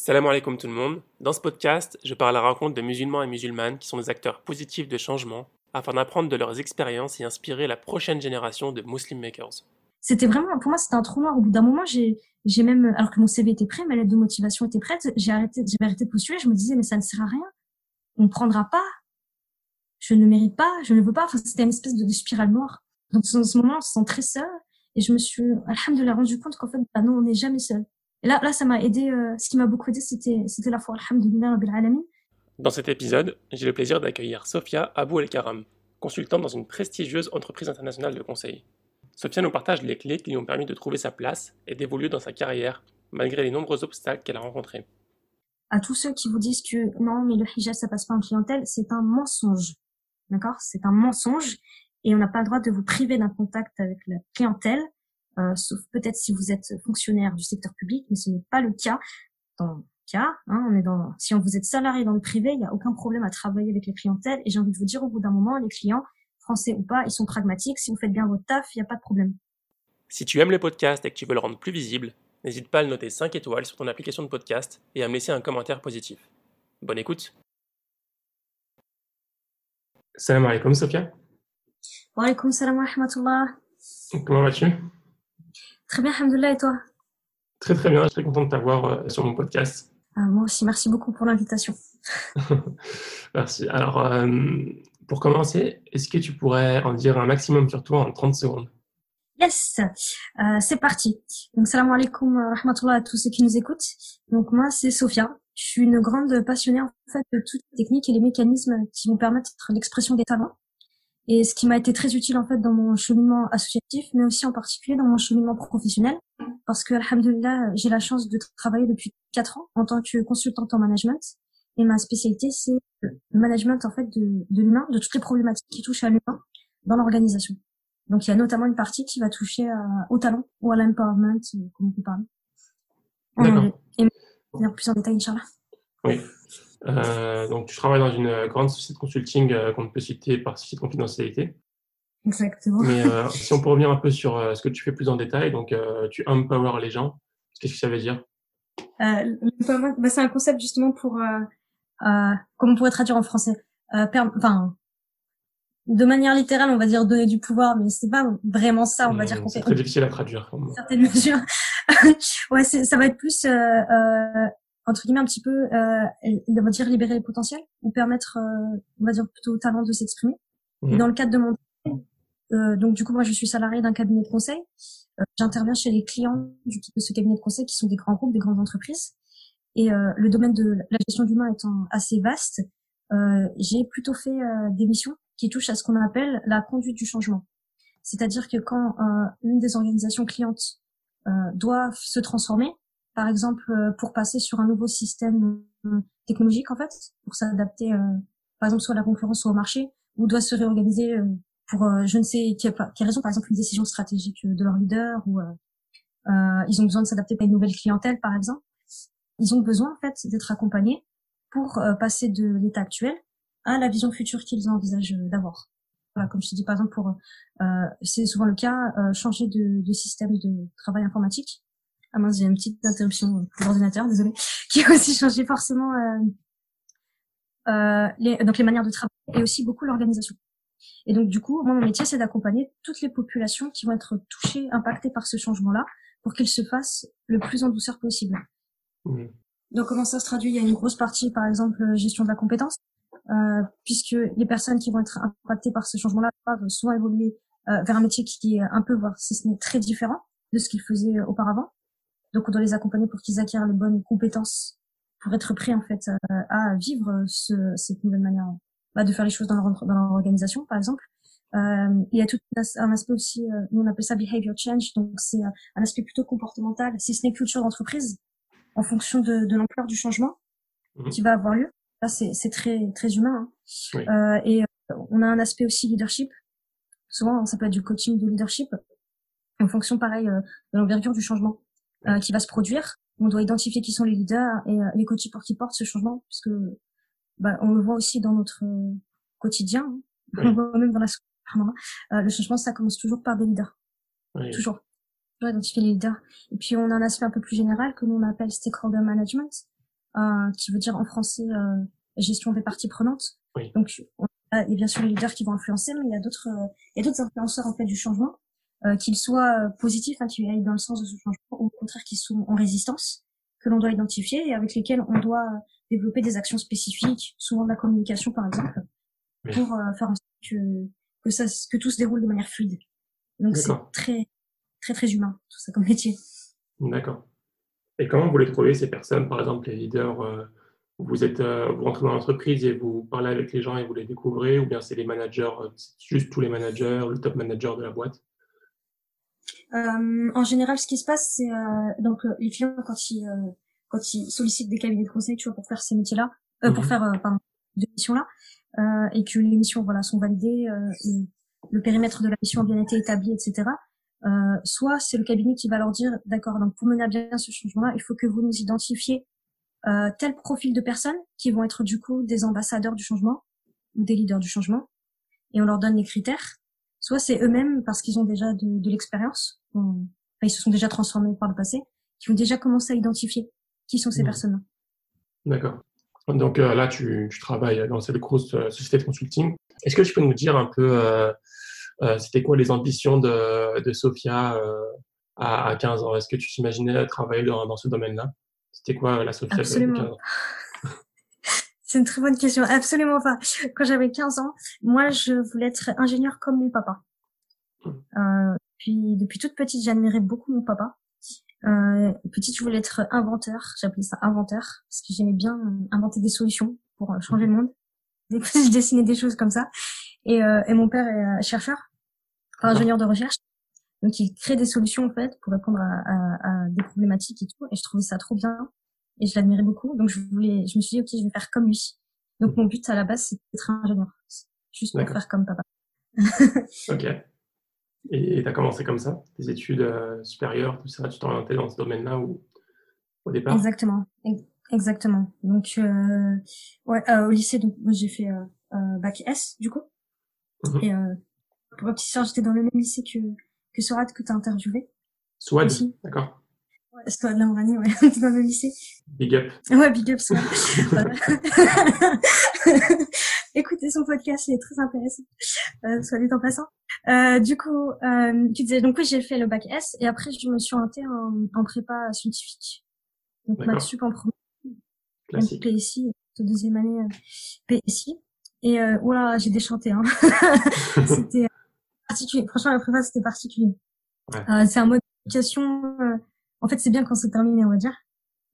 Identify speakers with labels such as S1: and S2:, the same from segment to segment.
S1: Salam alaikum tout le monde. Dans ce podcast, je parle à la rencontre de musulmans et musulmanes qui sont des acteurs positifs de changement afin d'apprendre de leurs expériences et inspirer la prochaine génération de Muslim Makers.
S2: C'était vraiment, pour moi, c'était un trou noir. Au bout d'un moment, j'ai, j'ai même, alors que mon CV était prêt, ma lettre de motivation était prête, j'ai arrêté, j'ai arrêté de postuler. Je me disais, mais ça ne sert à rien. On ne prendra pas. Je ne mérite pas. Je ne veux pas. Enfin, c'était une espèce de, spirale noire. Donc, dans ce moment, on se sent très seul. Et je me suis, alhamdoulilah, rendu compte qu'en fait, bah non, on n'est jamais seul. Et là, là, ça m'a aidé. Euh, ce qui m'a beaucoup aidé, c'était, c'était la foi. Alhamdulillah, Rabbil Alamin.
S1: Dans cet épisode, j'ai le plaisir d'accueillir Sophia Abou El Karam, consultante dans une prestigieuse entreprise internationale de conseil. Sophia nous partage les clés qui lui ont permis de trouver sa place et d'évoluer dans sa carrière, malgré les nombreux obstacles qu'elle a rencontrés.
S2: À tous ceux qui vous disent que non, mais le hijab, ça passe pas en clientèle, c'est un mensonge. D'accord? C'est un mensonge et on n'a pas le droit de vous priver d'un contact avec la clientèle, euh, sauf peut-être si vous êtes fonctionnaire du secteur public, mais ce n'est pas le cas. Dans le cas, hein, on est dans, si vous êtes salarié dans le privé, il n'y a aucun problème à travailler avec les clientèles. Et j'ai envie de vous dire, au bout d'un moment, les clients, français ou pas, ils sont pragmatiques. Si vous faites bien votre taf, il n'y a pas de problème.
S1: Si tu aimes les podcasts et que tu veux le rendre plus visible, n'hésite pas à le noter 5 étoiles sur ton application de podcast et à me laisser un commentaire positif. Bonne écoute. Salam alaikum, Sophia.
S2: Wa alaikum salam wa rahmatullah.
S1: Comment vas-tu?
S2: Très bien, alhamdoulilah, et toi?
S1: Très très bien, je suis très content de t'avoir euh, sur mon podcast.
S2: Ah, moi aussi, merci beaucoup pour l'invitation.
S1: merci. Alors, euh, pour commencer, est-ce que tu pourrais en dire un maximum sur toi en 30 secondes?
S2: Yes, euh, c'est parti. Donc, salam alaikum rahmatullah à tous ceux qui nous écoutent. Donc, moi, c'est Sophia. Je suis une grande passionnée en fait de toutes les techniques et les mécanismes qui vont permettre l'expression des talents et ce qui m'a été très utile en fait dans mon cheminement associatif, mais aussi en particulier dans mon cheminement professionnel, parce que alhamdulillah, j'ai la chance de travailler depuis quatre ans en tant que consultante en management, et ma spécialité c'est le management en fait de, de l'humain, de toutes les problématiques qui touchent à l'humain dans l'organisation. Donc il y a notamment une partie qui va toucher au talent ou à l'empowerment, euh, comme on peut parler. Et plus en détail, Inch'Allah.
S1: Oui. Euh, donc, tu travailles dans une grande société de consulting euh, qu'on peut citer par souci de confidentialité.
S2: Exactement.
S1: Mais euh, si on peut revenir un peu sur euh, ce que tu fais plus en détail, donc euh, tu empower les gens, qu'est-ce que ça veut dire?
S2: Bah, C'est un concept justement pour, comment on pourrait traduire en français? Enfin, de manière littérale, on va dire donner du pouvoir, mais c'est pas vraiment ça, on va dire
S1: qu'on C'est très difficile à traduire.
S2: Certaines mesures. ouais, ça va être plus entre guillemets un petit peu euh, on va dire libérer les potentiels ou permettre euh, on va dire plutôt au talent de s'exprimer. Et dans le cadre de mon euh, donc du coup moi je suis salarié d'un cabinet de conseil. Euh, j'interviens chez les clients du, de ce cabinet de conseil qui sont des grands groupes des grandes entreprises. Et euh, le domaine de la gestion d'humain étant assez vaste j'ai plutôt fait des missions qui touchent à ce qu'on appelle la conduite du changement. C'est-à-dire que quand une des organisations clientes doit se transformer par exemple, euh, pour passer sur un nouveau système euh, technologique, en fait, pour s'adapter, euh, par exemple, soit à la concurrence, soit au marché, ou doit se réorganiser pour je ne sais quelle, raison, par exemple, une décision stratégique de leur leader, ou ils ont besoin de s'adapter à une nouvelle clientèle, par exemple. Ils ont besoin, en fait, d'être accompagnés pour passer de l'état actuel à la vision future qu'ils envisagent d'avoir. Voilà, comme je te dis, par exemple, pour c'est souvent le cas, changer de, de système de travail informatique ah mince, j'ai une petite interruption pour l'ordinateur, désolé, qui a aussi changé forcément euh, euh, les, donc les manières de travailler et aussi beaucoup l'organisation. Et donc du coup, moi, mon métier, c'est d'accompagner toutes les populations qui vont être touchées, impactées par ce changement-là, pour qu'ils se fassent le plus en douceur possible. Mmh. Donc comment ça se traduit? Il y a une grosse partie, par exemple, gestion de la compétence, euh, puisque les personnes qui vont être impactées par ce changement-là doivent souvent évoluer euh, vers un métier qui est un peu, voire si ce n'est très différent de ce qu'ils faisaient auparavant. Donc on doit les accompagner pour qu'ils acquièrent les bonnes compétences pour être prêts en fait euh, à vivre ce, cette nouvelle manière bah, de faire les choses dans leur, dans leur organisation par exemple. Euh, il y a tout un aspect aussi, euh, nous on appelle ça behavior change, donc c'est euh, un aspect plutôt comportemental, si ce n'est culture d'entreprise, en fonction de, de l'ampleur du changement mmh. qui va avoir lieu. Là c'est très très humain. Hein. Euh, et on a un aspect aussi leadership. Souvent ça peut être du coaching de leadership en fonction pareil de l'envergure du changement. Euh, qui va se produire. On doit identifier qui sont les leaders et euh, les coachs pour qui portent ce changement, puisque bah, on le voit aussi dans notre euh, quotidien. Hein. On le voit même dans la euh, le changement, ça commence toujours par des leaders. Oui. Toujours. Toujours identifier les leaders. Et puis, on a un aspect un peu plus général que nous, on appelle stakeholder management. qui veut dire en français gestion des parties prenantes. Donc, il y a bien sûr les leaders qui vont influencer, mais il y a d'autres, il y a d'autres influenceurs en fait du changement, qu'ils soient positifs, hein, qui aillent dans le sens de ce changement, ou au contraire qui sont en résistance, que l'on doit identifier et avec lesquels on doit développer des actions spécifiques, souvent de la communication par exemple, pour faire en sorte que que ça, que tout se déroule de manière fluide. Donc c'est très très très humain tout ça comme métier.
S1: D'accord. Et comment vous les trouvez ces personnes, par exemple les leaders euh, Vous êtes, euh, vous rentrez dans l'entreprise et vous parlez avec les gens et vous les découvrez, ou bien c'est les managers, euh, juste tous les managers, le top manager de la boîte?
S2: En général, ce qui se passe, c'est donc les clients quand ils quand ils sollicitent des cabinets de conseil, tu vois, pour faire ces métiers-là, pour mhm. faire pardon, de missions-là, et que les missions voilà sont validées, le, le périmètre de la mission a bien été établi, etc. Euh, soit c'est le cabinet qui va leur dire, d'accord, donc pour mener à bien ce changement-là, il faut que vous nous identifiez euh, tel profil de personnes qui vont être du coup des ambassadeurs du changement ou des leaders du changement, et on leur donne les critères. Soit c'est eux-mêmes parce qu'ils ont déjà de, de l'expérience, enfin, ils se sont déjà transformés par le passé, qui ont déjà commencé à identifier qui sont ces mmh. personnes-là.
S1: D'accord. Donc euh, là, tu, tu, travailles dans cette grosse euh, société de consulting. Est-ce que tu peux nous dire un peu euh, euh, c'était quoi les ambitions de, de Sophia euh, à, à, 15 ans? Est-ce que tu t'imaginais travailler dans, dans ce domaine-là? C'était quoi la Sophia
S2: Absolument. de 15 ans? C'est une très bonne question. Absolument pas. Quand j'avais 15 ans, moi, je voulais être ingénieur comme mon papa. Mmh. Euh, puis depuis toute petite, j'admirais beaucoup mon papa. Euh, petite, je voulais être inventeur. J'appelais ça inventeur parce que j'aimais bien inventer des solutions pour changer le monde. je dessinais des choses comme ça. Et, euh, et mon père est chercheur ingénieur de recherche. Donc, il crée des solutions, en fait, pour répondre à, à, à, des problématiques et tout. Et je trouvais ça trop bien. Et je l'admirais beaucoup. Donc, je voulais, je me suis dit, OK, je vais faire comme lui. Donc, mon but à la base, c'est d'être ingénieur. Juste pour faire comme papa.
S1: ok. Et tu as commencé comme ça, tes études euh, supérieures, tout ça, tu t'es orienté dans ce domaine-là ou au départ?
S2: Exactement, exactement. Donc, euh, ouais, euh, au lycée, donc j'ai fait bac S du coup. Mhm. Et pour un petit soeur, j'étais dans le même lycée que, que Swad que tu as interviewé.
S1: Swad, d'accord.
S2: Ouais, Swad Lambrani, ouais, dans le lycée.
S1: Big up.
S2: Ouais, big up Swad. Écoutez son podcast, il est très intéressant. Euh, soit dit en passant. Euh, du coup, euh, tu disais, donc oui, j'ai fait le bac S et après je me suis orientée en, en prépa scientifique. Donc maths sup en premier.
S1: Classique.
S2: PSI, deuxième année euh, PSI. Et euh, voilà, j'ai déchanté. Hein. C'était particulier. Franchement, la prépa, c'était particulier. Ouais. Euh, c'est un mode d'éducation. Euh, en fait, c'est bien quand c'est terminé, on va dire.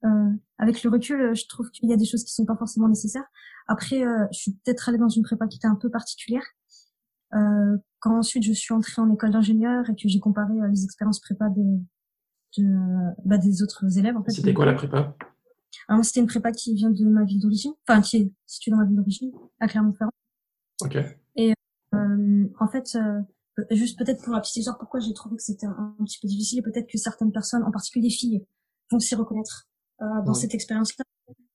S2: Euh, avec le recul, euh, je trouve qu'il y a des choses qui sont pas forcément nécessaires. Après, euh, je suis peut-être allée dans une prépa qui était un peu particulière. quand ensuite je suis entrée en école d'ingénieur et que j'ai comparé les expériences prépa de, de bah, des autres élèves. En fait,
S1: c'était quoi la prépa?
S2: Alors c'était une prépa qui vient de ma ville d'origine, enfin qui est située dans ma ville d'origine, à Clermont-Ferrand.
S1: Ok.
S2: Et en fait, juste peut-être pour la petite histoire, pourquoi j'ai trouvé que c'était un, petit peu difficile, peut-être que certaines personnes, en particulier les filles, vont s'y reconnaître euh, dans cette expérience-là,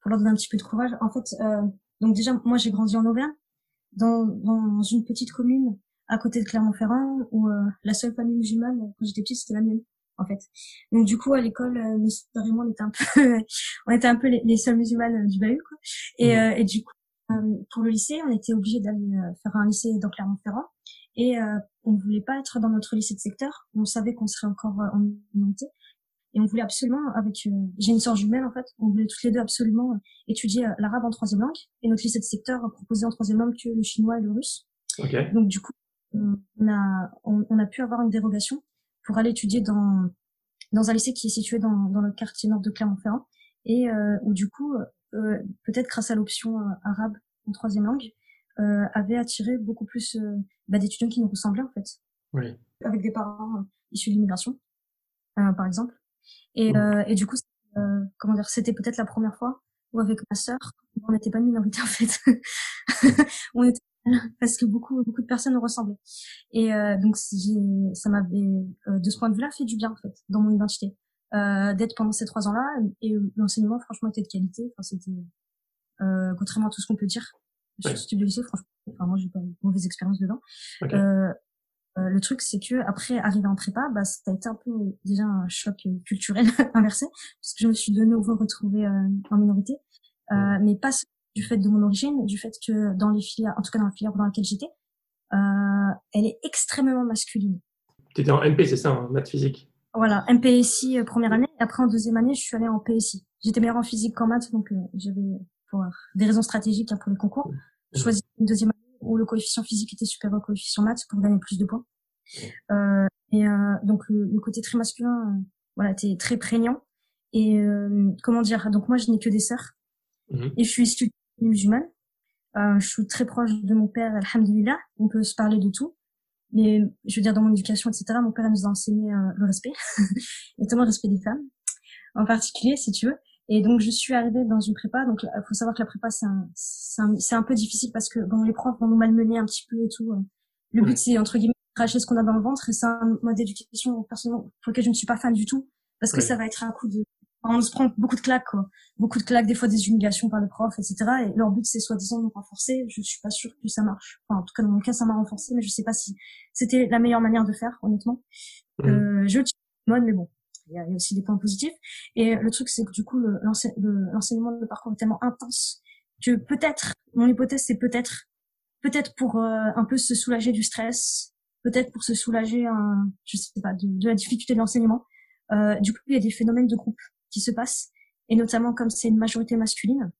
S2: pour leur donner un petit peu de courage. En fait, euh, donc déjà, moi j'ai grandi en Auvergne, dans, dans une petite commune à côté de Clermont-Ferrand, où euh, la seule famille musulmane quand j'étais petite, c'était la mienne, en fait. Donc du coup, à l'école, euh, mes soeurs et moi, on était un peu, on était un peu les, les seules musulmanes du bahut, quoi. Et, et du coup, pour le lycée, on était obligé d'aller faire un lycée dans Clermont-Ferrand. Et euh, on voulait pas être dans notre lycée de secteur. On savait qu'on serait encore euh, en unité. Et on voulait absolument, avec euh, j'ai une sœur jumelle en fait, on voulait toutes les deux absolument euh, étudier l'arabe en troisième langue. Et notre lycée de secteur proposait en troisième langue que le chinois et le russe.
S1: Okay.
S2: Donc du coup, on a on, on, a pu avoir une dérogation pour aller étudier dans dans un lycée qui est situé dans dans le quartier nord de Clermont-Ferrand et euh, où du coup peut-être grâce à l'option arabe en troisième langue euh, avait attiré beaucoup plus euh, bah, d'étudiants qui nous ressemblaient en fait.
S1: Oui.
S2: Avec des parents euh, issus de l'immigration, par exemple. Et, mmh. et du coup, comment dire, c'était peut-être la première fois où avec ma sœur, on n'était pas minorité en fait. on était parce que beaucoup beaucoup de personnes nous ressemblaient. Et euh, donc ça m'avait de ce point de vue-là fait du bien en fait dans mon identité euh, d'être pendant ces trois ans-là et l'enseignement franchement était de qualité. Enfin c'était euh, contrairement à tout ce qu'on peut dire sur ce type de lycée, franchement, enfin, moi, j'ai pas une mauvaise expérience dedans. Euh, le truc, c'est que après arriver en prépa, bah, ça a été un peu déjà un choc culturel inversé, parce que je me suis de nouveau retrouvée en minorité, mais pas du fait de mon origine, du fait que dans les filières, en tout cas dans la filière dans laquelle j'étais, elle est extrêmement masculine.
S1: Tu étais en MP, c'est ça, en maths physique?
S2: Voilà, MPSI euh, première année. Et après, en deuxième année, je suis allée en PSI. J'étais meilleure en physique qu'en maths, donc euh, j'avais, pour des raisons stratégiques hein, pour les concours, je choisis une deuxième année où le coefficient physique était supérieur au coefficient maths pour gagner plus de points. Euh, et euh, donc le, côté très masculin, euh, voilà, était très prégnant. Et comment dire Donc moi, je n'ai que des sœurs. Mhm. Et je suis issue musulmane. je suis très proche de mon père, alhamdulillah. On peut se parler de tout mais je veux dire dans mon éducation, etc. Mon père nous a enseigné euh, le respect, notamment le respect des femmes, en particulier, si tu veux. Et donc je suis arrivée dans une prépa. Donc il faut savoir que la prépa c'est un, c'est un, peu difficile parce que bon les profs vont nous malmener un petit peu et tout. Euh. Le but c'est entre guillemets cracher ce qu'on a dans le ventre et c'est un mode d'éducation personnellement pour lequel je ne suis pas fan du tout parce que ça va être un coup de on se prend beaucoup de claques, quoi. Beaucoup de claques, des fois des humiliations par les profs, etc. Et leur but, c'est soi-disant de nous renforcer. Je suis pas sûre que ça marche. Enfin, en tout cas, dans mon cas, ça m'a renforcé, mais je sais pas si c'était la meilleure manière de faire, honnêtement. Mmh. Euh, je mode, mais bon, il y, a, aussi des points positifs. Et le truc, c'est que du coup, l'enseignement de parcours est tellement intense que peut-être, mon hypothèse, c'est peut-être, peut-être pour euh, un peu se soulager du stress, peut-être pour se soulager, un, je sais pas, de, de la difficulté de l'enseignement. Euh, du coup, il y a des phénomènes de groupe qui se passe, et notamment comme c'est une majorité masculine.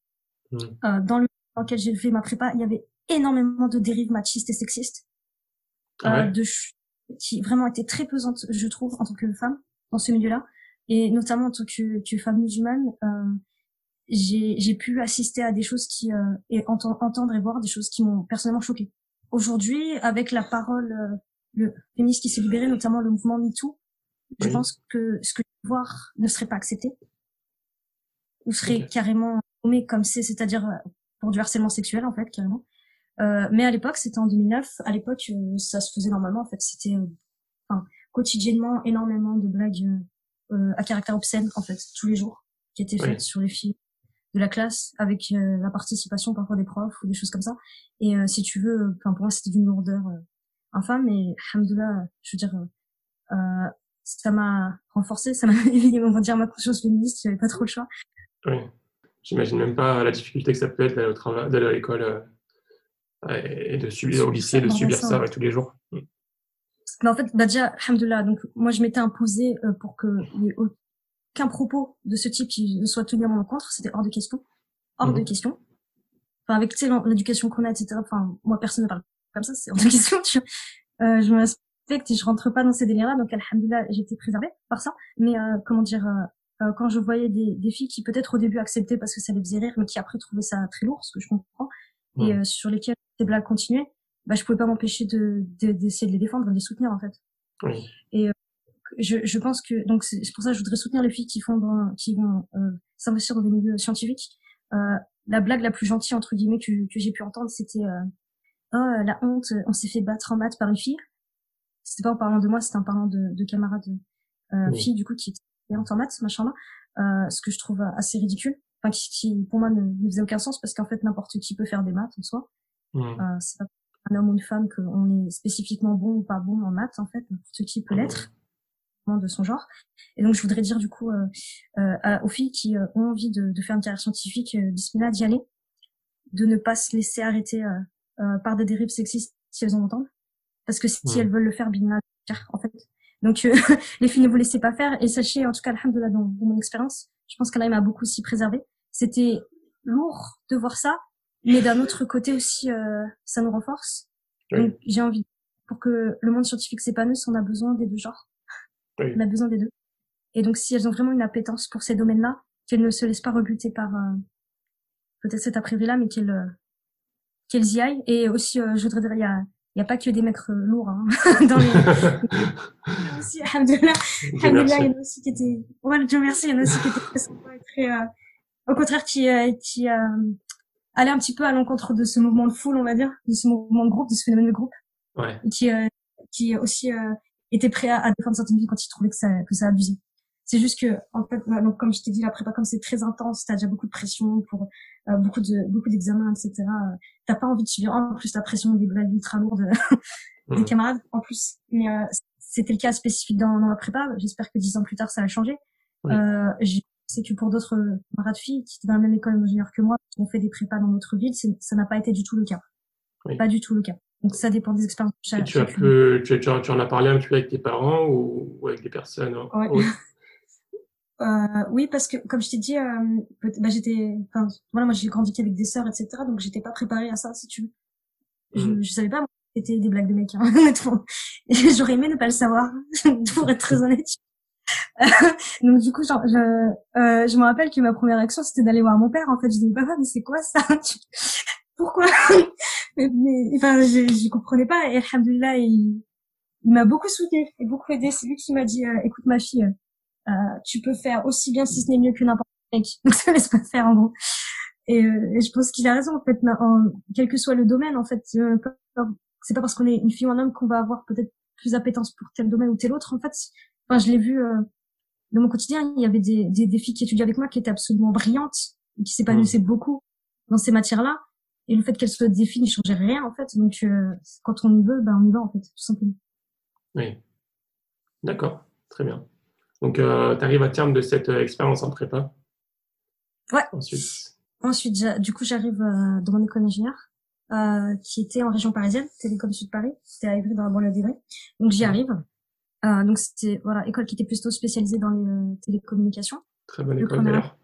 S2: Mmh. Euh, dans le dans lequel j'ai fait ma prépa, il y avait énormément de dérives machistes et sexistes, ah euh, de qui vraiment étaient très pesantes, je trouve, en tant que femme dans ce milieu-là, et notamment en tant que, que femme musulmane. Euh, j'ai pu assister à des choses qui euh, et entendre et voir des choses qui m'ont personnellement choquée. Aujourd'hui, avec la parole, euh, le féministe qui s'est libéré, notamment le mouvement MeToo, je pense que ce que je voir ne serait pas accepté ou serait carrément nommé comme c'est, c'est-à-dire pour du harcèlement sexuel en fait carrément. Euh, mais à l'époque, c'était en 2009. À l'époque, euh, ça se faisait normalement. En fait, c'était euh, quotidiennement énormément de blagues euh, à caractère obscène en fait tous les jours qui étaient faites sur les filles de la classe avec la participation parfois des profs ou des choses comme ça. Et si tu veux, enfin pour moi, c'était d'une lourdeur infâme. Mais alhamdoulilah, je veux dire, ça m'a renforcé, ça m'a éveillé, on va dire, ma conscience féministe, j'avais pas trop le choix.
S1: Oui, j'imagine même pas la difficulté que ça peut être d'aller au travail, d'aller à l'école euh, et de subir au lycée, de subir ça tous les jours.
S2: Mais en fait, bah déjà, alhamdoulilah, donc moi je m'étais imposé euh, pour que n'y ait aucun propos de ce type qui soit tenu à mon encontre, c'était hors de question. Hors de mhm. question. Enfin, avec l'éducation qu'on a, etc. Enfin, moi personne ne parle comme ça, c'est hors de question, tu vois. Euh, je me que je rentre pas dans ces délires-là, donc alhamdoulilah, j'étais préservée par ça. Mais euh, comment dire, euh, euh, quand je voyais des, des filles qui peut-être au début acceptaient parce que ça les faisait rire, mais qui après trouvaient ça très lourd, ce que je comprends, et sur lesquelles ces blagues continuaient, bah je pouvais pas m'empêcher de d'essayer de, les défendre, de les soutenir en fait. Oui. Et je, je pense que donc c'est pour ça que je voudrais soutenir les filles qui font dans, qui vont s'investir dans des milieux scientifiques. la blague la plus gentille entre guillemets que, que j'ai pu entendre, c'était oh la honte, on s'est fait battre en maths par une fille c'était pas en parlant de moi, c'était en parlant de, de camarades euh, filles du coup qui étaient en maths, machin là, euh, ce que je trouve assez ridicule, enfin qui, qui pour moi ne, ne, faisait aucun sens parce qu'en fait n'importe qui peut faire des maths en soi. Euh, c'est pas un homme ou une femme qu'on est spécifiquement bon ou pas bon en maths en fait, n'importe qui peut l'être de son genre. Et donc je voudrais dire du coup euh, euh, aux filles qui euh, ont envie de, de, faire une carrière scientifique, euh, bismillah d'y aller, de ne pas se laisser arrêter euh, par des dérives sexistes si elles en entendent parce que si elles veulent le faire, bien en fait. Donc euh, les filles ne vous laissez pas faire et sachez en tout cas alhamdoulilah dans, dans mon expérience, je pense qu'Allah m'a beaucoup aussi préservé. C'était lourd de voir ça, mais d'un autre côté aussi euh, ça nous renforce. Donc j'ai envie pour que le monde scientifique s'épanouisse, on a besoin des deux genres. On a besoin des deux. Et donc si elles ont vraiment une appétence pour ces domaines-là, qu'elles ne se laissent pas rebuter par euh, peut-être cet a priori-là, mais qu'elles qu'elles y aillent. Et aussi, je voudrais dire, il y a il n'y a pas que des mecs euh, lourds hein, dans les. aussi, alhamdoulilah, alhamdoulilah, il y en a aussi qui étaient. Ouais, Dieu merci, il y en a aussi qui étaient très sympas et très. Euh... Au contraire, qui euh, qui euh, allaient un petit peu à l'encontre de ce mouvement de foule, on va dire, de ce mouvement de groupe, de ce phénomène de groupe.
S1: Ouais.
S2: Et qui euh, qui aussi euh, était prêt à, à défendre certaines vies quand ils trouvaient que ça que ça abusait. C'est juste que, en fait, bah, donc, comme je t'ai dit, la prépa, comme c'est très intense, t'as déjà beaucoup de pression pour euh, beaucoup de beaucoup d'examens, etc. T'as pas envie de subir en plus la pression des blagues ultra lourdes des camarades, en plus. Mais euh, c'était le cas spécifique dans, dans la prépa. J'espère que dix ans plus tard, ça a changé. Euh, sais que pour d'autres camarades filles qui étaient dans la même école d'ingénieur que moi, qui ont fait des prépas dans notre ville, ça n'a pas été du tout le cas. Pas du tout le cas. Donc ça dépend des expériences.
S1: tu, as pu, tu, tu, en as parlé un petit peu avec tes parents ou, ou avec des personnes
S2: ouais. Euh, oui, parce que comme je t'ai dit, euh, bah, j'étais, enfin, voilà, moi j'ai grandi avec des sœurs, etc. Donc j'étais pas préparée à ça, si tu veux. Je, mm. je savais pas, c'était des blagues de mecs, hein, honnêtement. J'aurais aimé ne pas le savoir, pour être très honnête. donc du coup, genre, je, euh, je me rappelle que ma première action c'était d'aller voir mon père. En fait, je disais papa, mais c'est quoi ça? Pourquoi? Mais, enfin, je, je comprenais pas. Et alhamdoulilah, il, il m'a beaucoup soutenu et beaucoup aidé. C'est lui qui m'a dit, euh, écoute ma fille, euh, tu peux faire aussi bien si ce n'est mieux que n'importe quel mec. Donc ça laisse pas faire en gros. Et, euh, et je pense qu'il a raison en fait, quel que soit le domaine en fait. Euh, c'est pas parce qu'on est une fille ou un homme qu'on va avoir peut-être plus d'appétence pour tel domaine ou tel autre. En fait, enfin je l'ai vu euh, dans mon quotidien. Il y avait des, des, des, filles qui étudiaient avec moi qui étaient absolument brillantes et qui s'épanouissaient mmh. beaucoup dans ces matières-là. Et le fait qu'elles soient des filles ne changeait rien en fait. Donc euh, quand on y veut, ben on y va en fait, tout simplement.
S1: Oui. D'accord, très bien. Donc, euh, tu arrives à terme de cette euh, expérience en prépa?
S2: Ouais. Ensuite. Ensuite, du coup, j'arrive euh, dans mon école d'ingénieur, euh, qui était en région parisienne, Télécom Sud Paris. C'était à Ivry, dans la banlieue d'Ivry. Donc, j'y arrive. Euh, donc, c'était voilà, école qui était plutôt spécialisée dans les euh, télécommunications.
S1: Très bonne école d'ailleurs.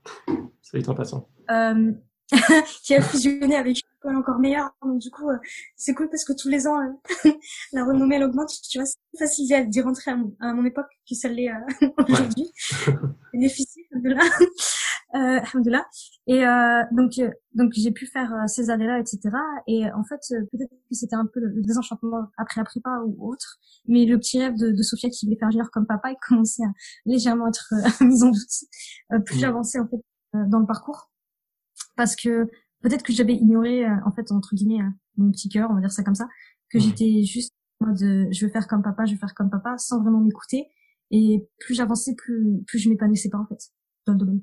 S1: Ça est en passant.
S2: Euh, qui a fusionné avec une école encore meilleure. Donc du coup, euh, c'est cool parce que tous les ans, euh, la renommée elle augmente. Tu vois, c'est facile d'y rentrer à mon, à mon, époque que ça l'est euh, aujourd'hui. Bénéficier de là, de là. Et donc donc j'ai pu faire ces années-là, etc. Et en fait, peut-être que c'était un peu le, désenchantement après la prépa ou autre. Mais le petit rêve de, de Sophia qui voulait faire ingénieur comme papa, il commençait à légèrement être mis en doute. plus j'avançais en fait dans le parcours parce que peut-être que j'avais ignoré euh, en fait entre guillemets euh, mon petit cœur, on va dire ça comme ça, que j'étais juste en mode euh, je veux faire comme papa, je veux faire comme papa, sans vraiment m'écouter. Et plus j'avançais, plus plus je m'épanouissais pas en fait dans le domaine.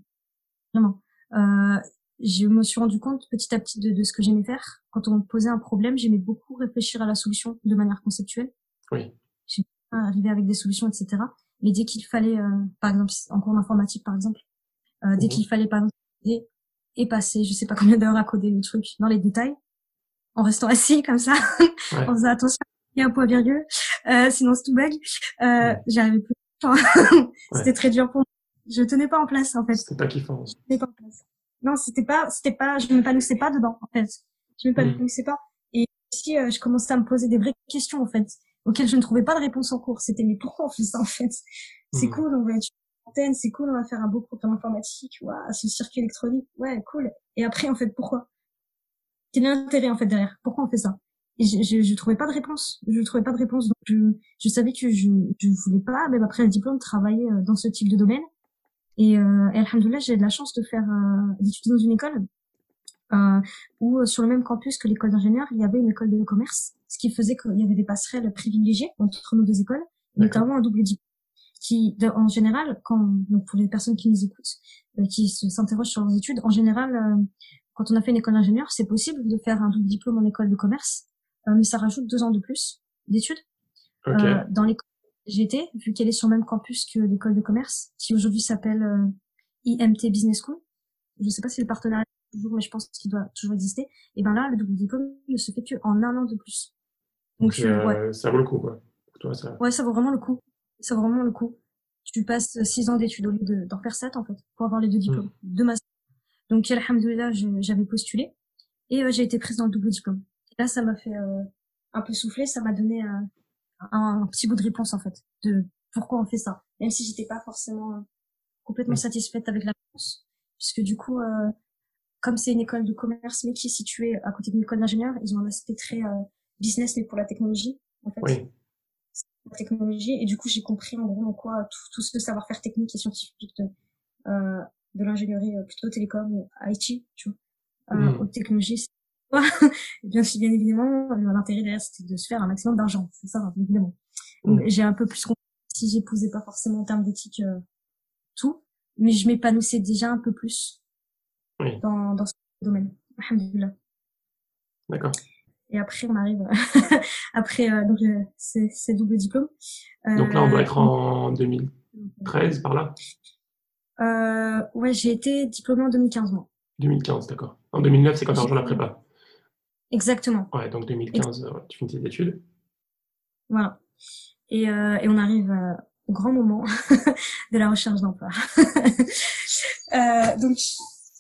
S2: Vraiment. Euh, je me suis rendu compte petit à petit de, de ce que j'aimais faire. Quand on me posait un problème, j'aimais beaucoup réfléchir à la solution de manière conceptuelle.
S1: Oui.
S2: J'aimais arriver avec des solutions, etc. Mais dès qu'il fallait, par exemple, en cours d'informatique, par exemple, euh, dès mhm. qu'il fallait, par exemple, et passer je sais pas combien d'heures à coder le truc dans les détails en restant assis comme ça en faisant attention il y a un point virgule euh, sinon c'est tout bug euh, j'arrivais plus c'était très dur pour moi je tenais pas en place en fait
S1: c'était pas kiffant
S2: pas en place non c'était pas c'était pas je m'épanouissais pas dedans en fait je m'épanouissais mm. pas et ici euh, je commençais à me poser des vraies questions en fait auxquelles je ne trouvais pas de réponse en cours c'était mais pourquoi on fait ça en fait? C'est mm. cool on va c'est cool, on va faire un beau programme informatique, à ce circuit électronique, ouais, cool. Et après, en fait, pourquoi? Quel est l'intérêt, en fait, derrière? Pourquoi on fait ça? Et je, je, je, trouvais pas de réponse. Je trouvais pas de réponse, donc je, je savais que je, je voulais pas, même après le diplôme, travailler euh, dans ce type de domaine. Et, euh, et alhamdoulilah, j'ai de la chance de faire euh, d'étudier dans une école euh, où, euh, sur le même campus que l'école d'ingénieur, il y avait une école de commerce, ce qui faisait qu'il y avait des passerelles privilégiées entre nos deux écoles, notamment un double diplôme qui, en général, quand, donc pour les personnes qui nous écoutent, euh, qui s'interrogent sur leurs études, en général, euh, quand on a fait une école d'ingénieur, c'est possible de faire un double diplôme en école de commerce, euh, mais ça rajoute deux ans de plus d'études. dans l'école GT, vu qu'elle est sur le même campus que l'école de commerce, qui aujourd'hui s'appelle IMT Business School. Je ne sais pas si le partenariat toujours, mais je pense qu'il doit toujours exister. Et ben là, le double diplôme ne se fait qu'en un an de plus.
S1: Donc, ouais. ça vaut le coup, quoi. Pour toi, ça...
S2: Ouais, ça vaut vraiment le coup c'est vraiment le coup. Tu passes six ans d'études au lieu d'en faire sept, en fait, pour avoir les deux diplômes, mm. de master. Donc, alhamdoulilah, j'avais postulé et euh, j'ai été prise dans le double diplôme. Et là, ça m'a fait euh, un peu souffler, ça m'a donné euh, un, petit bout de réponse, en fait, de pourquoi on fait ça. Même si j'étais pas forcément complètement satisfaite avec la réponse. Puisque du coup, comme c'est une école de commerce, mais qui est située à côté d'une école d'ingénieur, ils ont un aspect très business, mais pour la technologie, en fait.
S1: Oui
S2: la technologie et du coup j'ai compris en gros en quoi tout, tout ce savoir-faire technique et scientifique de, euh, de l'ingénierie euh, plutôt télécom ou IT tu vois euh, mmh. aux technologies et bien bien évidemment l'intérêt derrière c'était de se faire un maximum d'argent c'est ça évidemment mmh. j'ai un peu plus compris si j'épousais pas forcément en termes d'éthique euh, tout, mais je m'épanouissais déjà un peu plus dans, dans ce domaine. Alhamdulillah.
S1: D'accord.
S2: Et après, on arrive après euh, donc c'est double diplôme.
S1: donc là, on doit être en 2013 par là?
S2: Euh, ouais, j'ai été diplômée en 2015 moi.
S1: 2015, d'accord. En 2009, c'est quand tu rejoint la prépa?
S2: Exactement.
S1: Ouais, donc 2015, tu finis tes études.
S2: Voilà. Et, euh, et on arrive euh, au grand moment de la recherche d'emploi. euh, donc,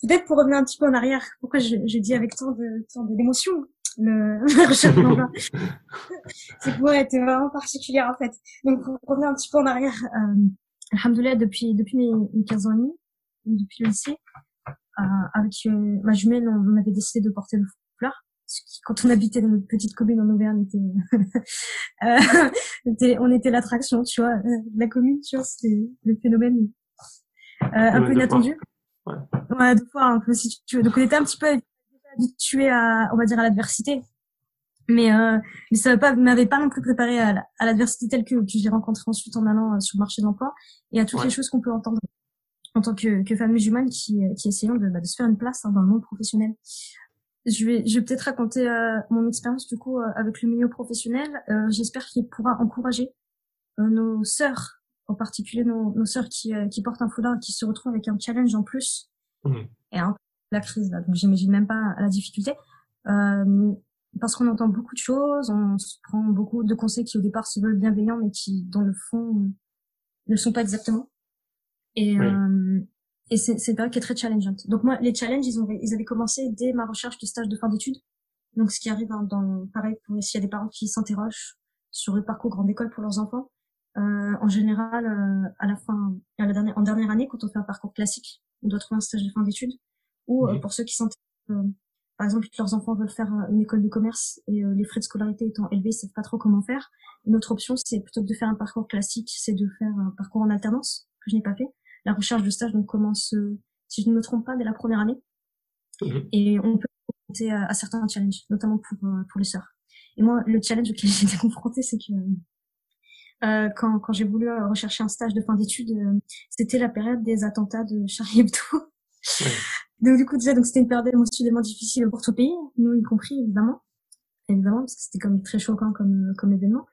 S2: peut-être pour revenir un petit peu en arrière, pourquoi je, je dis avec tant de tant d'émotion le, la recherche d'emploi? C'est pour être vraiment particulière en fait. Donc, pour revenir un petit peu en arrière, euh, alhamdoulilah, depuis, depuis mes, mes 15 ans et demi, depuis le lycée, euh, avec euh, ma jumelle, on, avait décidé de porter le quand on habitait dans notre petite commune en Auvergne, euh, on était l'attraction, tu vois, euh, la commune, tu vois, c'était le phénomène euh, un peu inattendu. Ouais. ouais, deux fois un peu si tu veux. Donc on était un petit peu habitué à, on va dire, à l'adversité. Mais, euh, mais ça m'avait pas non plus préparé à, l'adversité telle que, que j'ai rencontrée ensuite en allant sur le marché de l'emploi et à toutes les choses qu'on peut entendre en tant que, que femme musulmane qui, qui essayons de, bah, de se faire une place hein, dans le monde professionnel je vais, je vais peut-être raconter euh, mon expérience du coup euh, avec le milieu professionnel. Euh, j'espère qu'il pourra encourager nos sœurs, en particulier nos, nos sœurs qui, qui portent un foulard, qui se retrouvent avec un challenge en plus mmh. et un, la crise là. Donc j'imagine même pas la difficulté. parce qu'on entend beaucoup de choses, on se prend beaucoup de conseils qui au départ se veulent bienveillants, mais qui dans le fond ne sont pas exactement. Et, et c'est une période qui est très challengeante. Donc moi, les challenges, ils, ont, ils avaient commencé dès ma recherche de stage de fin d'études. Donc ce qui arrive hein, dans, pareil, s'il y a des parents qui s'interrogent sur le parcours grande école pour leurs enfants, euh, en général, euh, à la fin, à la dernière, en dernière année, quand on fait un parcours classique, on doit trouver un stage de fin d'études. Ou euh, pour ceux qui s'intéressent, euh, par exemple, leurs enfants veulent faire une école de commerce et les frais de scolarité étant élevés, ils savent pas trop comment faire. Une autre option, c'est plutôt que de faire un parcours classique, c'est de faire un parcours en alternance que je n'ai pas fait la recherche de stage donc commence, euh, si je ne me trompe pas, dès la première année. Mhm. Et on peut confronter à, à, certains challenges, notamment pour euh, pour les sœurs. Et moi, le challenge auquel j'ai été confrontée, c'est que euh, quand, quand j'ai voulu rechercher un stage de fin d'études, c'était la période des attentats de Charlie Hebdo. donc du coup déjà, donc c'était une période émotionnellement difficile pour tout le pays, nous y compris évidemment, évidemment parce que c'était comme très choquant comme comme événement.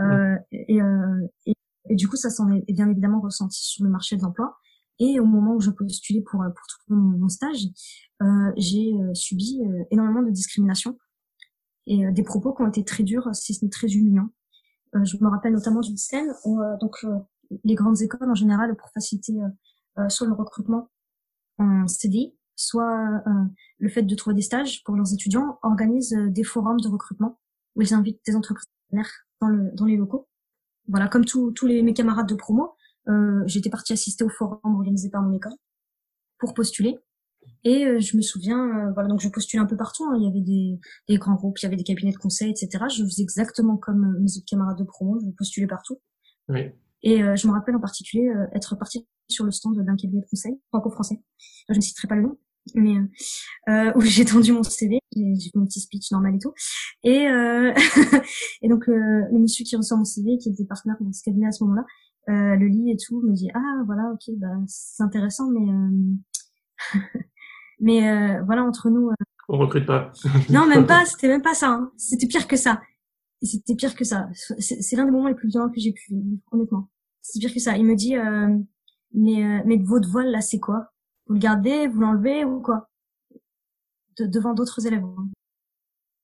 S2: Euh, et, euh, et, et du coup, ça s'en est bien évidemment ressenti sur le marché de l'emploi. Et au moment où je postulais pour, pour trouver mon, stage, euh, j'ai euh, subi euh, énormément de discrimination et euh, des propos qui ont été très durs, si ce n'est très humiliants. je me rappelle notamment d'une scène où donc les grandes écoles en général, pour faciliter soit le recrutement en CDI, soit le fait de trouver des stages pour leurs étudiants, organisent des forums de recrutement où ils invitent des entreprises dans, le, dans les locaux voilà, comme tous les mes camarades de promo, euh, j'étais partie assister au forum organisé par mon école pour postuler. Et euh, je me souviens, euh, voilà, donc je postulais un peu partout. Hein. Il y avait des, des, grands groupes, il y avait des cabinets de conseil, etc. Je faisais exactement comme euh, mes autres camarades de promo, je postulais partout.
S1: Oui.
S2: Et je me rappelle en particulier être partie sur le stand d'un cabinet de conseil franco-français. Je ne citerai pas le nom, mais euh, où j'ai tendu mon CV, j'ai fait mon petit speech normal et tout. Et, euh, et donc euh, le monsieur qui reçoit mon CV, qui était partenaire dans ce cabinet à ce moment-là, euh, le lit et tout, me dit ah voilà ok bah c'est intéressant mais euh, mais voilà entre nous.
S1: On recrute pas.
S2: non même pas, c'était même pas ça. Hein. C'était pire que ça. C'était pire que ça. C'est l'un des moments les plus violents que j'ai pu vivre, honnêtement. C'est pire que ça. Il me dit mais mais votre voile là c'est quoi? Vous le gardez, vous l'enlevez ou quoi? Devant d'autres élèves.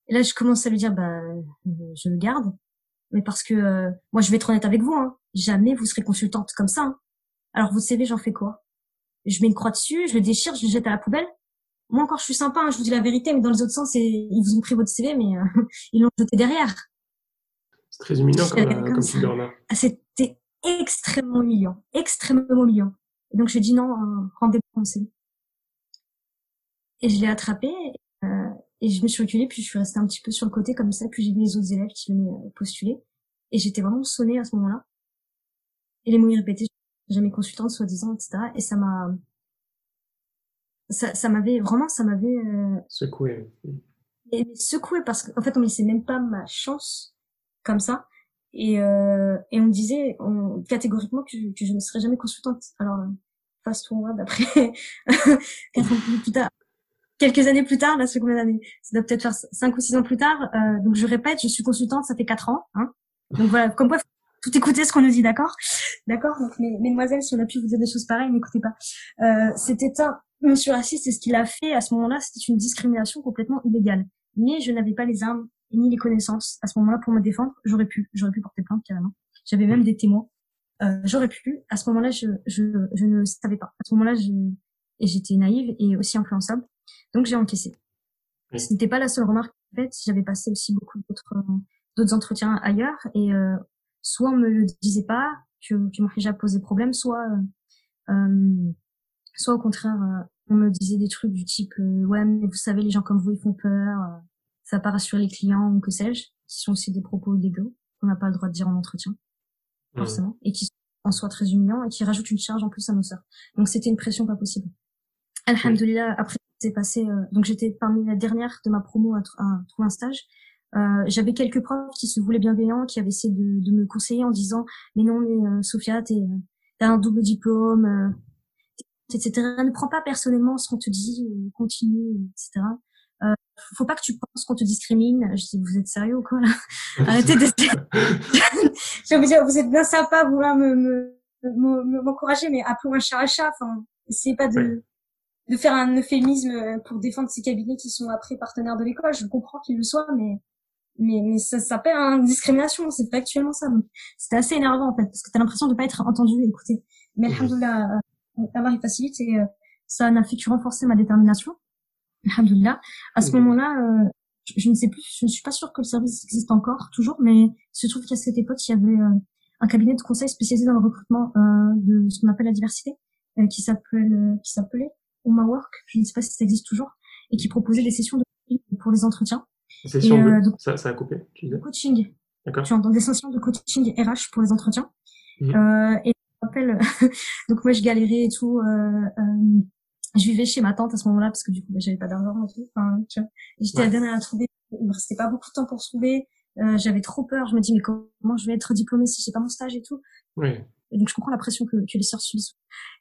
S2: Et là, je commence à lui dire, bah, je le garde, mais parce que euh, moi, je vais être honnête avec vous, hein, jamais vous serez consultante comme ça. Hein. Alors, votre CV, j'en fais quoi? Je mets une croix dessus, je le déchire, je le jette à la poubelle. Moi encore, je suis sympa, hein, je vous dis la vérité, mais dans les autres sens, ils vous ont pris votre CV, mais euh, ils l'ont jeté derrière.
S1: C'est très humiliant comme, euh, comme figure
S2: ah, C'était extrêmement humiliant, extrêmement humiliant. Et donc, je lui ai dit non, rendez-moi mon CV. Et je l'ai attrapé, euh, et je me suis reculée, puis je suis restée un petit peu sur le côté comme ça, puis j'ai vu les autres élèves qui venaient euh, postuler. Et j'étais vraiment sonnée à ce moment-là. Et les mots répétaient, jamais consultante, soi-disant, etc. Et ça m'a, ça, ça m'avait, vraiment, ça m'avait, euh...
S1: secoué.
S2: Et secoué parce qu'en fait, on me laissait même pas ma chance comme ça. Et, euh, et on me disait on, catégoriquement que, que, je ne serais jamais consultante. Alors, fast forward après plus quelques années plus tard, là, c'est combien d'années Ça doit peut-être faire cinq ou six ans plus tard. Euh, donc je répète, je suis consultante, ça fait quatre ans. Hein donc voilà, comme quoi tout écouter ce qu'on nous dit, d'accord? D'accord Donc mesdemoiselles, si on a pu vous dire des choses pareilles, n'écoutez pas. Euh, c'était un monsieur raciste et ce qu'il a fait à ce moment-là, c'était une discrimination complètement illégale. Mais je n'avais pas les armes ni les connaissances à ce moment-là pour me défendre. J'aurais pu, j'aurais pu porter plainte carrément. J'avais même des témoins. Euh, j'aurais pu. À ce moment-là, je, je, je ne savais pas. À ce moment-là, j'étais naïve et aussi influençable. Donc j'ai encaissé. Ce n'était pas la seule remarque faite. J'avais passé aussi beaucoup d'autres d'autres entretiens ailleurs et euh, soit on me le disait pas que, que mon hijab posait problème, soit euh, euh soit au contraire euh, on me disait des trucs du type ouais mais vous savez les gens comme vous ils font peur, ça pas rassurer les clients ou que sais-je, qui sont aussi des propos illégaux qu'on n'a pas le droit de dire en entretien forcément et qui sont en soi très humiliants et qui rajoutent une charge en plus à nos sœurs. Donc c'était une pression pas possible. Alhamdulillah, après c'est passé, euh, donc j'étais parmi la dernière de ma promo à, trouver un stage. Euh, j'avais quelques profs qui se voulaient bienveillants, qui avaient essayé de, de me conseiller en disant mais non mais euh, Sophia t'es euh, t'as un double diplôme, euh, etc. Ne prends pas personnellement ce qu'on te dit, continue, etc. Euh, faut pas que tu penses qu'on te discrimine. Je dis vous êtes sérieux ou quoi là? Arrêtez de. je veux dire vous êtes bien sympa vouloir me m'encourager, mais appelons un chat à chat. Enfin, essayez pas de de faire un euphémisme pour défendre ces cabinets qui sont après partenaires de l'école. Je comprends qu'ils le soient, mais mais, mais ça, s'appelle une discrimination, c'est factuellement ça. Donc c'était assez énervant en fait, parce que t'as l'impression de pas être entendu et écouté. Mais alhamdoulilah, euh, Allah il facilite et euh, ça n'a fait que renforcer ma détermination. Alhamdoulilah. À ce moment-là, euh, je, ne sais plus, je ne suis pas sûre que le service existe encore, toujours, mais il se trouve qu'à cette époque, il y avait un cabinet de conseil spécialisé dans le recrutement de ce qu'on appelle la diversité, qui s'appelle, qui s'appelait Work, je ne sais pas si ça existe toujours, et qui proposait des sessions de coaching pour les entretiens.
S1: Sessions de... Euh, ça, ça a coupé,
S2: tu disais? Coaching. D'accord. Tu entends des sessions de coaching RH pour les entretiens. Euh, et je me rappelle, donc moi je galérais et tout. Euh, euh, je vivais chez ma tante à ce moment-là parce que du coup bah, j'avais pas d'argent et tout. Enfin, j'étais la dernière à trouver. Il me restait pas beaucoup de temps pour trouver. Euh, j'avais trop peur. Je me dis mais comment je vais être diplômée si j'ai pas mon stage et tout.
S1: Oui
S2: donc je comprends la pression que, que les sœurs subissent.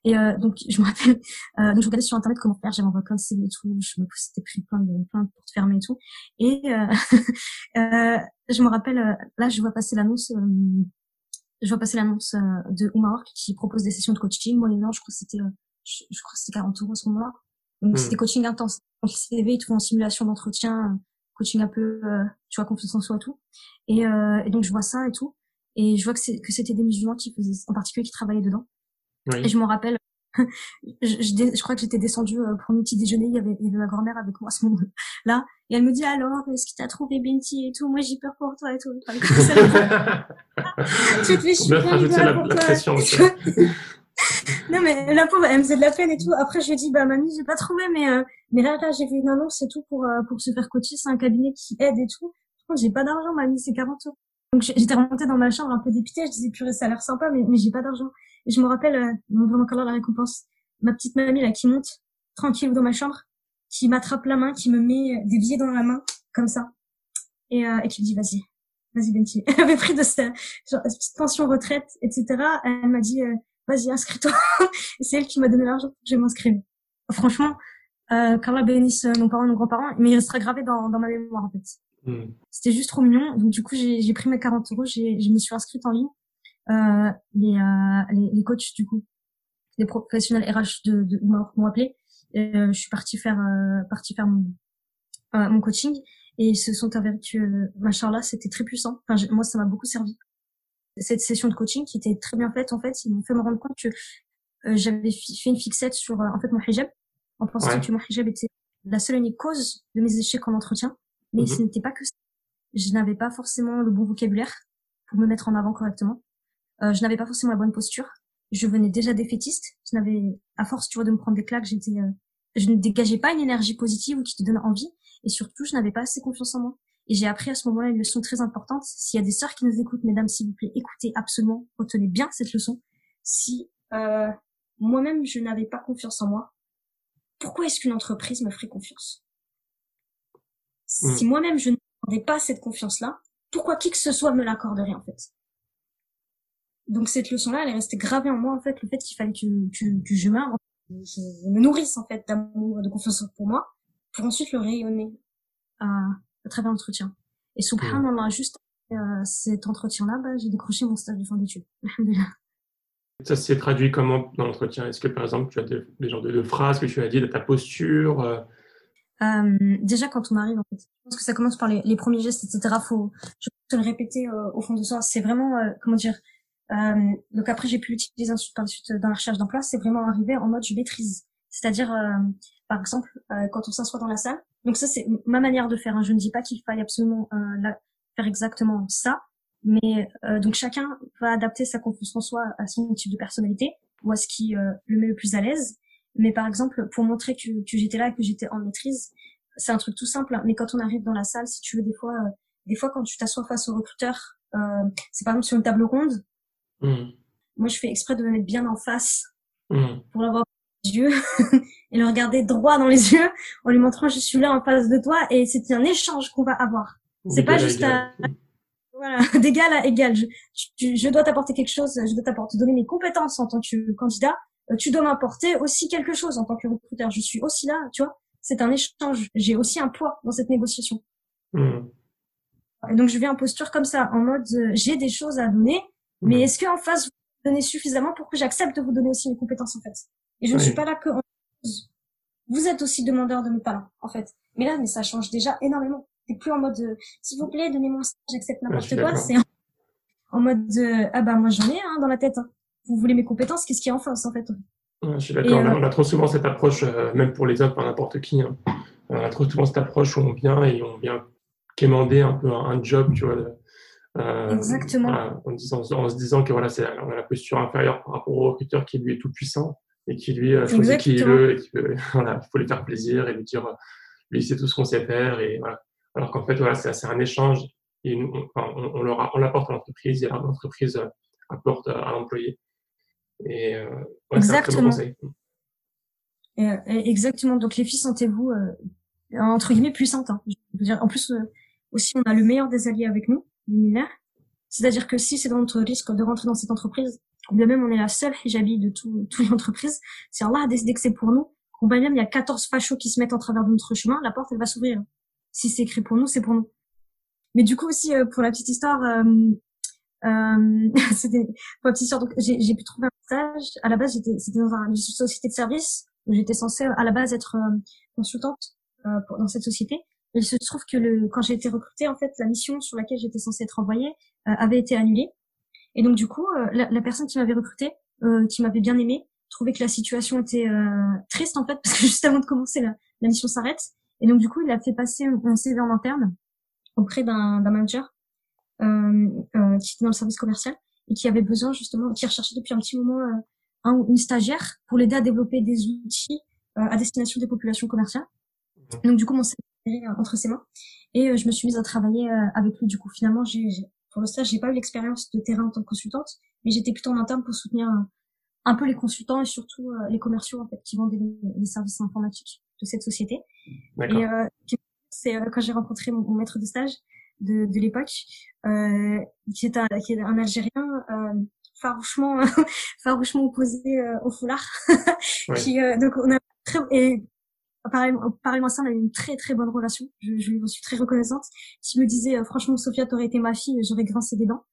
S2: Et euh, donc je me rappelle, euh, donc je regardais sur internet comment faire, j'avais envoyé plein de CV et tout, je me c'était pris plein de plein de portes fermées et tout. Et euh, euh, je me rappelle, euh, là je vois passer l'annonce, euh, je vois passer l'annonce de Oumar qui propose des sessions de coaching moyennant, je crois que c'était, je, je, crois que c'était 40 euros à ce moment-là. Donc hmm. c'était coaching intense. Donc CV, tout en simulation d'entretien, coaching un peu, tu vois, confiance en soi et tout. Et, et donc je vois ça et tout. Et je vois que c'était des musulmans qui faisaient, en particulier, qui travaillaient dedans. Oui. Et je m'en rappelle, je, je, je, crois que j'étais descendue euh, pour un petit déjeuner, il y avait, il y avait ma grand-mère avec moi à ce moment-là, et elle me dit alors, est-ce qu'il t'a trouvé Binti et tout, moi j'ai peur pour toi et tout. Enfin, tu te fais chier,
S1: la, la pression
S2: non mais la pauvre, elle me faisait de la peine et tout. Après je lui ai dit bah mamie j'ai pas trouvé mais euh, mais là là j'ai vu une annonce et tout pour euh, pour se faire coacher, c'est un cabinet qui aide et tout. Par contre j'ai pas d'argent mamie, c'est 40 euros. Donc j'étais remontée dans ma chambre un peu dépitée, je disais purée ça a l'air sympa mais, mais j'ai pas d'argent. Et je me rappelle, euh, vraiment quand la récompense, ma petite mamie là qui monte tranquille dans ma chambre, qui m'attrape la main, qui me met euh, des billets dans la main comme ça et, euh, et qui me dit vas-y, vas-y Benti. Elle avait pris de sa genre, pension retraite etc. Elle m'a dit euh, vas-y inscris-toi. et c'est elle qui m'a donné l'argent pour que je m'inscrive. Franchement, euh, qu'Allah bénisse nos parents, nos grands-parents, mais il restera gravé dans, dans ma mémoire en fait. Hmm. C'était juste trop mignon. Donc du coup, j'ai pris mes 40 euros, je me suis inscrite en ligne. Euh, les, euh, les, les, coachs du coup, les professionnels RH de, de m'ont appelé. Euh, je suis partie faire euh, partie faire mon euh, mon coaching et ils se sont avérés que machin là c'était très puissant. Enfin, moi ça m'a beaucoup servi. Cette session de coaching qui était très bien faite en fait, ils m'ont fait me rendre compte que j'avais fait une fixette sur en fait mon hijab en pensant que mon hijab était la seule et unique cause de mes échecs en entretien mais mhm. ce n'était pas que ça. Je n'avais pas forcément le bon vocabulaire pour me mettre en avant correctement. Euh, je n'avais pas forcément la bonne posture. Je venais déjà défaitiste. Je n'avais, à force, tu vois, de me prendre des claques, j'étais, euh, je ne dégageais pas une énergie positive ou qui te donne envie. Et surtout, je n'avais pas assez confiance en moi. Et j'ai appris à ce moment-là une leçon très importante. S'il y a des sœurs qui nous écoutent, mesdames, s'il vous plaît, écoutez absolument, retenez bien cette leçon. Si euh, moi-même je n'avais pas confiance en moi, pourquoi est-ce qu'une entreprise me ferait confiance? Si mm. moi-même je n'accordais pas cette confiance-là, pourquoi qui que ce soit me l'accorderait en fait? Donc cette leçon-là, elle est restée gravée en moi en fait, le fait qu'il fallait que, que, que je meure, je me nourrisse en fait d'amour, de confiance pour moi, pour ensuite le rayonner à, à travers l'entretien. Et subhanallah, juste euh, cet entretien-là, bah, j'ai décroché mon stage de fin d'études.
S1: Ça s'est traduit comment dans l'entretien? Est-ce que par exemple tu as des, genres de, phrases que tu as dit de ta posture euh?
S2: euh, Déjà quand on arrive, en fait, je pense que ça commence par les, les premiers gestes, etc. Faut, je peux te le répéter euh, au fond de soi. C'est vraiment, euh, comment dire, euh, donc après, j'ai pu utiliser ensuite par la suite dans la recherche d'emploi. C'est vraiment arrivé en mode je maîtrise. C'est-à-dire, euh, par exemple, euh, quand on s'assoit dans la salle. Donc ça, c'est ma manière de faire. Hein. Je ne dis pas qu'il faille absolument la, faire exactement ça, mais donc chacun va adapter sa confiance en soi à son type de personnalité ou à ce qui le met le plus à l'aise. Mais par exemple, pour montrer que, que j'étais là et que j'étais en maîtrise, c'est un truc tout simple. Hein. Mais quand on arrive dans la salle, si tu veux, des fois, des fois quand tu t'assois face au recruteur, c'est par exemple sur une table ronde, Mm. Moi, je fais exprès de me mettre bien en face mm. pour l'avoir yeux et le regarder droit dans les yeux en lui montrant je suis là en face de toi et c'est un échange qu'on va avoir. C'est pas juste à, voilà, d'égal à égal. Je, je, dois t'apporter quelque chose, je dois t'apporter, donner mes compétences en tant que candidat. Euh, tu dois m'apporter aussi quelque chose en tant que recruteur. Je suis aussi là, tu vois. C'est un échange. J'ai aussi un poids dans cette négociation. Mm. Et donc je viens en posture comme ça, en mode euh, j'ai des choses à donner mais est-ce qu'en face, vous donnez suffisamment pour que j'accepte de vous donner aussi mes compétences, en fait? Et je ne suis pas là que vous êtes aussi demandeur de mes talents, en fait. Mais là, mais ça change déjà énormément. C'est plus en mode, euh, s'il vous plaît, donnez-moi ça, j'accepte n'importe quoi. C'est en mode, euh, ah bah moi j'en ai hein, dans la tête. Hein. Vous voulez mes compétences, qu'est-ce qui est en face, en fait?
S1: Je suis d'accord. Euh, on a trop souvent cette approche, même pour les autres, par n'importe qui. Hein. On a trop souvent cette approche où on vient et on vient quémander un peu un, job, tu vois.
S2: Euh, Exactement.
S1: en, disant, en, se disant que voilà, c'est on a la posture inférieure par rapport au recruteur qui lui est tout puissant et qui lui euh, choisit qui il veut et qui voilà, il faut lui faire plaisir et lui dire euh, lui c'est tout ce qu'on sait faire et voilà. Alors qu'en fait voilà, c'est un échange et on, on, on, on l'apporte à l'entreprise et l'entreprise apporte à l'employé. Et euh, ouais,
S2: Exactement. exactement. Donc les filles, sentez-vous entre guillemets puissantes. Hein. Je veux dire, en plus aussi on a le meilleur des alliés avec nous c'est-à-dire que si c'est dans notre risque de rentrer dans cette entreprise, bien même on est la seule hijabi de tout, toutes les entreprises, si Allah a décidé que c'est pour nous, ou bien même il y a 14 fachos qui se mettent en travers de notre chemin, la porte elle va s'ouvrir. Si c'est écrit pour nous, c'est pour nous. Mais du coup aussi euh, pour la petite histoire, euh, euh, c'était pour la petite histoire. Donc j'ai pu trouver un stage. À la base j'étais c'était dans une société de service où j'étais censée à la base être euh, consultante pour, dans cette société. Il se trouve que le, quand j'ai été recrutée, en fait, la mission sur laquelle j'étais censée être envoyée euh, avait été annulée. Et donc, du coup, euh, la, la, personne qui m'avait recrutée, euh, qui m'avait bien aimée, trouvait que la situation était triste, en fait, parce que juste avant de commencer, la, la mission s'arrête. Et donc, du coup, il a fait passer un CV en interne auprès d'un manager qui était dans le service commercial et qui avait besoin, justement, qui recherchait depuis un petit moment un, une stagiaire pour l'aider à développer des outils à destination des populations commerciales. Mmh. Donc, du coup, mon CV entre ses mains. Et euh, je me suis mise à travailler euh, avec lui. Du coup, finalement, j'ai, pour le stage, j'ai pas eu l'expérience de terrain en tant que consultante, mais j'étais plutôt en interne pour soutenir euh, un peu les consultants et surtout les commerciaux en fait qui vendaient les, services informatiques de cette société. Et c'est quand j'ai rencontré mon, maître de stage de, de l'époque, euh, qui est un, qui est un Algérien euh, farouchement, farouchement opposé au foulard. qui, donc on a très, et Pareillement, ça, on a eu une très très bonne relation. Je, je lui suis très reconnaissante. Qui me disait, euh, franchement, Sophia, t'aurais été ma fille, j'aurais grincé des dents.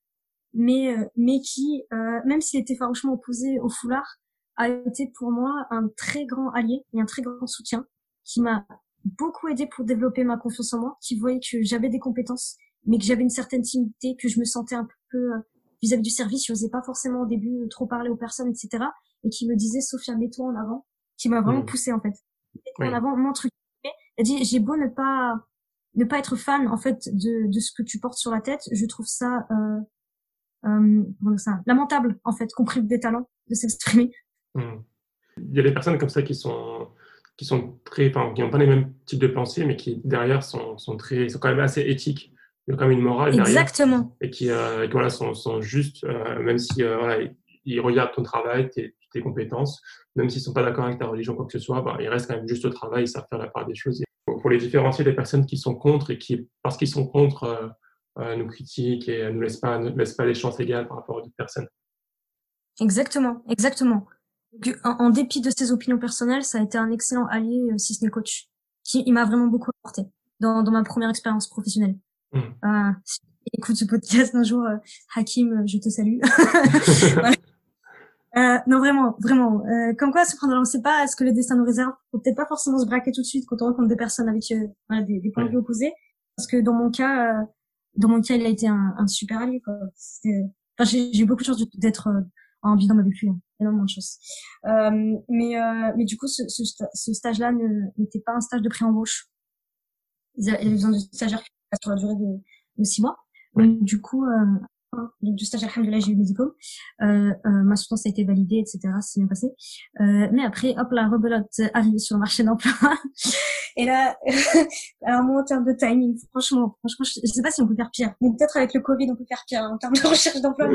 S2: Mais euh, mais qui, euh, même s'il était farouchement opposé au foulard, a été pour moi un très grand allié et un très grand soutien, qui m'a beaucoup aidé pour développer ma confiance en moi, qui voyait que j'avais des compétences, mais que j'avais une certaine timidité, que je me sentais un peu vis-à-vis du service, je n'osais pas forcément au début trop parler aux personnes, etc. Et qui me disait, Sophia, mets-toi en avant, qui m'a vraiment mmh. poussé en fait en avant mon truc. Elle dit j'ai beau ne pas ne pas être fan en fait de, de ce que tu portes sur la tête, je trouve ça euh, euh, ça? Lamentable en fait qu'on prive des talents de s'exprimer.
S1: Hmm. Il y a des personnes comme ça qui sont qui sont très enfin qui n'ont pas les mêmes types de pensée mais qui derrière sont, sont très sont quand même assez éthiques. Il y a quand même une morale derrière.
S2: Exactement.
S1: Et qui, euh, voilà sont, sont justes euh, même si euh, voilà ils regardent ton travail, tes, tes compétences, même s'ils ne sont pas d'accord avec ta religion, quoi que ce soit, bah, ils restent quand même juste au travail, ils savent faire la part des choses. Pour, les différencier des personnes qui sont contre et qui, parce qu'ils sont contre, euh, euh, nous critiquent et ne nous laissent pas, laissent pas les chances égales par rapport à d'autres personnes.
S2: Exactement, exactement. En, dépit de ses opinions personnelles, ça a été un excellent allié, euh, si ce n'est coach. Qui, il m'a vraiment beaucoup apporté dans, dans ma première expérience professionnelle. Mmh. Euh, écoute ce podcast un jour, euh, Hakim, je te salue. Euh, non, vraiment, vraiment. Euh, comme quoi, cependant, on ne sait pas ce que le destin nous réserve. Faut peut-être pas forcément se braquer tout de suite quand on rencontre des personnes avec euh, des, des, points de vue opposés. Parce que dans mon cas, euh, dans mon cas, il a été un, un super allié. Quoi. Enfin, j'ai eu beaucoup de chance d'être euh, en binôme avec lui, hein. énormément de chance. mais, mais du coup, ce, ce, ce stage-là n'était pas un stage de pré-embauche. Il y avait besoin de stagiaires sur la durée de, de six mois. Donc, du coup, donc du stage alhamdoulilah j'ai eu mes diplômes. Euh, euh, ma soutenance a été validée etc c'est bien passé. Euh, mais après hop la rebelote arrive sur le marché d'emploi. Et là alors moi en termes de timing franchement franchement je, sais pas si on peut faire pire. Mais peut-être avec le covid on peut faire pire hein, en termes de recherche d'emploi.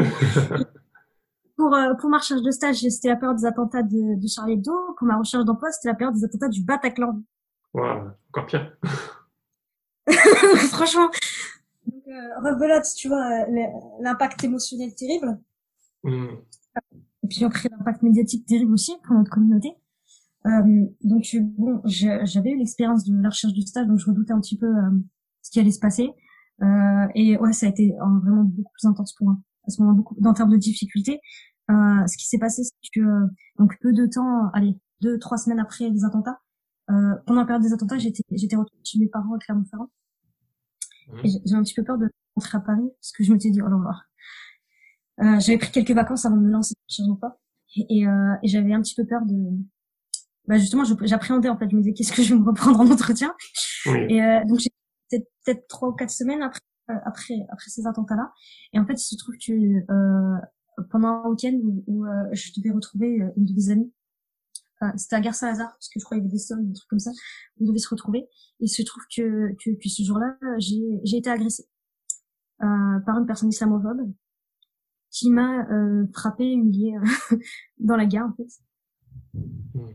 S2: Pour euh, pour ma recherche de stage c'était la période des attentats de, de Charlie Hebdo. Pour ma recherche d'emploi c'était la période des attentats du Bataclan.
S1: Wow, encore pire.
S2: Franchement rebelote, tu vois, euh, l'impact émotionnel terrible. Mm. Et puis après, l'impact médiatique terrible aussi pour notre communauté. Euh, donc bon, j'avais eu l'expérience de la recherche du stage, donc je redoutais un petit peu euh, ce qui allait se passer. Euh, et ouais, ça a été vraiment beaucoup plus intense pour moi. À ce moment, beaucoup, en termes de difficultés. ce qui s'est passé, c'est que donc peu de temps, allez, deux, trois semaines après les attentats, pendant la période des attentats, j'étais j'étais retournée chez mes parents à Clermont-Ferrand. Mmh. J'ai un petit peu peur de rentrer à Paris parce que je m'étais dit oh là là. Euh, j'avais pris quelques vacances avant de me lancer dans le pas. Et, euh, et j'avais un petit peu peur de bah justement j'appréhendais en fait. Je me disais qu'est-ce que je vais me reprendre en entretien? Et euh, donc j'ai peut-être trois ou quatre semaines après euh, après après ces attentats là et en fait il se trouve que euh, pendant un week-end où, où euh, je devais retrouver une de mes amies c'était à Gare Saint-Lazare, parce que je crois qu'il y avait des sommes, des trucs comme ça. On devait se retrouver. Il se trouve que, que, que ce jour-là, j'ai, j'ai été agressée euh, par une personne islamophobe qui m'a euh, frappé, humiliée euh, dans la gare, en fait. Hmm.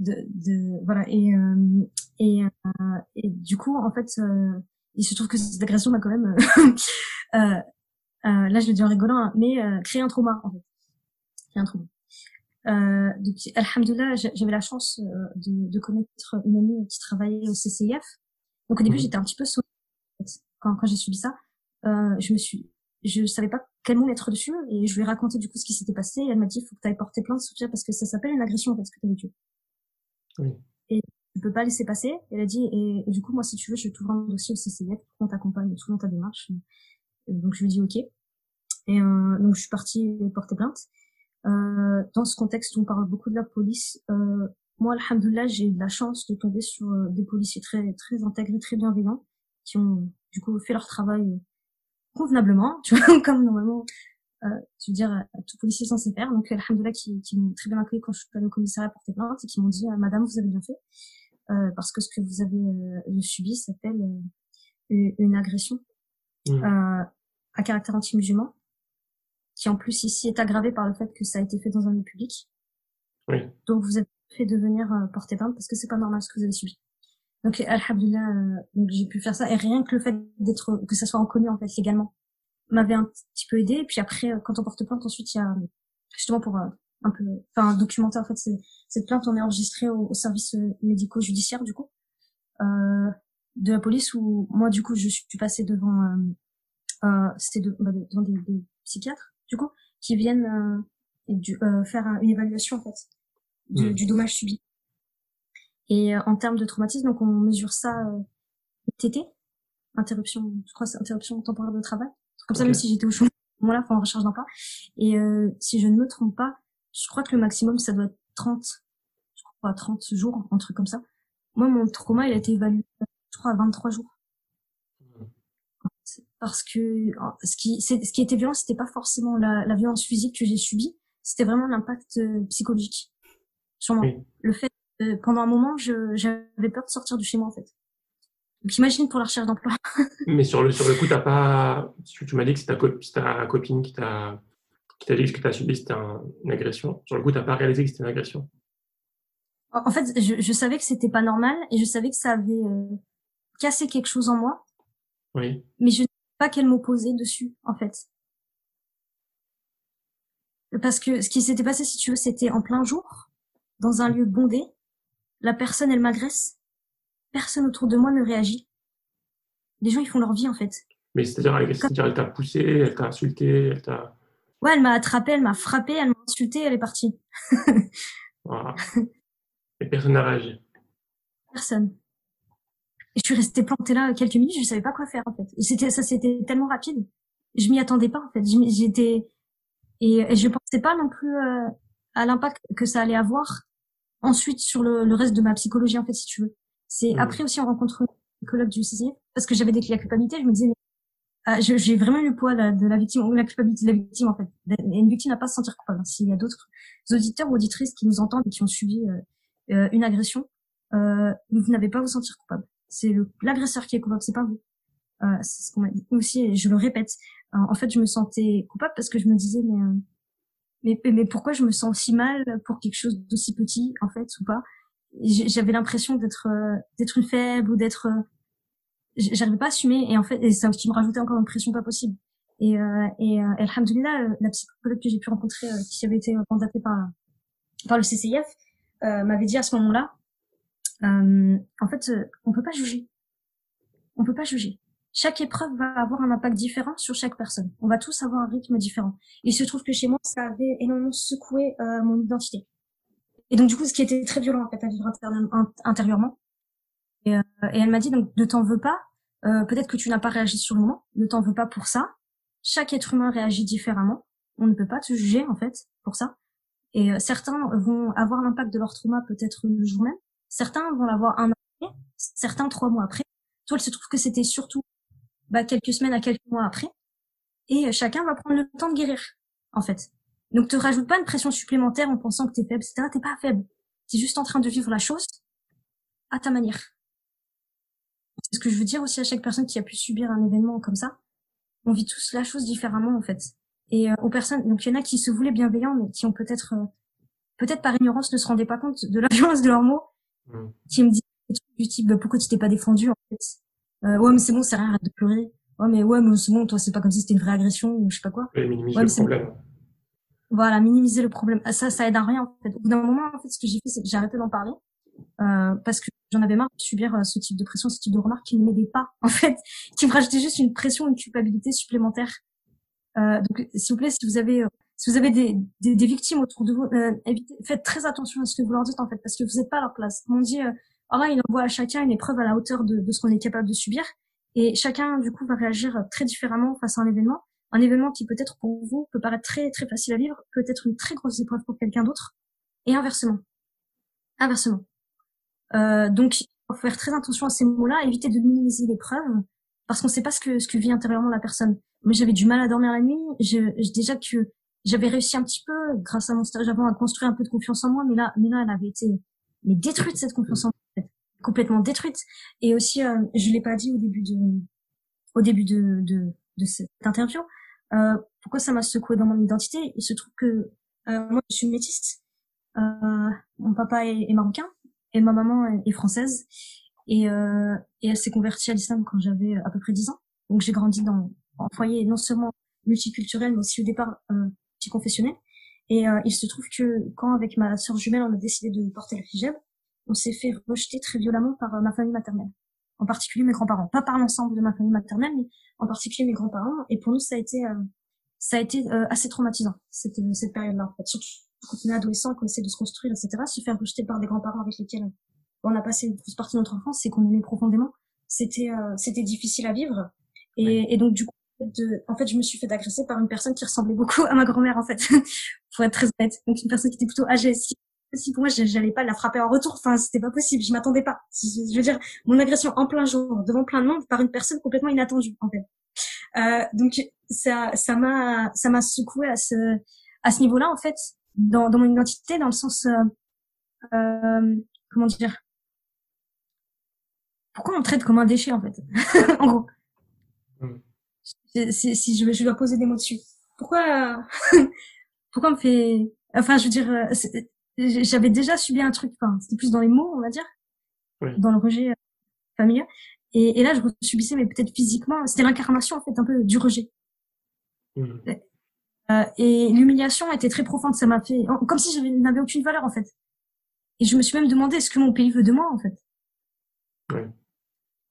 S2: De, de voilà et euh, et, euh, et du coup en fait il se trouve que cette agression m'a quand même là je le dis en rigolant hein, mais créé un trauma en fait créé un trauma euh, donc, alhamdoulilah, j'avais la chance euh, de, de, connaître une amie qui travaillait au CCIF. Donc, au début, mhm. j'étais un petit peu souriante quand, quand j'ai subi ça. Euh, je me suis, je savais pas quel mot mettre dessus et je lui ai raconté du coup ce qui s'était passé. Et elle m'a dit, il faut que tu ailles porter plainte, Sophia, parce que ça s'appelle une agression en fait, ce que tu as vécu. Oui. Et tu peux pas laisser passer. Elle a dit, et, du coup, moi, si tu veux, je t'ouvre un dossier au CCIF pour qu'on t'accompagne tout dans ta démarche. donc, je lui ai dit, ok. Et euh, donc, je suis partie porter plainte. Euh, dans ce contexte où on parle beaucoup de la police, euh, moi, alhamdoulilah, j'ai eu de la chance de tomber sur euh, des policiers très très intégrés, très bienveillants, qui ont du coup fait leur travail euh, convenablement, tu vois, comme normalement, euh, tu veux dire, tout policier censé faire. Donc, alhamdoulilah, qui, qui m'ont très bien accueilli quand je suis allée au commissariat porter plainte et qui m'ont dit, Madame, vous avez bien fait, euh, parce que ce que vous avez subi s'appelle une agression mmh. à caractère anti-musulman qui en plus ici est aggravé par le fait que ça a été fait dans un lieu public. Oui. Donc vous êtes fait de venir euh, porter plainte parce que c'est pas normal ce que vous avez subi. Donc alhamdulillah, euh, donc j'ai pu faire ça et rien que le fait d'être que ça soit reconnu en fait légalement m'avait un petit peu aidé. Et puis après, euh, quand on porte plainte, ensuite il y a justement pour un peu, enfin documenter en fait cette plainte, on est enregistré au, au service médico-judiciaire du coup euh, de la police où moi du coup je suis passée devant, euh, c'était de, bah, devant des, des psychiatres du coup, qui viennent euh, du, euh, faire une évaluation en fait du, hmm. du dommage subi. Et euh, en termes de traumatisme, donc on mesure ça TT, interruption, je crois c'est interruption temporaire de travail. Comme ça, même si j'étais au chômage, voilà, enfin en recherche d'emploi. Et si je ne me trompe pas, je crois que le maximum ça doit être 30, je crois 30 jours, un truc comme ça. Moi, mon trauma, il a été évalué, je crois, à 23 jours parce que ce qui, ce qui était violent, c'était pas forcément la, la, violence physique que j'ai subie, c'était vraiment l'impact euh, psychologique sur moi. Le fait, euh, pendant un moment, j'avais peur de sortir de chez moi en fait. Donc imagine pour la recherche d'emploi.
S1: Mais sur le sur le coup, t'as pas, tu, tu m'as dit que c'est ta, ta, copine qui t'a qui t'a dit que ce que t'as subi c'était une agression. Sur le coup, t'as pas réalisé que c'était une agression.
S2: En fait, je, je savais que c'était pas normal et je savais que ça avait euh, cassé quelque chose en moi.
S1: Oui.
S2: Mais je pas qu'elle m'opposait dessus, en fait. parce que ce qui s'était passé, si tu veux, c'était en plein jour, dans un lieu bondé. La personne, elle m'agresse. Personne autour de moi ne réagit. Les gens, ils font leur vie, en fait.
S1: Mais c'est-à-dire, elle t'a poussé, elle t'a insulté, elle t'a...
S2: Ouais, elle m'a attrapé, elle m'a frappé, elle m'a insulté, elle est partie.
S1: voilà. Et personne n'a réagi.
S2: Personne. Et je suis restée plantée là quelques minutes, je savais pas quoi faire en fait. C'était ça, c'était tellement rapide. Je m'y attendais pas en fait. J'étais et, je pensais pas non plus euh, à l'impact que ça allait avoir ensuite sur le, le, reste de ma psychologie en fait si tu veux. C'est mmh. après aussi on rencontre collègue du CCF parce que j'avais des la culpabilité, je me disais mais ah, j'ai vraiment eu le poids de la victime ou la culpabilité de la victime en fait. une victime n'a pas à se sentir coupable. S'il y a d'autres auditeurs ou auditrices qui nous entendent et qui ont subi euh, euh, une agression, euh, vous n'avez pas à vous sentir coupable. C'est l'agresseur qui est coupable, c'est pas vous. Euh, c'est ce qu'on m'a dit aussi je le répète. en fait, je me sentais coupable parce que je me disais mais mais, mais pourquoi je me sens si mal pour quelque chose d'aussi petit en fait ou pas? J'avais l'impression d'être d'être une faible ou d'être j'arrivais pas à assumer et en fait et ça qui me rajoutait encore une pression pas possible et euh, et euh, alhamdoulilah euh, la psychologue que j'ai pu rencontrer euh, qui avait été mandatée par par le CCIF m'avait dit à ce moment-là en fait on peut pas juger on peut pas juger chaque épreuve va avoir un impact différent sur chaque personne on va tous avoir un rythme différent il se trouve que chez moi ça avait énormément secoué mon identité et donc du coup ce qui était très violent en fait à vivre intérieurement et, euh, et elle m'a dit donc ne t'en veux pas. Euh, peut-être que tu n'as pas réagi sur le moment. Ne t'en veux pas pour ça. Chaque être humain réagit différemment. On ne peut pas te juger en fait pour ça. Et euh, certains vont avoir l'impact de leur trauma peut-être le jour même. Certains vont l'avoir un an après. Certains trois mois après. Toi, il se trouve que c'était surtout bah, quelques semaines à quelques mois après. Et chacun va prendre le temps de guérir, en fait. Donc, te rajoute pas une pression supplémentaire en pensant que t'es faible, etc. T'es pas faible. T'es juste en train de vivre la chose à ta manière. C'est ce que je veux dire aussi à chaque personne qui a pu subir un événement comme ça. On vit tous la chose différemment en fait. Et euh, aux personnes, donc il y en a qui se voulaient bienveillants, mais qui ont peut-être, euh, peut-être par ignorance, ne se rendaient pas compte de la violence de leurs mots, mm. qui me trucs du type bah, pourquoi tu t'es pas défendu en fait? Euh, ouais mais c'est bon, c'est rien, arrête de pleurer. Ouais mais ouais mais c'est bon, toi c'est pas comme si c'était une vraie agression ou je sais pas quoi.
S1: minimiser le problème.
S2: Voilà, minimiser le problème. Ça, ça aide à rien en fait. Au bout d'un moment, en fait, ce que j'ai fait, c'est que j'ai arrêté d'en parler euh, parce que j'en avais marre de subir euh, ce type de pression, ce type de remarques qui ne m'aidaient pas, en fait, qui me rajoutaient juste une pression, une culpabilité supplémentaire. Euh, donc, s'il vous plaît, si vous avez, euh, si vous avez des, des, des victimes autour de vous, évitez, faites très attention à ce que vous leur dites, en fait, parce que vous n'êtes pas à leur place. On dit, euh, là, il envoie à chacun une épreuve à la hauteur de, de ce qu'on est capable de subir, et chacun, du coup, va réagir très différemment face à un événement. Un événement qui peut-être pour vous peut paraître très très facile à vivre, peut être une très grosse épreuve pour quelqu'un d'autre, et inversement. Inversement. Euh, donc, faut faire très attention à ces mots-là, éviter de minimiser les preuves, parce qu'on ne sait pas ce que, ce que vit intérieurement la personne. Mais j'avais du mal à dormir la nuit. Je, déjà que j'avais réussi un petit peu, grâce à mon stage avant, à construire un peu de confiance en moi, mais là, mais là, elle avait été mais détruite cette confiance en moi, complètement détruite. Et aussi, euh, je l'ai pas dit au début de, au début de, de, de cette interview, euh, pourquoi ça m'a secoué dans mon identité? Il se trouve que euh, moi, je suis métisse. Euh, mon papa est, marocain, et ma maman est française et, euh, et elle s'est convertie à l'islam quand j'avais à peu près 10 ans. Donc j'ai grandi dans un foyer non seulement multiculturel mais aussi au départ euh, confessionnel. Et euh, il se trouve que quand avec ma sœur jumelle on a décidé de porter le hijab, on s'est fait rejeter très violemment par euh, ma famille maternelle, en particulier mes grands-parents, pas par l'ensemble de ma famille maternelle, mais en particulier mes grands-parents. Et pour nous ça a été euh, ça a été euh, assez traumatisant cette cette période-là en fait, surtout quand on est adolescent, qu'on essaie de se construire, etc., se faire rejeter par des grands-parents avec lesquels on a passé une grosse partie de notre enfance, c'est qu'on aimait profondément. C'était euh, c'était difficile à vivre. Et, et, donc du coup, en fait, je me suis fait agresser par une personne qui ressemblait beaucoup à ma grand-mère, en fait, pour être très honnête. Donc une personne qui était plutôt âgée. Si, si pour moi, j'allais pas la frapper en retour. Enfin, c'était pas possible. Je m'attendais pas. Je veux dire, mon agression en plein jour, devant plein de monde, par une personne complètement inattendue, en fait. Euh, donc ça, ça m'a, ça m'a secoué à ce, à ce niveau-là, en fait dans, dans mon identité, dans le sens, euh, euh, comment dire, pourquoi on traite comme un déchet en fait, en gros. Si, si je, je dois poser des mots dessus, pourquoi, pourquoi on me fait, enfin, je veux dire, euh, j'avais déjà subi un truc, enfin, c'était plus dans les mots, on va dire, dans le rejet euh, familial. Et, et, là, je subissais, mais peut-être physiquement, c'était l'incarnation en fait un peu du rejet. Mm. Euh, et l'humiliation était très profonde. Ça m'a fait comme si je n'avais aucune valeur en fait. Et je me suis même demandé est-ce que mon pays veut de moi en fait. Ouais.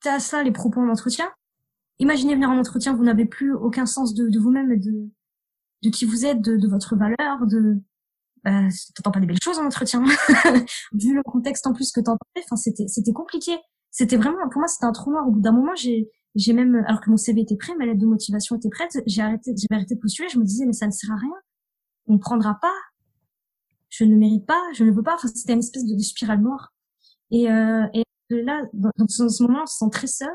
S2: à ça les propos en entretien. Imaginez venir en entretien, vous n'avez plus aucun sens de, de vous-même de, de qui vous êtes, de, de votre valeur, de bah, t'entends pas des belles choses en entretien. Vu le contexte en plus que t'entendais, enfin c'était c'était compliqué. C'était vraiment pour moi c'était un trou noir. Au bout d'un moment, j'ai j'ai même alors que mon CV était prêt, ma lettre de motivation était prête, j'ai arrêté j'ai arrêté de postuler. Je me disais mais ça ne sert à rien. On ne prendra pas. Je ne mérite pas. Je ne veux pas. Enfin c'était une espèce de, spirale noire. Et euh, et là dans, dans ce moment, on se sent très seul.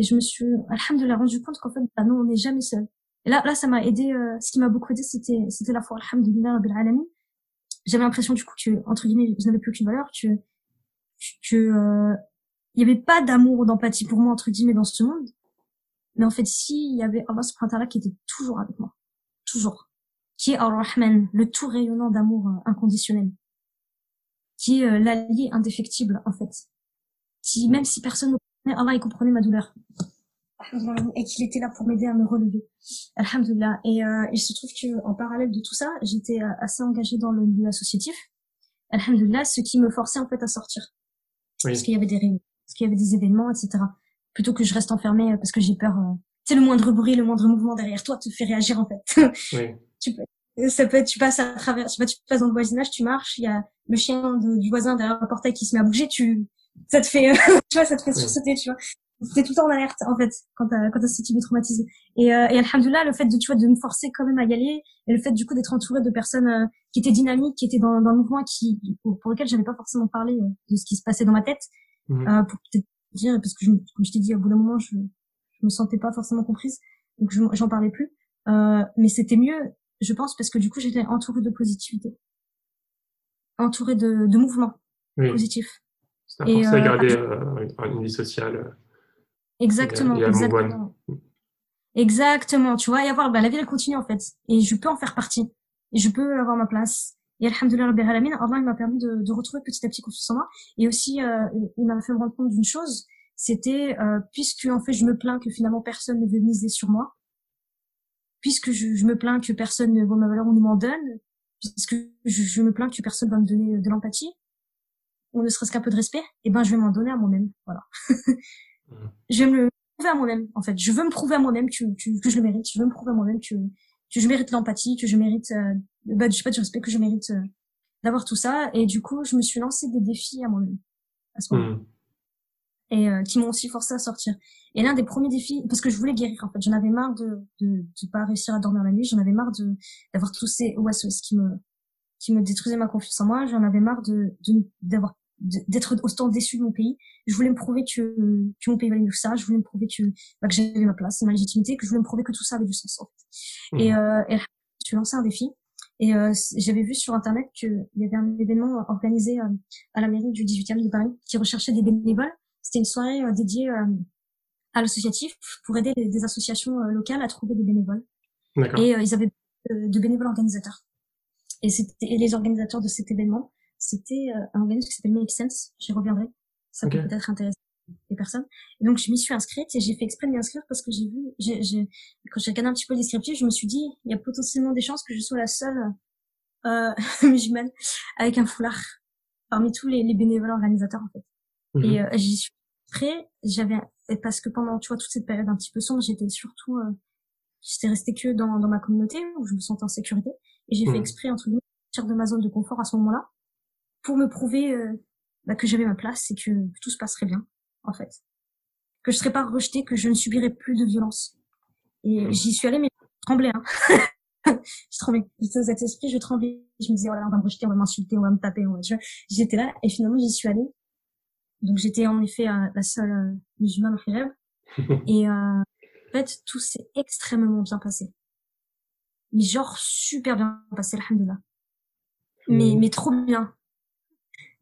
S2: Et je me suis, alhamdoulilah, rendu compte qu'en fait, bah non, on n'est jamais seul. Et là, là, ça m'a aidé, euh, ce qui m'a beaucoup aidé, c'était, c'était la foi, alhamdoulilah, alamin. J'avais l'impression, du coup, que, entre guillemets, je n'avais plus aucune valeur, que, que, euh, il y avait pas d'amour ou d'empathie pour moi, entre guillemets, dans ce monde. Mais en fait, si, il y avait Allah subhanahu wa qui était toujours avec moi. Toujours. Qui est Ar-Rahman, le tout rayonnant d'amour euh, inconditionnel. Qui est l'allié indéfectible, en fait. Qui, même si personne Allah, il comprenait ma douleur. Et qu'il était là pour m'aider à me relever. Alhamdulillah. Et euh, il se trouve que en parallèle de tout ça, j'étais euh, assez engagée dans le milieu associatif. Alhamdulillah, ce qui me forçait en fait à sortir. Parce qu'il y avait des réunions, parce qu'il y avait des événements, etc. Plutôt que je reste enfermée euh, parce que j'ai peur. Euh, tu sais, le moindre bruit, le moindre mouvement derrière toi te fait réagir en fait. oui. tu peux, ça peut être, tu passes à travers, tu passes dans le voisinage, tu marches, il y a le chien du voisin derrière le portail qui se met à bouger, tu, ça te fait, tu vois, ça te fait sursauter, tu vois. C'était tout le temps en alerte, en fait, quand t'as, quand t'as ce type de traumatisme. Et, euh, et alhamdoulilah, le fait de, tu vois, de me forcer quand même à y aller, et le fait, du coup, d'être entouré de personnes euh, qui étaient dynamiques, qui étaient dans, dans le mouvement, qui, pour, pour lequel j'avais pas forcément parlé euh, de ce qui se passait dans ma tête, mhm. euh, pour peut-être dire, parce que je, comme je t'ai dit, au bout d'un moment, je, je me sentais pas forcément comprise, donc j'en parlais plus. Euh, mais c'était mieux, je pense, parce que du coup, j'étais entourée de positivité. Entourée de, de mouvements positifs.
S1: C'est important de garder euh, une vie sociale. Euh,
S2: exactement, exactement. Exactement, tu vois, y avoir, bah, la vie elle continue en fait, et je peux en faire partie, et je peux avoir ma place. Et alhamdoulilah, alamin, Allah il m'a permis de, de, retrouver petit à petit confiance en moi, et aussi euh, il m'a fait me rendre compte d'une chose, c'était euh, puisque en fait je me plains que finalement personne ne veut miser sur moi, puisque je, je me plains que personne ne voit ma valeur ou ne m'en donne, puisque je, je, me plains que personne va me donner de l'empathie, ou ne serait-ce qu'un peu de respect, eh ben je vais m'en donner à moi-même. Voilà. Mmh. je vais me le prouver à moi-même. En fait, je veux me prouver à moi-même que, que, je le mérite. Je veux me prouver à moi-même que, que je mérite l'empathie, que je mérite, euh, bah, je sais pas du respect, que je mérite euh, d'avoir tout ça. Et du coup, je me suis lancé des défis à moi-même à ce moment. Mmh. Et euh, qui m'ont aussi forcé à sortir. Et l'un des premiers défis, parce que je voulais guérir en fait, j'en avais marre de, de de pas réussir à dormir la nuit, j'en avais marre de d'avoir tous ces OSOS qui me qui me détruisaient ma confiance en moi, j'en avais marre de d'avoir d'être autant déçu de mon pays. Je voulais me prouver que, que mon pays valait mieux que ça. Je voulais me prouver que, bah, que j'avais ma place, ma légitimité, que je voulais me prouver que tout ça avait du sens. En fait. Et, mmh. euh, et je suis lancé un défi. Et euh, j'avais vu sur internet qu'il y avait un événement organisé euh, à la mairie du 18e de Paris qui recherchait des bénévoles. C'était une soirée euh, dédiée euh, à l'associatif pour aider les, des associations locales à trouver des bénévoles. Et ils avaient de bénévoles organisateurs. Et c'était les organisateurs de cet événement c'était euh, un organisme qui s'appelle Make Sense. J'y reviendrai. Ça peut peut-être intéresser les personnes. Et donc, je m'y suis inscrite et j'ai fait exprès de m'y inscrire parce que j'ai vu, j'ai, quand j'ai regardé un petit peu le descriptif, je me suis dit, il y a potentiellement des chances que je sois la seule euh, musulmane avec un foulard parmi tous les, les bénévoles organisateurs, en fait. Mhm. Et euh, j'y suis prêt. J'avais, parce que pendant, tu vois, toute cette période un petit peu sombre, j'étais surtout, euh, j'étais restée que dans, dans ma communauté où je me sentais en sécurité. Et j'ai fait mhm. exprès, entre guillemets, sortir de ma zone de confort à ce moment-là pour me prouver euh, bah, que j'avais ma place et que, tout se passerait bien, en fait. Que je serais pas rejetée, que je ne subirais plus de violence. Et mmh. j'y suis allée, mais je tremblais. Hein. je tremblais. J'étais aux esprit, je tremblais. Je me disais, oh là, on va me rejeter, on va m'insulter, on va me taper. On va... J'étais là, et finalement, j'y suis allée. Donc, j'étais en effet euh, la seule euh, musulmane au rêve. et euh, en fait, tout s'est extrêmement bien passé. Mais genre, super bien passé, alhamdoulilah. Mais, mmh. mais trop bien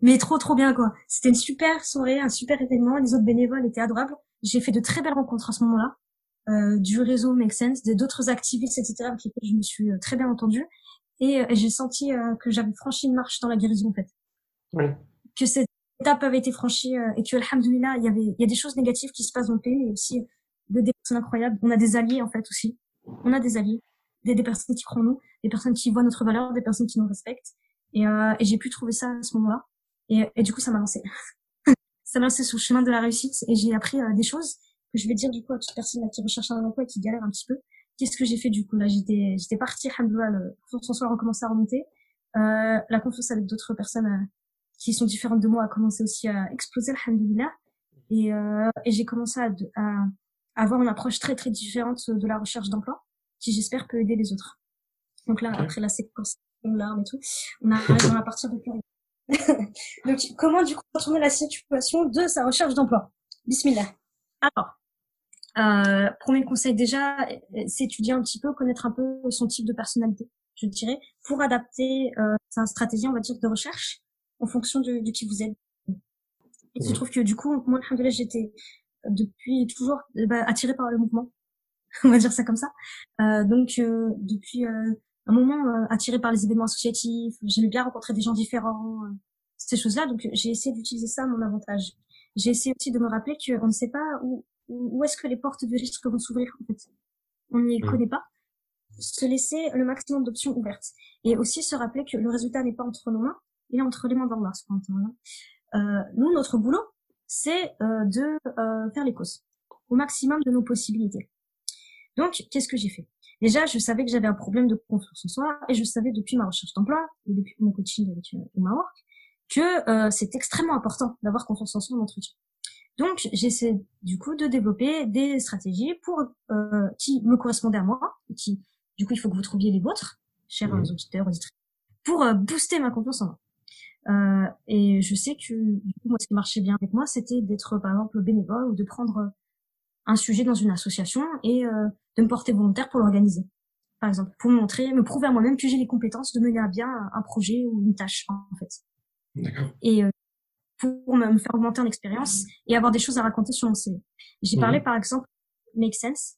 S2: mais trop trop bien quoi. C'était une super soirée, un super événement. Les autres bénévoles étaient adorables. J'ai fait de très belles rencontres à ce moment-là, euh, du réseau Make Sense, d'autres activistes, etc. avec lesquels je me suis euh, très bien entendue. Et, euh, j'ai senti euh, que j'avais franchi une marche dans la guérison en fait. Oui. Que cette étape avait été franchie et que alhamdoulilah, il y avait il y a des choses négatives qui se passent dans le pays, mais aussi de des personnes incroyables. On a des alliés en fait aussi. On a des alliés. des, personnes qui croient en nous, des personnes qui voient notre valeur, des personnes qui nous respectent. Et, euh, et j'ai pu trouver ça à ce moment-là. Et, et du coup, ça m'a lancé. ça m'a lancé sur le chemin de la réussite et j'ai appris euh, des choses que je vais dire du coup à toute personne qui recherche un emploi et qui galère un petit peu. Qu'est-ce que j'ai fait du coup là? J'étais j'étais partie, alhamdoulilah, le confiance en soi a recommencé à remonter. Euh, la confiance avec d'autres personnes euh, qui sont différentes de moi a commencé aussi à exploser, alhamdoulilah. Et, euh, et j'ai commencé à, à, avoir une approche très très différente de la recherche d'emploi, qui j'espère peut aider les autres. Donc là, après la séquence larmes et tout, on arrive dans la partie de Donc comment du coup retourner la situation de sa recherche d'emploi? Bismillah. Alors, euh, premier conseil déjà, c'est étudier un petit peu, connaître un peu son type de personnalité, je dirais, pour adapter euh, sa stratégie, on va dire, de recherche en fonction de, de qui vous êtes. Il se trouve que du coup, moi, j'étais depuis toujours bah, attirée par le mouvement, on va dire ça comme ça. Euh, donc euh, depuis euh, un moment euh, attirée par les événements associatifs, j'aimais bien rencontrer des gens différents, euh, ces choses-là. Donc j'ai essayé d'utiliser ça à mon avantage. J'ai essayé aussi de me rappeler qu'on ne sait pas où où est-ce que les portes de risque vont s'ouvrir en fait. On n'y connaît pas. Se laisser le maximum d'options ouvertes et aussi se rappeler que le résultat n'est pas entre nos mains, il est entre les mains d'Allah. Euh, nous, notre boulot, c'est euh, de euh, faire les causes au maximum de nos possibilités. Donc, qu'est-ce que j'ai fait? Déjà, je savais que j'avais un problème de confiance en soi et je savais depuis ma recherche d'emploi et depuis mon coaching avec euh, ma work que euh, c'est extrêmement important d'avoir confiance en soi en entretien. Donc, j'essaie du coup de développer des stratégies pour euh, qui me correspondaient à moi, et qui, du coup, il faut que vous trouviez les vôtres, chers mmh. auditeurs, auditrices, pour euh, booster ma confiance en moi. Euh, et je sais que du coup, moi, ce qui marchait bien avec moi, c'était d'être, par exemple, bénévole ou de prendre un sujet dans une association et euh, de me porter volontaire pour l'organiser. Par exemple, pour me montrer, me prouver à moi-même que j'ai les compétences de mener à bien un projet ou une tâche, en fait.
S1: D'accord.
S2: Et euh, pour me faire augmenter en expérience et avoir des choses à raconter sur mon CV. J'ai mhm. parlé par exemple Make Sense.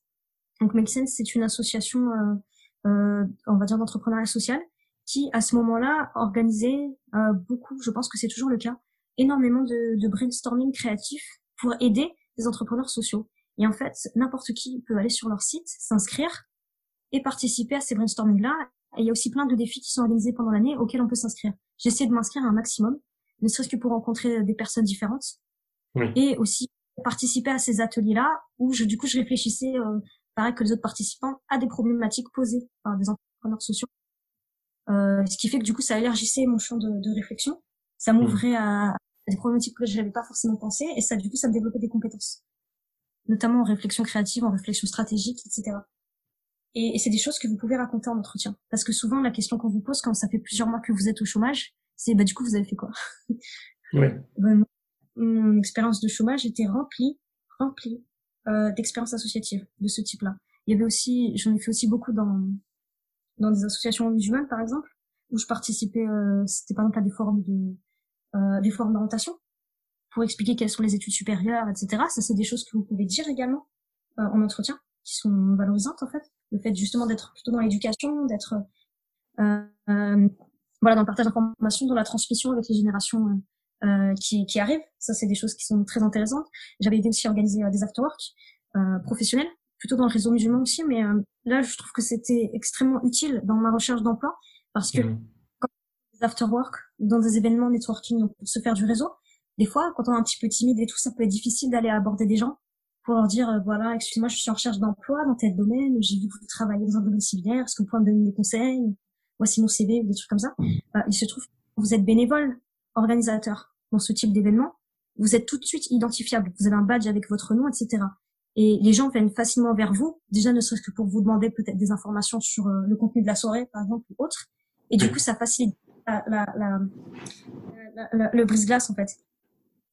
S2: Donc Make Sense, c'est une association, euh, euh, on va dire d'entrepreneuriat social, qui à ce moment-là organisait euh, beaucoup, je pense que c'est toujours le cas, énormément de, de brainstorming créatif pour aider les entrepreneurs sociaux. Et en fait, n'importe qui peut aller sur leur site, s'inscrire et participer à ces brainstormings-là. Et il y a aussi plein de défis qui sont organisés pendant l'année auxquels on peut s'inscrire. J'essaie de m'inscrire un maximum ne serait-ce que pour rencontrer des personnes différentes. Et aussi participer à ces ateliers-là où je, du coup, je réfléchissais, euh, pareil que les autres participants, à des problématiques posées par des entrepreneurs sociaux. Euh, ce qui fait que du coup, ça élargissait mon champ de, de réflexion. Ça m'ouvrait à, des problématiques que je n'avais pas forcément pensé et ça, du coup, ça me développait des compétences. Notamment en réflexion créative, en réflexion stratégique, etc. Et, et c'est des choses que vous pouvez raconter en entretien. Parce que souvent, la question qu'on vous pose quand ça fait plusieurs mois que vous êtes au chômage, c'est bah du coup vous avez fait quoi?
S1: Ouais.
S2: mon, expérience de chômage était remplie remplie euh, d'expériences associatives de ce type-là. Il y avait aussi, j'en ai fait aussi beaucoup dans dans des associations musulmanes par exemple, où je participais, euh, c'était par exemple à des forums de euh, des forums d'orientation pour expliquer quelles sont les études supérieures, etc. Ça c'est des choses que vous pouvez dire également euh, en entretien, qui sont valorisantes en fait. Le fait justement d'être plutôt dans l'éducation, d'être euh, euh voilà, dans le partage d'informations, dans la transmission avec les générations euh, euh, qui, qui arrivent. Ça, c'est des choses qui sont très intéressantes. J'avais aidé aussi à organiser euh, des afterwork euh, professionnels, plutôt dans le réseau musulman aussi, mais euh, là, je trouve que c'était extrêmement utile dans ma recherche d'emploi parce que mmh. quand on des afterwork, dans des événements networking, donc pour se faire du réseau, des fois, quand on est un petit peu timide et tout, ça peut être difficile d'aller aborder des gens pour leur dire, voilà, excusez-moi, je suis en recherche d'emploi dans tel domaine, j'ai vu que vous travaillez dans un domaine similaire, est-ce que vous pouvez me donner des conseils? Voici mon CV ou des trucs comme ça. Euh, il se trouve que vous êtes bénévole, organisateur dans ce type d'événement. Vous êtes tout de suite identifiable. Vous avez un badge avec votre nom, etc. Et les gens viennent facilement vers vous, déjà ne serait-ce que pour vous demander peut-être des informations sur euh, le contenu de la soirée, par exemple, ou autre. Et du coup, ça facilite la, la, la, le brise-glace, en fait.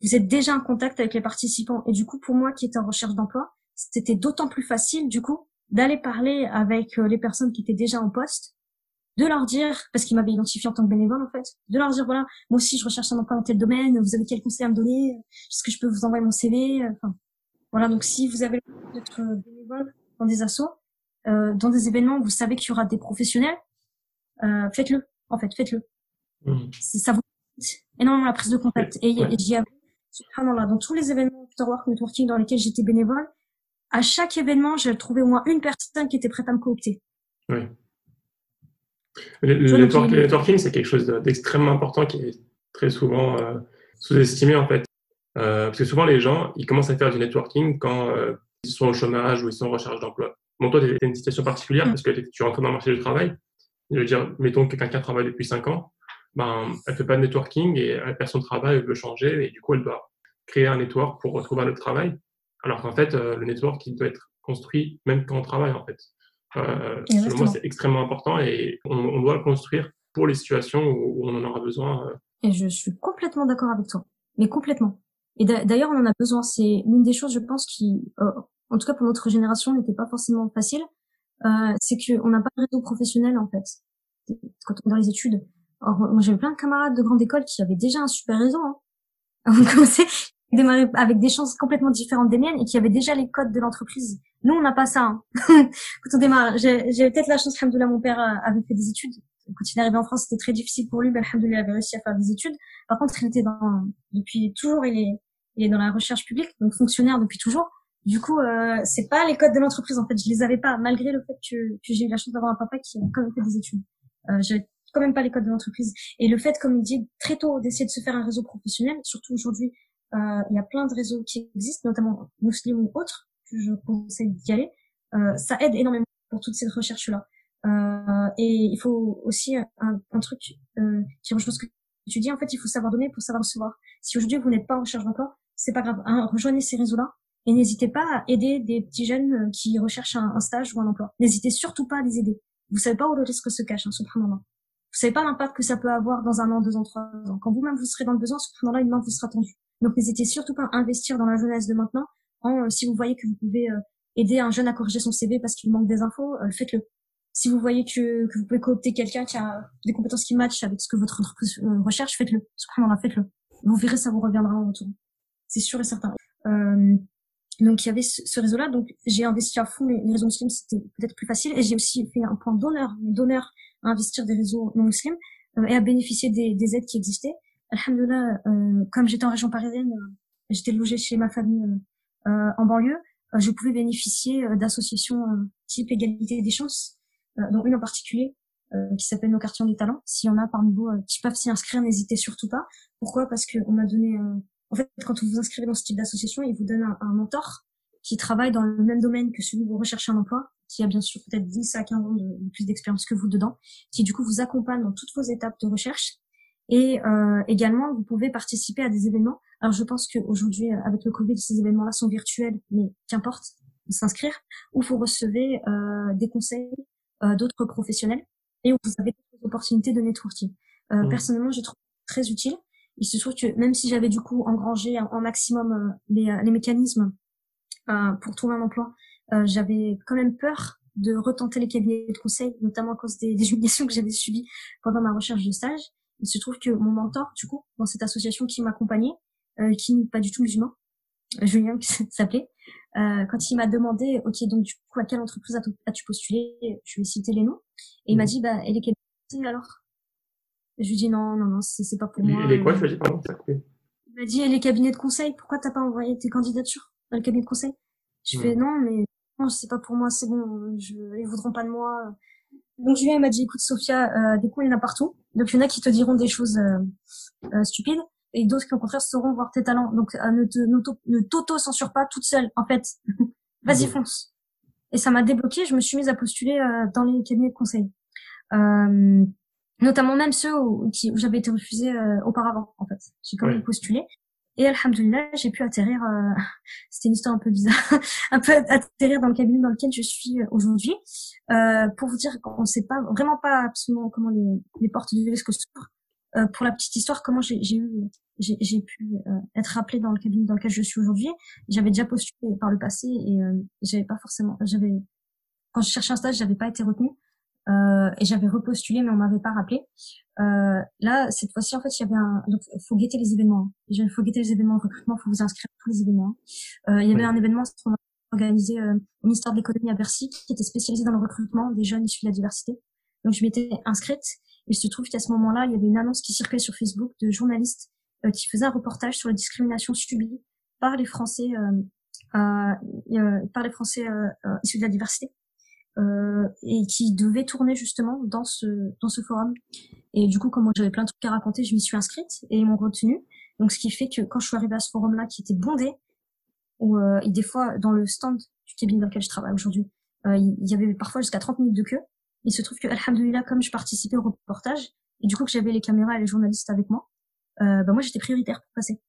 S2: Vous êtes déjà en contact avec les participants. Et du coup, pour moi qui étais en recherche d'emploi, c'était d'autant plus facile, du coup, d'aller parler avec euh, les personnes qui étaient déjà en poste de leur dire, parce qu'ils m'avaient identifié en tant que bénévole en fait, de leur dire voilà, moi aussi je recherche un emploi dans tel domaine, vous avez quel conseil à me donner, est-ce que je peux vous envoyer mon CV, enfin voilà donc si vous avez d'être bénévole dans des assos, euh, dans des événements où vous savez qu'il y aura des professionnels, euh, faites-le en fait, faites-le. Mmh. Ça vous énormément la prise de contact et, ouais. et j'y subhanallah dans tous les événements Afterwork Networking dans lesquels j'étais bénévole, à chaque événement, j'ai trouvé au moins une personne qui était prête à me coopter
S1: Oui. Le, networking, c'est quelque chose d'extrêmement important qui est très souvent euh, sous-estimé en fait. Euh, parce que souvent les gens, ils commencent à faire du networking quand euh, ils sont au chômage ou ils sont en recherche d'emploi. Bon, toi, tu une situation particulière mm. parce que tu rentres dans le marché du travail. Je veux dire, mettons que quelqu'un travaille depuis 5 ans, ben, elle fait pas de networking et elle perd son travail, elle veut changer et du coup, elle doit créer un network pour retrouver un autre travail. Alors qu'en fait, le network, il doit être construit même quand on travaille en fait. Euh, selon moi, c'est extrêmement important et on, doit le construire pour les situations où, on en aura besoin. Euh.
S2: Et je suis complètement d'accord avec toi, mais complètement. Et d'ailleurs, on en a besoin. C'est l'une des choses, je pense, qui, euh, en tout cas pour notre génération, n'était pas forcément facile. Euh, c'est qu'on n'a pas de réseau professionnel en fait quand on est dans les études. Or, moi, j'avais plein de camarades de grande école qui avaient déjà un super réseau. Hein. On commençait démarrer avec des chances complètement différentes des miennes et qui avaient déjà les codes de l'entreprise nous, on n'a pas ça. Hein. quand on démarre, j'ai peut-être la chance, alhamdoulilah, mon père avait fait des études. Quand il est arrivé en France, c'était très difficile pour lui, mais alhamdoulilah, il avait réussi à faire des études. Par contre, il était dans, depuis toujours, il est, il est dans la recherche publique, donc fonctionnaire depuis toujours. Du coup, euh, c'est pas les codes de l'entreprise, en fait. Je les avais pas, malgré le fait que, que j'ai eu la chance d'avoir un papa qui a quand même fait des études. Euh, même pas les codes de l'entreprise. Et le fait, comme il dit, très tôt, d'essayer de se faire un réseau professionnel, surtout aujourd'hui, euh, il y a plein de réseaux qui existent, notamment musulmans ou autres, que je conseille d'y aller. Euh, ça aide énormément pour toutes ces recherches-là. Euh, et il faut aussi un, truc euh, qui rejoint ce que tu dis. En fait, il faut savoir donner pour savoir recevoir. Si aujourd'hui vous n'êtes pas en recherche d'emploi, c'est pas grave. Hein, rejoignez ces réseaux-là et n'hésitez pas à aider des petits jeunes euh, qui recherchent un, stage ou un emploi. N'hésitez surtout pas à les aider. Vous savez pas où le risque se cache, hein, subhanallah. Vous savez pas l'impact que ça peut avoir dans un an, deux ans, trois ans. Quand vous-même vous serez dans le besoin, subhanallah, une main vous sera tendue. Donc n'hésitez surtout pas à investir dans la jeunesse de maintenant euh, si vous voyez que vous pouvez euh, aider un jeune à corriger son CV parce qu'il manque des infos, euh, faites-le. Si vous voyez que, vous pouvez coopter quelqu'un qui a des compétences qui matchent avec ce que votre entreprise recherche, faites-le. Subhanallah, faites-le. Vous verrez, ça vous reviendra en retour. C'est sûr et certain. Donc il y avait ce, réseau-là, donc j'ai investi à fond les, réseaux musulmans, c'était peut-être plus facile, et j'ai aussi fait un point d'honneur, d'honneur à investir des réseaux non musulmans et à bénéficier des, des, aides qui existaient. Alhamdulillah, euh, comme j'étais en région parisienne, j'étais logée chez ma famille euh, en banlieue, euh, je pouvais bénéficier euh, d'associations type égalité des chances, dont une en particulier qui s'appelle Nos quartiers des talents. S'il y en a parmi vous qui peuvent s'y inscrire, n'hésitez surtout pas. Pourquoi? Parce qu'on m'a donné... en fait, quand vous vous inscrivez dans ce type d'association, il vous donne un, mentor qui travaille dans le même domaine que celui où vous recherchez un emploi, qui a bien sûr peut-être 10 à 15 ans de, plus d'expérience que vous dedans, qui du coup vous accompagne dans toutes vos étapes de recherche. Et euh, également, vous pouvez participer à des événements alors je pense qu'aujourd'hui, euh, avec le Covid, ces événements-là sont virtuels, mais qu'importe, s'inscrire, où vous recevez euh, des conseils euh, d'autres professionnels et où vous avez des opportunités de networking. Euh, mmh. Personnellement, j'ai trouvé très utile. Il se trouve que même si j'avais du coup engrangé en maximum euh, les, les, mécanismes pour trouver un emploi, j'avais quand même peur de retenter les cabinets de conseil, notamment à cause des, des humiliations que j'avais subies pendant ma recherche de stage. Il se trouve que mon mentor, du coup, dans cette association qui m'accompagnait, euh, qui n'est pas du tout musulman, Julien qui s'appelait, euh, quand il m'a demandé, ok, donc du coup, à quelle entreprise as-tu postulé? Je lui ai cité les noms. Et il m'a mhm. dit, bah, elle est quelle alors Je lui ai dit, non, non, non, c'est pas pour moi.
S1: Elle est quoi Je lui ai dit, pardon, ça
S2: Il m'a dit, elle est cabinet de conseil. Pourquoi t'as pas envoyé tes candidatures dans le cabinet de conseil? Je fais, non, mais non, c'est pas pour moi, c'est bon, je, ils voudront pas de moi. Donc Julien m'a dit, écoute Sophia, euh, des coups il y en a partout. Donc il y en a qui te diront des choses euh, euh, stupides et d'autres qui au contraire sauront voir tes talents. Donc euh, ne te ne t'auto-censure pas toute seule en fait. Vas-y fonce. Et ça m'a débloqué, je me suis mise à postuler euh, dans les cabinets de conseil. Euh, notamment même ceux où, qui, où j'avais été refusée euh, auparavant en fait. J'ai quand même postulé. Et alhamdoulilah, j'ai pu atterrir, c'était une histoire un peu bizarre, un peu atterrir dans le cabinet dans lequel je suis aujourd'hui. pour vous dire qu'on ne sait pas, vraiment pas absolument comment les, les portes du risque s'ouvrent. Euh, pour la petite histoire, comment j'ai eu, j'ai pu euh, être rappelée dans le cabinet dans lequel je suis aujourd'hui. J'avais déjà postulé par le passé et euh, j'avais pas forcément, j'avais quand je cherchais un stage, j'avais pas été retenue. Euh, et j'avais repostulé mais on m'avait pas rappelé. Euh, là cette fois-ci en fait il y avait un donc faut guetter les événements. Il faut guetter les événements de recrutement, faut vous inscrire à tous les événements. Euh, il y avait un événement organisé au ministère de l'économie à Bercy qui était spécialisé dans le recrutement des jeunes issus de la diversité. Donc je m'étais inscrite il se trouve qu'à ce moment-là, il y avait une annonce qui circulait sur Facebook de journalistes euh, qui faisaient un reportage sur la discrimination subie par les Français, euh, euh, par les Français issus de la diversité. Euh, et qui devait tourner justement dans ce dans ce forum. Et du coup, comme j'avais plein de trucs à raconter, je m'y suis inscrite et ils m'ont retenue. Donc ce qui fait que quand je suis arrivée à ce forum-là, qui était bondé, où euh, et des fois dans le stand du cabinet dans lequel je travaille aujourd'hui, euh, il y avait parfois jusqu'à 30 minutes de queue. Il se trouve que, alhamdoulilah, comme je participais au reportage, et du coup que j'avais les caméras et les journalistes avec moi, euh, bah moi j'étais prioritaire pour passer.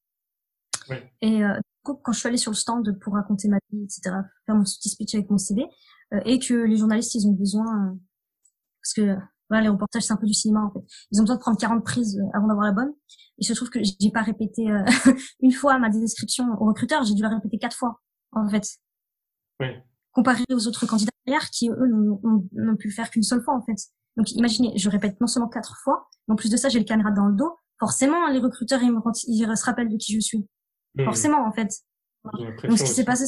S2: Ouais. Et euh, du coup, quand je suis allée sur le stand pour raconter ma vie, etc., faire mon petit speech avec mon CV, et que les journalistes ils ont besoin, euh, parce que voilà, les reportages c'est un peu du cinéma en fait, ils ont besoin de prendre 40 prises avant d'avoir la bonne. Il se trouve que j'ai pas répété une fois ma description au recruteur, j'ai dû la répéter quatre fois en fait. Ouais. Comparé aux autres candidats derrière qui eux n'ont pu faire qu'une seule fois en fait. Donc imaginez, je répète non seulement quatre fois, mais en plus de ça j'ai le caméra dans le dos. Forcément, les recruteurs ils, me, ils se rappellent de qui je suis. Mmh. Forcément en fait. Donc ce qui s'est passé.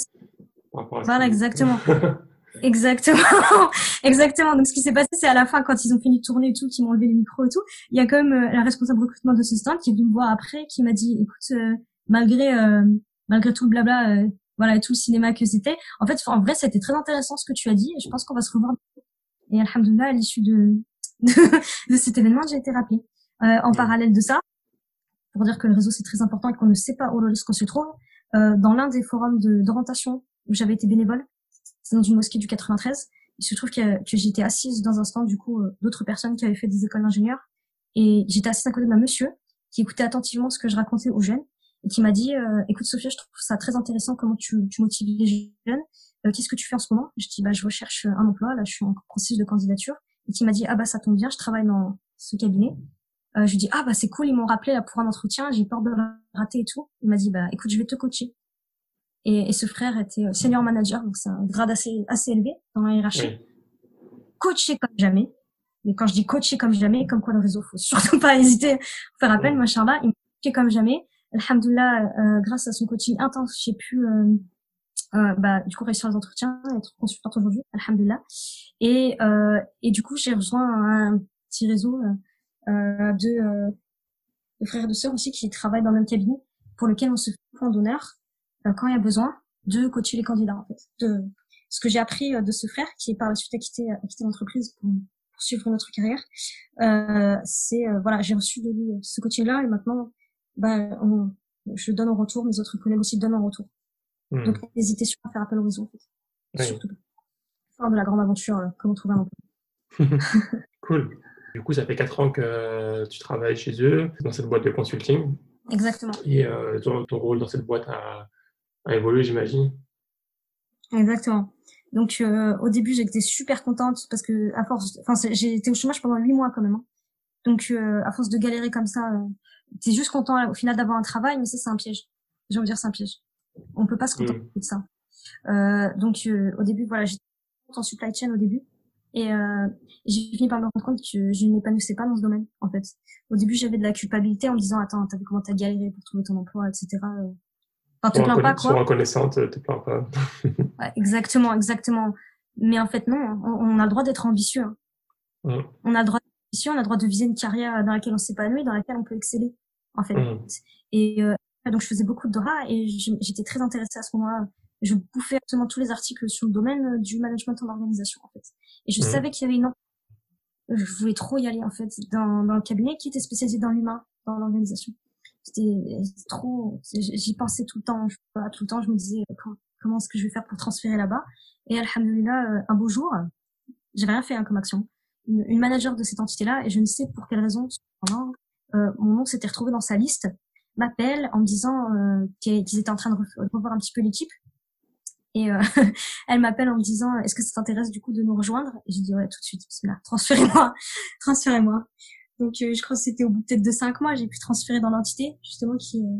S2: Voilà exactement. Exactement, exactement. Donc ce qui s'est passé, c'est à la fin quand ils ont fini de tourner et tout, qu'ils m'ont levé les micros et tout, il y a quand même euh, la responsable recrutement de ce stand qui est venue me voir après, qui m'a dit, écoute, euh, malgré euh, malgré tout le blabla, voilà, et tout le cinéma que c'était, en fait, en vrai, c'était très intéressant ce que tu as dit. Et je pense qu'on va se revoir. Et alhamdoulilah, à l'issue de, de, cet événement, j'ai été rappelée. en parallèle de ça, pour dire que le réseau c'est très important et qu'on ne sait pas où le risque se trouve, dans l'un des forums d'orientation où j'avais été bénévole, dans une mosquée du 93. Il se trouve que, que j'étais assise dans un stand, du coup, euh, d'autres personnes qui avaient fait des écoles d'ingénieurs. Et j'étais assise à côté d'un monsieur qui écoutait attentivement ce que je racontais aux jeunes et qui m'a dit, euh, écoute Sophia, je trouve ça très intéressant comment tu, tu motives les jeunes. Euh, Qu'est-ce que tu fais en ce moment? Je dis, bah, je recherche un emploi, là, je suis en processus de candidature. Et qui m'a dit, ah bah, ça tombe bien, je travaille dans ce cabinet. Euh, je lui dis, ah bah, c'est cool, ils m'ont rappelé là pour un entretien, j'ai peur de rater et tout. Il m'a dit, bah, écoute, je vais te coacher. Et, et, ce frère était euh, senior manager, donc c'est un grade assez, assez élevé dans la hiérarchie. Coaché comme jamais. Mais quand je dis coaché comme jamais, comme quoi le réseau, faut surtout pas hésiter à faire appel, ouais. machin il m'a coaché comme jamais. Alhamdoulilah, euh, grâce à son coaching intense, j'ai pu, euh, euh, bah, du coup, réussir les entretiens, être consultante aujourd'hui, alhamdoulilah. Et, euh, et du coup, j'ai rejoint un petit réseau euh, de, de frères et de sœurs aussi qui travaillent dans le même cabinet, pour lequel on se fait point d'honneur euh, quand il y a besoin, de coacher les candidats en fait. De ce que j'ai appris euh, de ce frère qui par la suite a quitté, a quitté l'entreprise pour, suivre notre carrière, euh, c'est euh, voilà, j'ai reçu de lui ce coaching-là et maintenant, bah, on, je donne en retour, mes autres collègues aussi donnent en retour. Hmm. Donc n'hésitez surtout à faire appel au réseau en fait. Surtout. Fin de la grande aventure, euh, comment trouver un emploi.
S1: cool. Du coup, ça fait quatre ans que tu travailles chez eux, dans cette boîte de consulting.
S2: Exactement.
S1: Et euh, ton, ton, rôle dans cette boîte a, a évolué, j'imagine.
S2: Exactement. Donc euh, au début j'étais super contente parce que à force, enfin j'ai été au chômage pendant huit mois quand même. Hein. Donc euh, à force de galérer comme ça, euh, t'es juste content au final d'avoir un travail, mais ça c'est un piège. J'ai envie de dire c'est un piège. On peut pas se contenter mm. de ça. Euh, donc euh, au début voilà j'étais en supply chain au début et euh, j'ai fini par me rendre compte que je ne m'épanouissais pas dans ce domaine en fait. Au début j'avais de la culpabilité en me disant attends t'as vu comment t'as galéré pour trouver ton emploi etc.
S1: Enfin, te plains pas, quoi. reconnaissante, te plains pas.
S2: ouais, exactement, exactement. Mais en fait, non, on, a le droit d'être ambitieux. Hein. Mm. On a le droit d'être ambitieux, on a le droit de viser une carrière dans laquelle on s'épanouit, dans laquelle on peut exceller, en fait. Mm. Et euh, donc, je faisais beaucoup de DORA et j'étais très intéressée à ce moment-là. Je bouffais absolument tous les articles sur le domaine du management en organisation, en fait. Et je mm. savais qu'il y avait une... Je voulais trop y aller, en fait, dans, dans le cabinet qui était spécialisé dans l'humain, dans l'organisation c'était trop j'y pensais tout le temps je, tout le temps je me disais comment est-ce que je vais faire pour transférer là-bas? Et alhamdulillah euh, un beau jour j'avais rien fait hein, comme action. Une, une, manager de cette entité là et je ne sais pour quelle raison euh, mon nom s'était retrouvé dans sa liste m'appelle en me disant euh, qu'ils étaient en train de revoir un petit peu l'équipe. Et euh, elle m'appelle en me disant est-ce que ça t'intéresse du coup de nous rejoindre? Et j'ai dit ouais tout de suite transférez-moi transférez-moi donc, euh, je crois que c'était au bout peut-être de cinq mois, j'ai pu transférer dans l'entité, justement, qui, euh,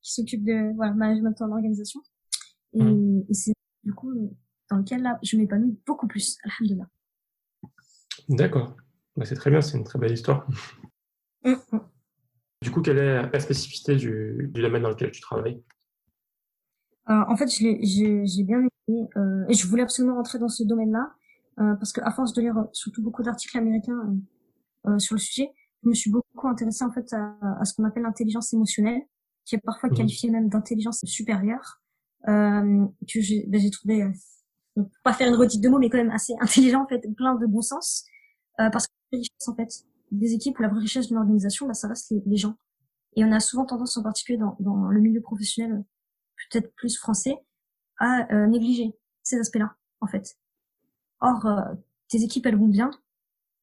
S2: qui s'occupe de, voilà, management en organisation. Et, mmh. et c'est, du coup, dans lequel, là, je m'épanouis beaucoup plus, alhamdulillah.
S1: D'accord. Bah, c'est très bien, c'est une très belle histoire. Mmh, mmh. Du coup, quelle est la spécificité du, du domaine dans lequel tu travailles?
S2: Euh, En fait, j'ai bien aimé, euh, et je voulais absolument rentrer dans ce domaine-là, euh, parce qu'à force de lire surtout beaucoup d'articles américains euh, sur le sujet, je me suis beaucoup intéressée en fait à, à ce qu'on appelle l'intelligence émotionnelle, qui est parfois mmh. qualifiée même d'intelligence supérieure, euh, que j'ai ben, trouvé euh, donc, pas faire une redite de mots, mais quand même assez intelligent, en fait, plein de bon sens, euh, parce que la richesse, en fait, des équipes ou la vraie richesse d'une organisation, bah, ça reste les, gens. Et on a souvent tendance, en particulier dans, dans le milieu professionnel, peut-être plus français, à euh, négliger ces aspects-là, en fait. Or, euh, tes équipes, elles vont bien,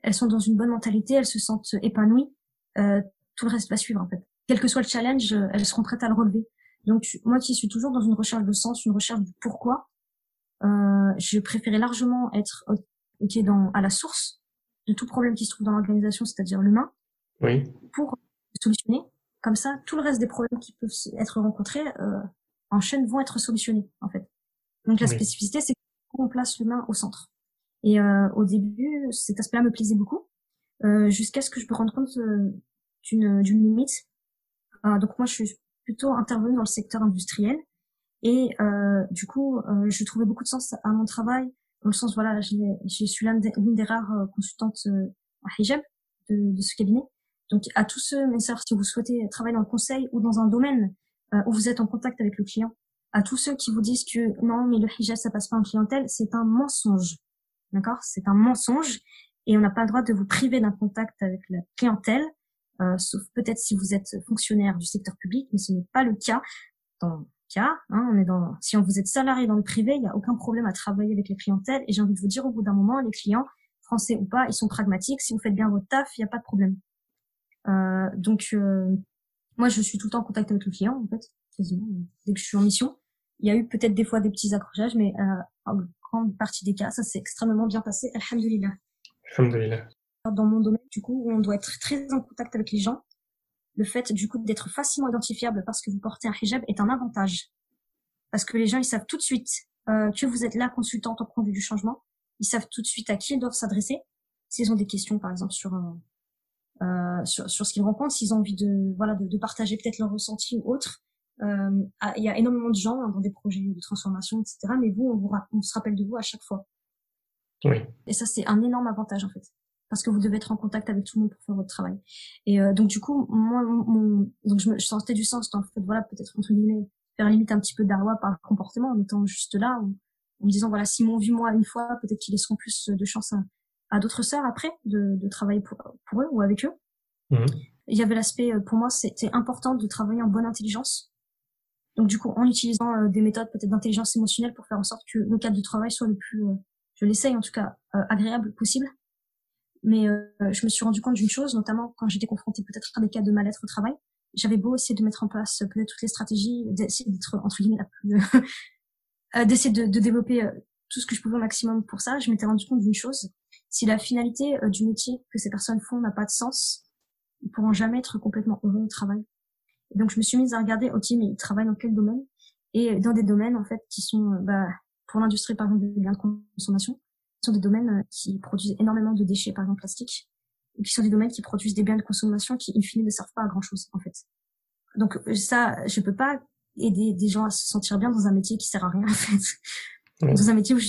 S2: elles sont dans une bonne mentalité, elles se sentent épanouies, euh, tout le reste va suivre, en fait. Quel que soit le challenge, elles seront prêtes à le relever. Donc, moi qui suis toujours dans une recherche de sens, une recherche du pourquoi, euh, je préférais largement être ok dans à la source de tout problème qui se trouve dans l'organisation, c'est-à-dire l'humain,
S1: oui.
S2: pour solutionner. Comme ça, tout le reste des problèmes qui peuvent être rencontrés euh, en chaîne vont être solutionnés, en fait. Donc la spécificité, c'est qu'on place l'humain au centre. Et euh, au début, cet aspect-là me plaisait beaucoup, euh, jusqu'à ce que je me rende compte euh, d'une limite. Donc moi, je suis plutôt intervenue dans le secteur industriel, et euh, du coup, euh, je trouvais beaucoup de sens à mon travail, dans le sens, voilà, je suis l'une des, rares consultantes euh, en hijab de, de, ce cabinet. Donc, à tous ceux, mes sœurs, si vous souhaitez travailler dans le conseil ou dans un domaine où vous êtes en contact avec le client, à tous ceux qui vous disent que non, mais le hijab, ça passe pas en clientèle, c'est un mensonge. D'accord? C'est un mensonge et on n'a pas le droit de vous priver d'un contact avec la clientèle, euh, sauf peut-être si vous êtes fonctionnaire du secteur public, mais ce n'est pas le cas dans cas. Hein, on est dans, si on vous êtes salarié dans le privé, il n'y a aucun problème à travailler avec les clientèles. Et j'ai envie de vous dire, au bout d'un moment, les clients, français ou pas, ils sont pragmatiques. Si vous faites bien votre taf, il n'y a pas de problème. Euh, donc, euh, moi, je suis tout le temps en contact avec le client, en fait, quasiment, dès que je suis en mission. Il y a eu peut-être des fois des petits accrochages, mais euh, en grande partie des cas, ça s'est extrêmement bien passé. Alhamdulillah.
S1: Alhamdulillah.
S2: Dans mon domaine, du coup, où on doit être très en contact avec les gens, le fait du coup d'être facilement identifiable parce que vous portez un hijab est un avantage. Parce que les gens, ils savent tout de suite euh, que vous êtes la consultante en conduite du changement. Ils savent tout de suite à qui ils doivent s'adresser. S'ils ont des questions, par exemple, sur, euh, euh sur, sur, ce qu'ils rencontrent, s'ils ont envie de, voilà, de, de partager peut-être leur ressenti ou autre. Euh, ah, il y a énormément de gens hein, dans des projets de transformation, etc. Mais vous, on, vous, on se rappelle de vous à chaque fois.
S1: Oui.
S2: Et ça, c'est un énorme avantage, en fait parce que vous devez être en contact avec tout le monde pour faire votre travail. Et euh, donc du coup, moi, mon, donc je, me, je sentais du sens le fait, voilà, peut-être entre guillemets, faire limite un petit peu d'arwa par le comportement en étant juste là, en, me disant voilà, s'ils m'ont vu moi une fois, peut-être qu'ils laisseront plus de chance à, à d'autres sœurs après de, de travailler pour, pour, eux ou avec eux. Mmh. Il y avait l'aspect, euh, pour moi, c'était important de travailler en bonne intelligence. Donc du coup, en utilisant euh, des méthodes peut-être d'intelligence émotionnelle pour faire en sorte que le cadre de travail soit le plus, je l'essaye en tout cas, agréable possible mais euh, je me suis rendu compte d'une chose, notamment quand j'étais confrontée peut-être à des cas de mal-être au travail. J'avais beau essayer de mettre en place euh, peut-être toutes les stratégies, d'essayer d'être entre guillemets la plus, euh, d'essayer de, de, développer tout ce que je pouvais au maximum pour ça. Je m'étais rendu compte d'une chose si la finalité du métier que ces personnes font n'a pas de sens, ils pourront jamais être complètement heureux au travail. Et donc je me suis mise à regarder, ok, mais ils travaillent dans quel domaine? Et dans des domaines en fait qui sont, bah, pour l'industrie par exemple des biens de consommation, sont des domaines euh, qui produisent énormément de déchets, par exemple plastiques, ou qui sont des domaines qui produisent des biens de consommation qui, in fine, ne servent pas à grand chose, en fait. Donc euh, ça, je peux pas aider des gens à se sentir bien dans un métier qui sert à rien, en fait. Dans un métier où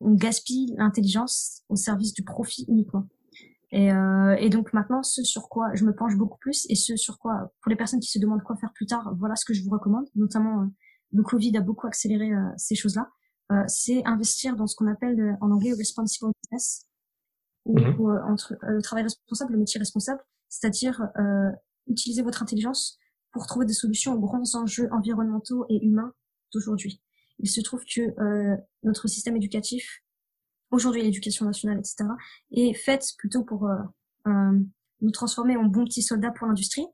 S2: on gaspille l'intelligence au service du profit uniquement. Et, euh, et, donc maintenant, ce sur quoi je me penche beaucoup plus et ce sur quoi, pour les personnes qui se demandent quoi faire plus tard, voilà ce que je vous recommande. Notamment, le Covid a beaucoup accéléré ces choses-là. Euh, c'est investir dans ce qu'on appelle euh, en anglais responsible business, ou, mhm. euh, entre le travail responsable, le métier responsable, c'est-à-dire utiliser votre intelligence pour trouver des solutions aux grands enjeux environnementaux et humains d'aujourd'hui. Il se trouve que notre système éducatif, aujourd'hui l'éducation nationale, etc., est faite plutôt pour nous transformer en bons petits soldats pour l'industrie,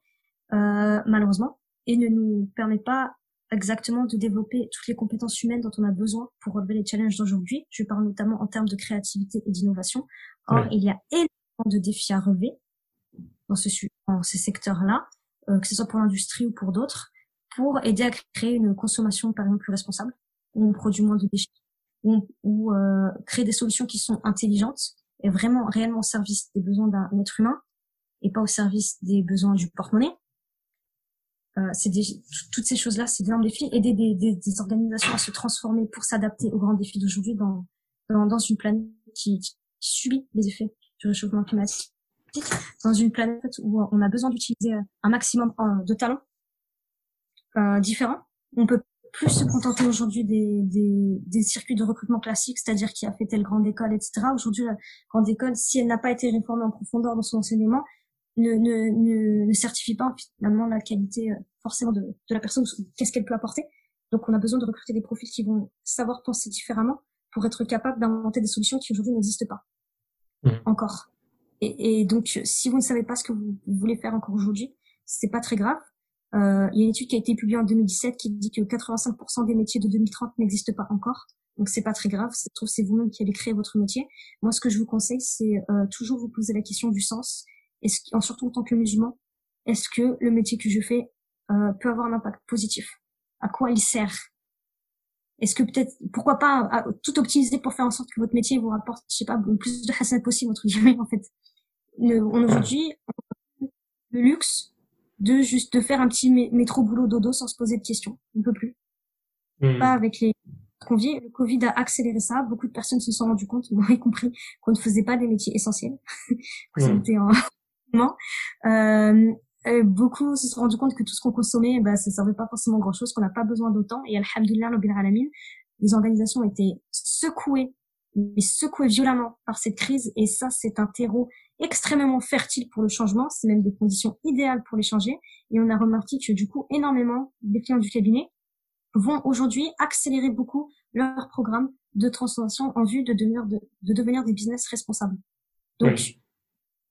S2: malheureusement, et ne nous permet pas exactement de développer toutes les compétences humaines dont on a besoin pour relever les challenges d'aujourd'hui. Je parle notamment en termes de créativité et d'innovation. Or, il y a énormément de défis à relever dans, ce, dans ces secteurs-là, euh, que ce soit pour l'industrie ou pour d'autres, pour aider à créer une consommation, par exemple, plus responsable, où on produit moins de déchets, ou, euh, créer des solutions qui sont intelligentes et vraiment réellement au service des besoins d'un être humain et pas au service des besoins du porte-monnaie. Euh, c'est toutes ces choses-là, c'est d'énormes défis. Aider des, des, des, organisations à se transformer pour s'adapter aux grands défis d'aujourd'hui dans, dans, dans, une planète qui, qui, subit les effets du réchauffement climatique, dans une planète où on a besoin d'utiliser un maximum euh, de talents euh, différents. On peut plus se contenter aujourd'hui des, des, des, circuits de recrutement classiques, c'est-à-dire qui a fait telle grande école, etc. Aujourd'hui, la grande école, si elle n'a pas été réformée en profondeur dans son enseignement, ne, ne, ne, ne certifie pas finalement la qualité euh, forcément de, de la personne, qu'est-ce qu'elle peut apporter. Donc on a besoin de recruter des profils qui vont savoir penser différemment pour être capable d'inventer des solutions qui aujourd'hui n'existent pas mmh. encore. Et, et, donc si vous ne savez pas ce que vous, voulez faire encore aujourd'hui, c'est pas très grave. Euh, il y a une étude qui a été publiée en 2017 qui dit que 85% des métiers de 2030 n'existent pas encore. Donc c'est pas très grave, c'est c'est vous-même qui allez créer votre métier. Moi ce que je vous conseille c'est euh, toujours vous poser la question du sens et surtout en tant que musulman, est-ce que le métier que je fais euh, peut avoir un impact positif? À quoi il sert? Est-ce que peut-être, pourquoi pas tout optimiser pour faire en sorte que votre métier vous rapporte, je sais pas, le plus de hassan possible entre guillemets en fait. aujourd'hui le luxe de juste de faire un petit métro boulot dodo sans se poser de questions. On peut plus. Hmm. Pas avec les conviés. Le Covid a accéléré ça. Beaucoup de personnes se sont rendues compte, moi y compris, qu'on ne faisait pas des métiers essentiels. c'était en euh, euh, beaucoup se sont rendus compte que tout ce qu'on consommait, bah, ça servait pas forcément grand chose, qu'on n'a pas besoin d'autant. Et alhamdulillah, les organisations étaient secouées, mais secouées violemment par cette crise. Et ça, c'est un terreau extrêmement fertile pour le changement. C'est même des conditions idéales pour les changer. Et on a remarqué que du coup, énormément des clients du cabinet vont aujourd'hui accélérer beaucoup leur programme de transformation en vue de devenir, de, devenir des business responsables. Donc,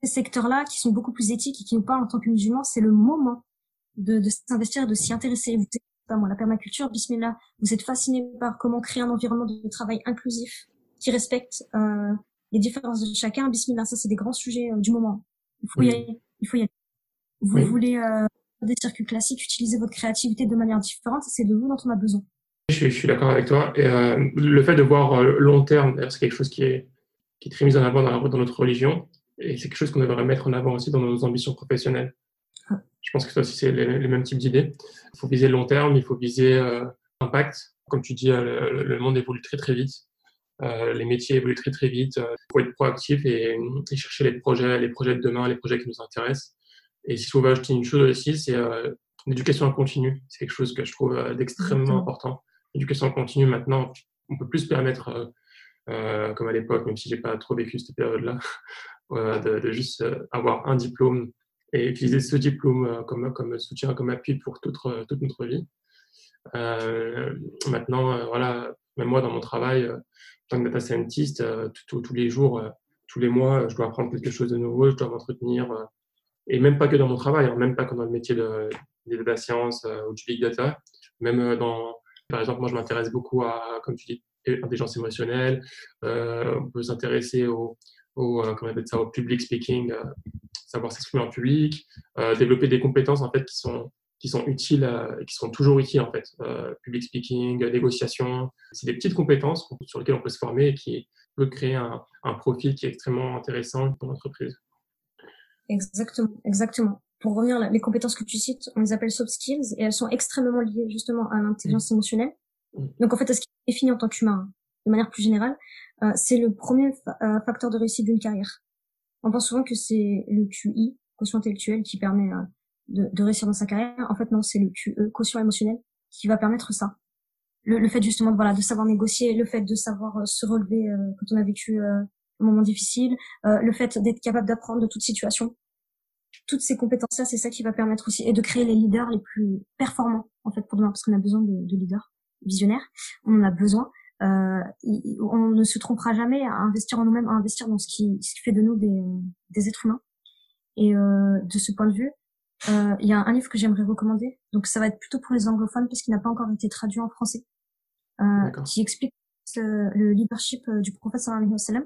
S2: ces secteurs-là qui sont beaucoup plus éthiques et qui nous parlent en tant que musulmans, c'est le moment de, de s'investir, de s'y intéresser. Vous moi, la permaculture, bismillah, vous êtes fasciné par comment créer un environnement de travail inclusif qui respecte euh, les différences de chacun. Bismillah, ça c'est des grands sujets euh, du moment. Il faut y aller. Il faut y aller. Vous voulez euh, des circuits classiques, utiliser votre créativité de manière différente, c'est de vous dont on a besoin.
S1: Je, suis d'accord avec toi. Et euh, le fait de voir long terme, c'est quelque chose qui est, qui est très mis en avant dans, dans notre religion. Et c'est quelque chose qu'on devrait mettre en avant aussi dans nos ambitions professionnelles. Ah. Je pense que ça aussi, c'est les, mêmes types d'idées. Il faut viser le long terme, il faut viser l'impact. Comme tu dis, le, monde évolue très très vite. Euh, les métiers évoluent très très vite. Il faut être proactif et, chercher les projets, les projets de demain, les projets qui nous intéressent. Et si je pouvais ajouter une chose aussi, c'est l'éducation en continu. C'est quelque chose que je trouve d'extrêmement important. L'éducation en continu, maintenant, on peut plus se permettre, comme à l'époque, même si j'ai pas trop vécu cette période-là, de, de, juste euh, avoir un diplôme et utiliser ce diplôme euh, comme, comme soutien, comme appui pour toute, toute notre vie. Euh, maintenant, voilà, même moi dans mon travail, en tant que data scientist, tous les jours, tous les mois, je dois apprendre quelque chose de nouveau, je dois m'entretenir, et même pas que dans mon travail, hein, même pas que dans le métier de, de data science ou du big data, même dans, par exemple, moi je m'intéresse beaucoup à, comme tu dis, intelligence émotionnelle, on peut s'intéresser au, euh, comment au public speaking, euh, savoir s'exprimer en public, euh, développer des compétences en fait qui sont qui sont utiles et qui sont toujours utiles en fait. public speaking, négociation, c'est des petites compétences sur lesquelles on peut se former et qui peut créer un, un profil qui est extrêmement intéressant pour l'entreprise.
S2: Exactement, exactement. Pour revenir, les compétences que tu cites, on les appelle soft skills et elles sont extrêmement liées justement à l'intelligence mmh. émotionnelle. Mmh. Donc en fait, ce qui est défini en tant qu'humain, de manière plus générale, euh, c'est le premier euh, facteur de réussite d'une carrière. On pense souvent que c'est le QI, quotient intellectuel, qui permet euh, de, de, réussir dans sa carrière. En fait, non, c'est le QE, quotient émotionnel, qui va permettre ça. Le, le, fait justement de, voilà, de savoir négocier, le fait de savoir se relever quand on a vécu un moment difficile, le fait d'être capable d'apprendre de toute situation. Toutes ces compétences-là, c'est ça qui va permettre aussi, et de créer les leaders les plus performants, en fait, pour demain, parce qu'on a besoin de, de leaders visionnaires. On en a besoin. Euh, on ne se trompera jamais à investir en nous-mêmes, à investir dans ce qui, ce qui fait de nous des, des êtres humains. Et euh, de ce point de vue, euh, il y a un livre que j'aimerais recommander. Donc ça va être plutôt pour les anglophones parce qu'il n'a pas encore été traduit en français, euh, qui explique le leadership euh, du prophète sallallahu alayhi wa sallam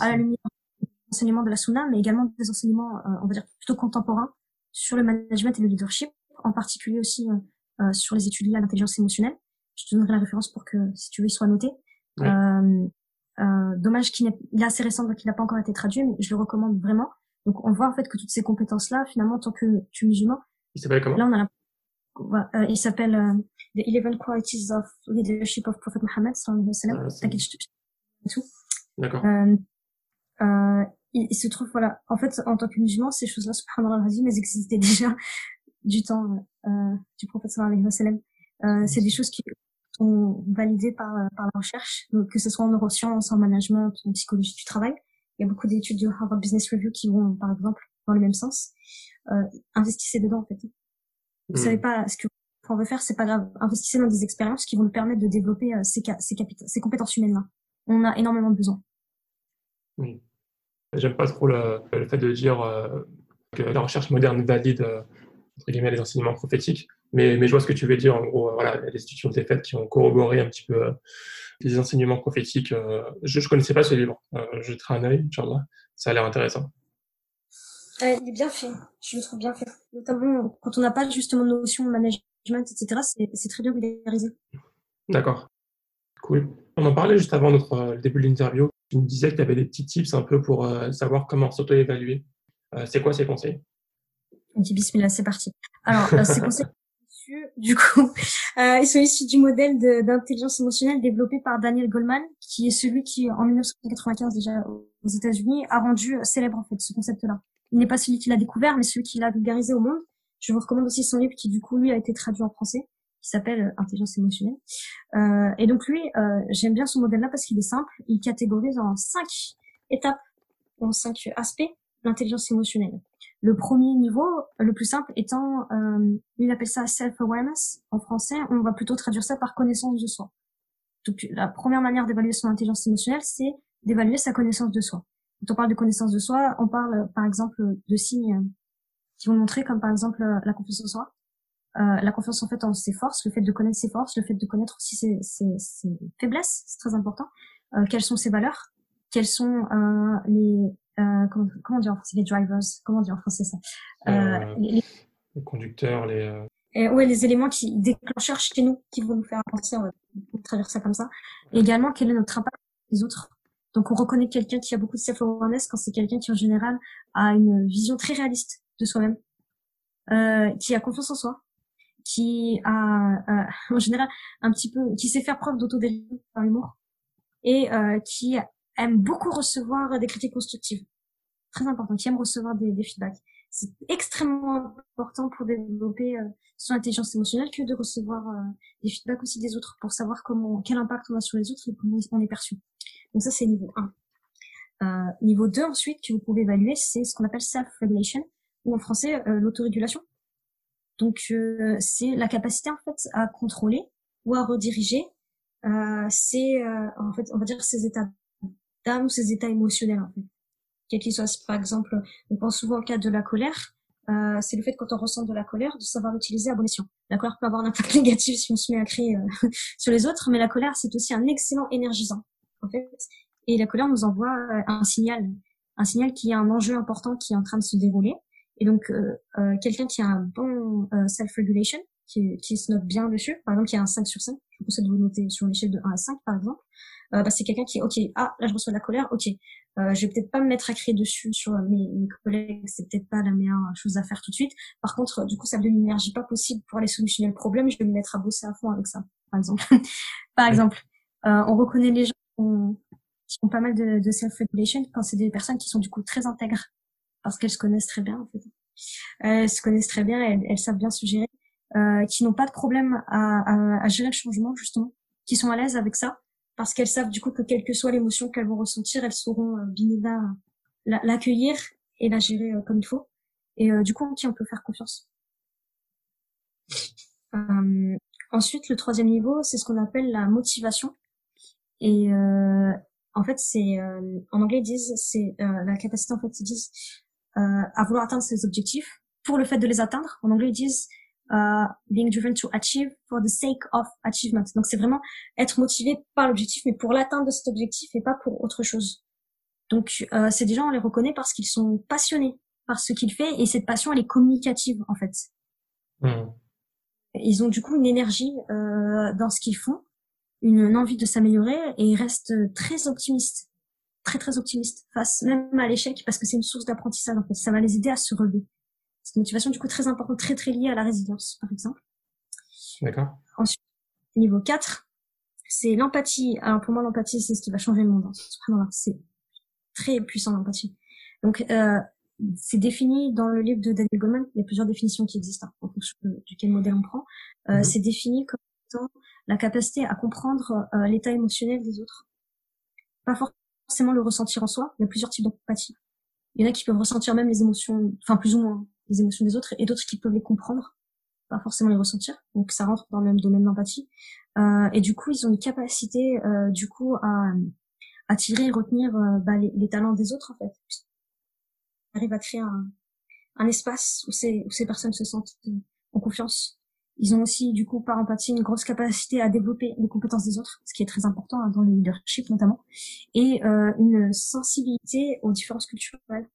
S2: à la lumière des enseignements de la sunna, mais également des enseignements, euh, on va dire plutôt contemporains sur le management et le leadership, en particulier aussi euh, sur les études liées à l'intelligence émotionnelle je te donnerai la référence pour que, si tu veux, il soit noté. Euh, euh, dommage qu'il est assez récent, donc il n'a pas encore été traduit, mais je le recommande vraiment. Donc on voit en fait que toutes ces compétences-là, finalement, en tant que tu musulman,
S1: il s'appelle comment?
S2: Là, on a la... euh, il s'appelle euh, The Eleven Qualities of Leadership of Prophet Muhammad sallallahu alayhi wa sallam. Ah, tout.
S1: D'accord.
S2: Euh, euh, il, il, se trouve, voilà, en fait, en tant que musulman, ces choses-là, subhanallah, elles existaient déjà du temps euh, du prophète sallallahu alayhi wa sallam. Euh, c'est des choses qui sont validées par, par la recherche, que ce soit en neurosciences, en management, en psychologie du travail. Il y a beaucoup d'études de Harvard Business Review qui vont, par exemple, dans le même sens. Euh, investissez dedans, en fait. Vous hmm. savez pas ce que on veut faire, c'est pas grave. Investissez dans des expériences qui vont nous permettre de développer euh, ces, ces, ces compétences humaines-là. On a énormément besoin.
S1: Oui. J'aime pas trop le, le, fait de dire euh, que la recherche moderne valide euh, entre guillemets les enseignements prophétiques, mais, mais je vois ce que tu veux dire. En gros, voilà, il y a des études qui ont été faites qui ont corroboré un petit peu les enseignements prophétiques. je ne connaissais pas ce livre. je jetterai un œil, Inch'Allah. Ça a l'air intéressant.
S2: il est bien fait. Je le trouve bien fait. Notamment quand on n'a pas justement de notion de management etc., c'est très bien vulgarisé.
S1: D'accord. Cool. On en parlait juste avant notre euh, début de l'interview. Tu me disais que tu avais des petits tips un peu pour euh, savoir comment s'auto-évaluer. Euh, c'est quoi ces conseils?
S2: On dit bismillah, c'est parti. Alors, ces conseils, du coup, ils sont issus du modèle d'intelligence émotionnelle développé par Daniel Goleman, qui est celui qui, en 1995 déjà aux États-Unis, a rendu célèbre en fait ce concept-là. Il n'est pas celui qui l'a découvert, mais celui qui l'a vulgarisé au monde. Je vous recommande aussi son livre qui du coup lui a été traduit en français, qui s'appelle euh, Intelligence émotionnelle. Euh, et donc lui, euh, j'aime bien ce modèle-là parce qu'il est simple. Il catégorise en cinq étapes, en cinq aspects l'intelligence émotionnelle. Le premier niveau, le plus simple étant, euh, il appelle ça self-awareness. En français, on va plutôt traduire ça par connaissance de soi. Donc la première manière d'évaluer son intelligence émotionnelle, c'est d'évaluer sa connaissance de soi. Quand on parle de connaissance de soi, on parle par exemple de signes qui vont montrer comme par exemple euh, la confiance en soi, euh, la confiance en fait en ses forces, le fait de connaître ses forces, le fait de connaître aussi ses, ses, ses faiblesses, c'est très important. Euh, quelles sont ses valeurs, quels sont euh, les euh, comment, comment dire en français les drivers, comment dire en français ça,
S1: les, les, conducteurs, les
S2: ouais, les éléments qui déclencheurs chez nous qui vont nous faire avancer, on va traduire ça comme ça. Et également quel est notre impact les autres? Donc on reconnaît quelqu'un qui a beaucoup de self-awareness quand c'est quelqu'un qui en général a une vision très réaliste de soi-même, euh, qui a confiance en soi, qui a euh, en général un petit peu, qui sait faire preuve d'autodérision par l'humour et euh, qui aime beaucoup recevoir des critiques constructives. Très important, qui aime recevoir des, des feedbacks. C'est extrêmement important pour développer euh, son intelligence émotionnelle que de recevoir euh, des feedbacks aussi des autres pour savoir comment, quel impact on a sur les autres et comment on est perçu. Donc ça, c'est niveau 1. Euh, niveau 2, ensuite, que vous pouvez évaluer, c'est ce qu'on appelle self-regulation ou en français euh, l'autorégulation. Donc euh, c'est la capacité en fait à contrôler ou à rediriger euh, c'est en fait on va dire ces états ou ces états émotionnels en fait. Quel qu'ils soient, par exemple, on pense souvent au cas de la colère, euh, c'est le fait quand on ressent de la colère de savoir l'utiliser à bon escient. La colère peut avoir un impact négatif si on se met à crier sur les autres, mais la colère c'est aussi un excellent énergisant en fait. Et la colère nous envoie un signal, un signal qui a un enjeu important qui est en train de se dérouler et donc, euh, euh, quelqu'un qui a un bon euh, self-regulation, qui, qui, se note bien dessus, par exemple, qui a un 5 sur 5, je vous conseille de vous noter sur l'échelle de 1 à 5, par exemple, euh, bah, c'est quelqu'un qui, ok, ah, là, je reçois de la colère, ok, euh, je vais peut-être pas me mettre à crier dessus sur mes, mes collègues, c'est peut-être pas la meilleure chose à faire tout de suite. Par contre, du coup, ça me donne une énergie pas possible pour aller solutionner le problème, je vais me mettre à bosser à fond avec ça, par exemple. par exemple, euh, on reconnaît les gens qui ont pas mal de, de self-regulation quand c'est des personnes qui sont du coup très intègres parce qu'elles se connaissent très bien en fait. Elles se connaissent très bien, elles, elles savent bien se gérer, euh, qui n'ont pas de problème à, à, à, gérer le changement justement, qui sont à l'aise avec ça parce qu'elles savent du coup que quelle que soit l'émotion qu'elles vont ressentir, elles sauront euh, l'accueillir et la gérer euh, comme il faut. Et euh, du coup, qui on peut faire confiance? Euh, ensuite, le troisième niveau, c'est ce qu'on appelle la motivation. Et euh, en fait, c'est en anglais ils disent c'est la capacité en fait ils disent euh, à vouloir atteindre ses objectifs pour le fait de les atteindre. En anglais, ils disent uh, being driven to achieve for the sake of achievement. Donc c'est vraiment être motivé par l'objectif, mais pour l'atteinte de cet objectif et pas pour autre chose. Donc euh, c'est des gens, on les reconnaît parce qu'ils sont passionnés par ce qu'ils font et cette passion, elle est communicative en fait. Mmh. Ils ont du coup une énergie euh, dans ce qu'ils font, une, une envie de s'améliorer et ils restent très optimistes très très optimiste face même à l'échec parce que c'est une source d'apprentissage en fait. Ça va les aider à se relever. C'est une motivation du coup très importante, très très liée à la résilience par exemple.
S1: D'accord.
S2: Ensuite, niveau 4, c'est l'empathie. Alors pour moi l'empathie c'est ce qui va changer le monde. Hein. C'est très puissant l'empathie. Donc euh, c'est défini dans le livre de Daniel Goleman. Il y a plusieurs définitions qui existent hein, en fonction de, duquel modèle on prend. Euh, mhm. C'est défini comme étant la capacité à comprendre euh, l'état émotionnel des autres. Pas forcément le ressentir en soi, il y a plusieurs types d'empathie. Il y en a qui peuvent ressentir même les émotions, enfin plus ou moins les émotions des autres, et d'autres qui peuvent les comprendre, pas forcément les ressentir. Donc ça rentre dans le même domaine d'empathie. Euh, et du coup, ils ont une capacité, euh, du coup, à, à tirer et retenir euh, bah, les, les, talents des autres, en fait. Ils arrivent à créer un, un espace où ces, où ces personnes se sentent en confiance. Ils ont aussi, du coup, par empathie, une grosse capacité à développer les compétences des autres, ce qui est très important hein, dans le leadership notamment, et euh, une sensibilité aux différences culturelles,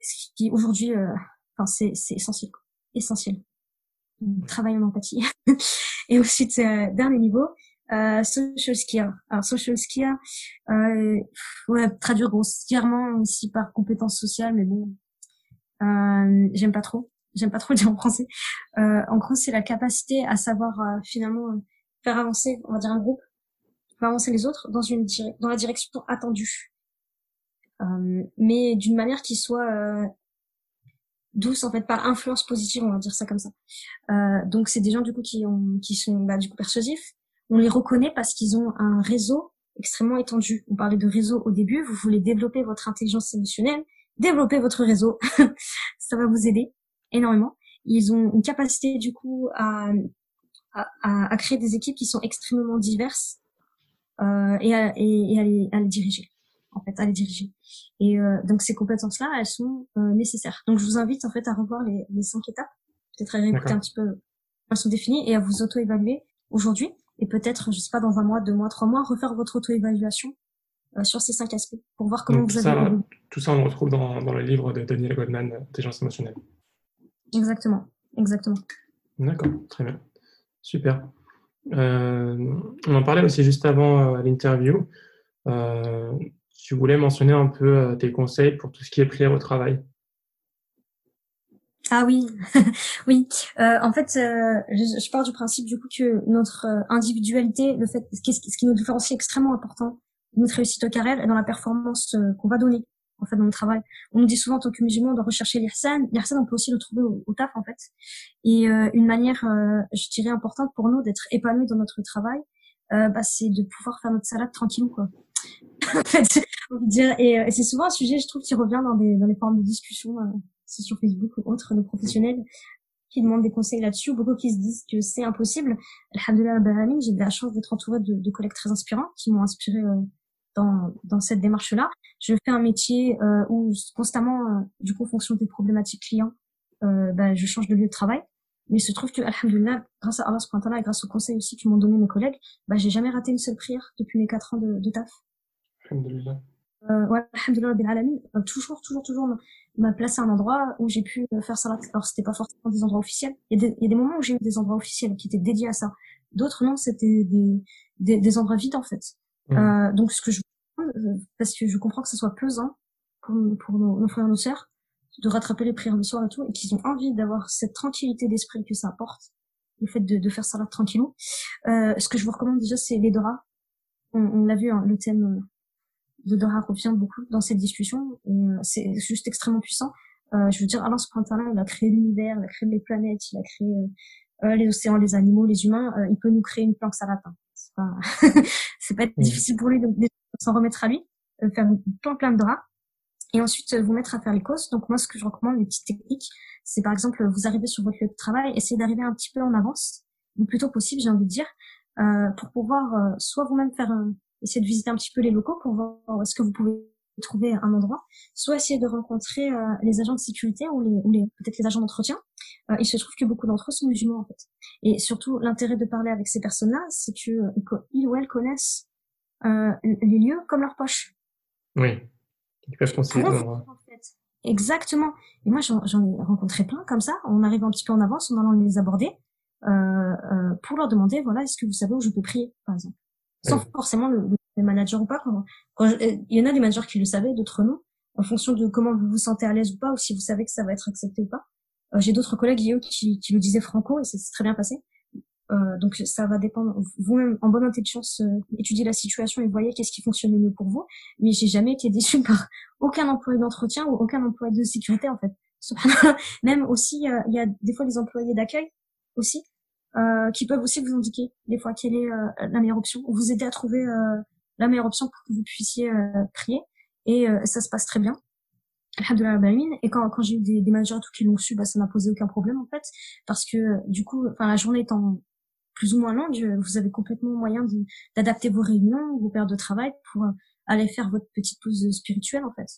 S2: ce qui aujourd'hui, euh, enfin, c'est, c'est essentiel, essentiel. Travail en empathie. et ensuite, euh, dernier niveau, euh, social skill. Alors social skill, euh, ouais, traduire grossièrement ici par compétences sociales, mais bon, euh, j'aime pas trop. J'aime pas trop le dire en français. Euh, en gros, c'est la capacité à savoir euh, finalement euh, faire avancer, on va dire un groupe, faire avancer les autres dans une dans la direction attendue, mais d'une manière qui soit douce en fait, par influence positive, on va dire ça comme ça. donc c'est des gens du coup qui ont qui sont bah, du coup persuasifs. On les reconnaît parce qu'ils ont un réseau extrêmement étendu. On parlait de réseau au début. Vous voulez développer votre intelligence émotionnelle, développer votre réseau. ça va vous aider énormément. Ils ont une capacité du coup à, à, à créer des équipes qui sont extrêmement diverses euh, et, à, et, à, les, à, les, diriger, en fait, à les diriger. Et euh, donc ces compétences-là, elles sont euh, nécessaires. Donc je vous invite en fait à revoir les, les cinq étapes, peut-être à réécouter un petit peu elles sont définies et à vous auto-évaluer aujourd'hui et peut-être, je sais pas, dans un mois, deux mois, trois mois, refaire votre auto-évaluation euh, sur ces cinq aspects pour voir comment vous
S1: avez. tout ça, on le retrouve dans, dans le livre de Daniel Goldman, Intelligence émotionnelle.
S2: Exactement, exactement.
S1: D'accord, très bien. Super. Euh, on en parlait aussi juste avant euh, l'interview. Euh, tu voulais mentionner un peu euh, tes conseils pour tout ce qui est prière au travail.
S2: Ah oui, oui. Euh, en fait, je, je, pars du principe du coup que notre individualité, le fait, ce qui, ce qui nous différencie extrêmement important, notre réussite au carré est dans la performance qu'on va donner en fait dans le travail. On nous dit souvent en tant que musulman de rechercher l'irsan. L'irsan, on peut aussi le trouver au, taf en fait. Et euh, une manière, euh, je dirais importante pour nous d'être épanouis dans notre travail, euh, bah, c'est de pouvoir faire notre salade tranquille quoi. en fait, dire. Et, et c'est souvent un sujet, je trouve, qui revient dans des dans les formes de discussion, c'est sur Facebook ou autres, de professionnels qui demandent des conseils là-dessus, beaucoup qui se disent que c'est impossible. Alhamdulillah, j'ai de la chance d'être entourée de, de collègues très inspirants qui m'ont inspiré dans, dans cette démarche-là. Je fais un métier euh, où constamment, euh, du coup, en fonction des problématiques clients, euh, bah, je change de lieu de travail. Mais il se trouve que, alhamdoulilah, grâce à Allah et grâce aux conseils aussi que m'ont donné mes collègues, bah, j'ai jamais raté une seule prière depuis mes quatre ans de, de taf. Euh, ouais, euh, toujours, toujours, toujours m'a placé à un endroit où j'ai pu faire salat. Alors, c'était pas forcément des endroits officiels. Il y, a des, il y a des moments où j'ai eu des endroits officiels qui étaient dédiés à ça. D'autres, non, c'était des, des, des endroits vides, en fait. Mmh. Euh, donc, ce que je euh, parce que je comprends que ce soit pesant pour, pour nos, frères et nos sœurs de rattraper les prières le soir et tout, et qu'ils ont envie d'avoir cette tranquillité d'esprit que ça apporte, le fait de, de faire ça là tranquillement. Euh, ce que je vous recommande déjà, c'est les Dora. On, on l'a vu, hein, le thème euh, Dora revient beaucoup dans cette discussion, et euh, c'est juste extrêmement puissant. Euh, je veux dire, Alain Sprintalin, il a créé l'univers, il a créé les planètes, il a créé euh, les océans, les animaux, les humains. il peut nous créer une planque salade. Hein. C'est pas, c'est pas mmh. difficile pour lui de, s'en remettre à lui, euh, faire plein plein de draps, et ensuite euh, vous mettre à faire les causes. Donc moi, ce que je recommande, les petites techniques, c'est par exemple, vous arrivez sur votre lieu de travail, essayez d'arriver un petit peu en avance, le plus tôt possible, j'ai envie de dire, euh, pour pouvoir euh, soit vous-même faire un, essayer de visiter un petit peu les locaux pour voir où est-ce que vous pouvez trouver un endroit, soit essayer de rencontrer euh, les agents de sécurité ou les, ou les peut-être les agents d'entretien. Euh, il se trouve que beaucoup d'entre eux sont musulmans en fait. Et surtout, l'intérêt de parler avec ces personnes-là, c'est que ils ou elles connaissent euh, les lieux comme leur poche.
S1: Oui, ils peuvent conseiller.
S2: En fait. Exactement. Et moi, j'en ai rencontré plein comme ça. On arrive un petit peu en avance en allant les aborder euh, euh, pour leur demander, voilà, est-ce que vous savez où je peux prier, par exemple, sans forcément le, le, manager ou pas. Quand, quand il y en a des managers qui le savaient, d'autres non, en fonction de comment vous vous sentez à l'aise ou pas, ou si vous savez que ça va être accepté ou pas. Euh, J'ai d'autres collègues qui, qui, le disaient franco et c'est très bien passé. Euh, donc ça va dépendre. Vous-même, en bonne intelligence, euh, étudiez la situation et voyez qu'est-ce qui fonctionne le mieux pour vous. Mais j'ai jamais été déçue par aucun employé d'entretien ou aucun employé de sécurité en fait. Même aussi, il y a des fois les employés d'accueil aussi. Euh, qui peuvent aussi vous indiquer des fois quelle est euh, la meilleure option, ou vous aider à trouver euh, la meilleure option pour que vous puissiez prier. Et ça se passe très bien. Et quand, quand j'ai eu des, des managers tout qui l'ont su, bah, ça m'a posé aucun problème en fait, parce que du coup, enfin la journée étant plus ou moins longue, vous avez complètement moyen d'adapter vos réunions, vos périodes de travail pour aller faire votre petite pause spirituelle en fait.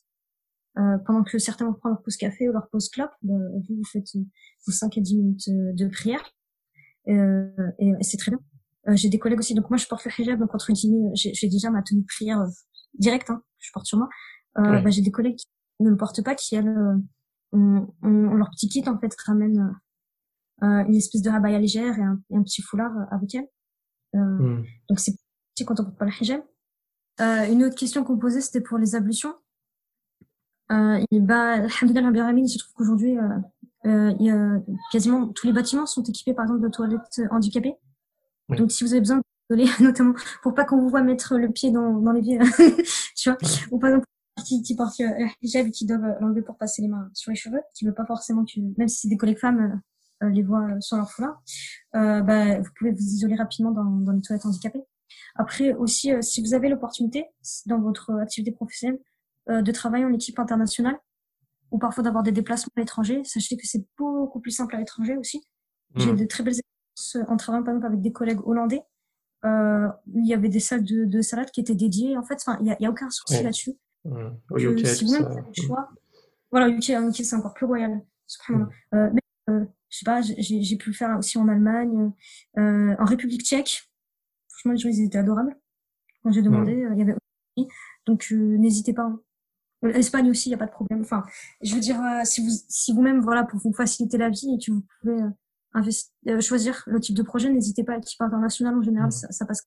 S2: Euh, pendant que certains vont prendre leur pause café ou leur pause clope, bah, vous, vous faites vos 5 à 10 minutes de prière. Euh, et, c'est très bien. Euh, j'ai des collègues aussi, donc moi je porte le hijab, donc entre guillemets, j'ai déjà ma tenue de prière euh, directe, hein, je porte sur moi. Euh, bah, j'ai des collègues qui ne le portent pas, qui elles, on, on, leur petit kit en fait ramène une espèce de rabaya légère et un, et un petit foulard avec elles. Hmm. Donc c'est quand on porte pas le hijab. une autre question qu'on posait, c'était pour les ablutions. Euh, et bah, alhamdoulilah, il se trouve qu'aujourd'hui, euh, euh, il y a quasiment tous les bâtiments sont équipés par exemple de toilettes handicapées. Donc si vous avez besoin de notamment pour pas qu'on vous voit mettre le pied dans, dans les pieds, tu vois, ou par exemple qui, qui portent euh, hijab qui doivent l'enlever pour passer les mains sur les cheveux, qui veut pas forcément que, même si c'est des collègues femmes, euh, les voient sur leur foulard, euh, bah, vous pouvez vous isoler rapidement dans, dans les toilettes handicapées. Après aussi, si vous avez l'opportunité dans votre activité professionnelle de travailler en équipe internationale, ou parfois d'avoir des déplacements à l'étranger. Sachez que c'est beaucoup plus simple à l'étranger aussi. J'ai mmh. de très belles expériences en travaillant par exemple avec des collègues hollandais. Euh, il y avait des salles de, de salade qui étaient dédiées. En fait, enfin, il n'y a, y a, aucun souci là-dessus.
S1: Mmh. Oui, UK, si vous
S2: même choix, voilà, UK, UK c'est encore plus royal. Mmh. Euh, mais, euh, je sais pas, j'ai pu le faire aussi en Allemagne, euh, en République tchèque. Franchement, les gens, ils étaient adorables. Quand j'ai demandé, euh, il y avait donc euh, n'hésitez pas. Hein. Espagne aussi, il n'y a pas de problème. Enfin, je veux dire, euh, si vous, si vous-même, voilà, pour vous faciliter la vie et que vous pouvez euh, euh, choisir le type de projet, n'hésitez pas à l'équipe internationale en général, mmh. ça, passe.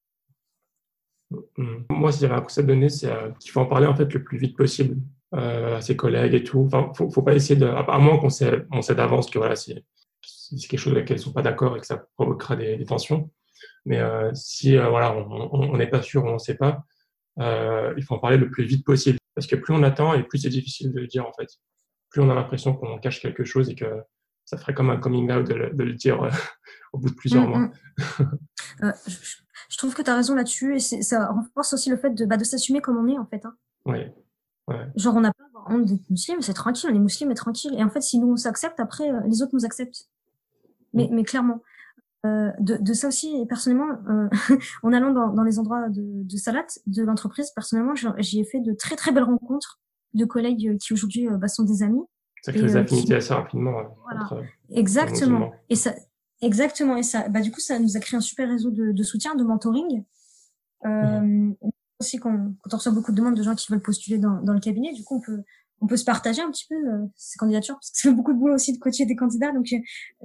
S1: Mmh. Moi, je dirais un conseil à donner, c'est qu'il faut en parler en fait le plus vite possible à ses collègues et tout. Enfin, faut, faut pas essayer de, à moins qu'on sait, on sait d'avance que voilà, c'est quelque chose avec lequel ils sont pas d'accord et que ça provoquera des, tensions. Mais si voilà, on n'est pas sûr, on ne sait pas, il faut en parler le plus vite possible. Parce que plus on attend et plus c'est difficile de le dire en fait. Plus on a l'impression qu'on cache quelque chose et que ça ferait comme un coming out de le, dire euh, au bout de plusieurs mm, mois.
S2: Mm. euh, je, trouve que tu as raison là-dessus et ça renforce aussi le fait de, bah, de s'assumer comme on est en fait. Hein.
S1: Ouais.
S2: Genre on n'a pas honte d'être musulman, c'est tranquille, on est musulman mais tranquille. Et en fait, si nous on s'accepte, après euh, les autres nous acceptent. Mais, mm. mais clairement. Euh, de, de, ça aussi, et personnellement, euh, en allant dans, dans, les endroits de, de salade de l'entreprise, personnellement, j'y ai fait de très très belles rencontres de collègues qui aujourd'hui euh, bah, sont des amis.
S1: Ça crée des affinités assez rapidement.
S2: Voilà. exactement. Et ça, exactement. Et ça, bah, du coup, ça nous a créé un super réseau de, de soutien, de mentoring. Euh, mmh. Aussi, quand, quand, on reçoit beaucoup de demandes de gens qui veulent postuler dans, dans le cabinet, du coup, on peut, on peut se partager un petit peu euh, ces candidatures parce que c'est beaucoup de boulot aussi de coacher des candidats. Donc euh,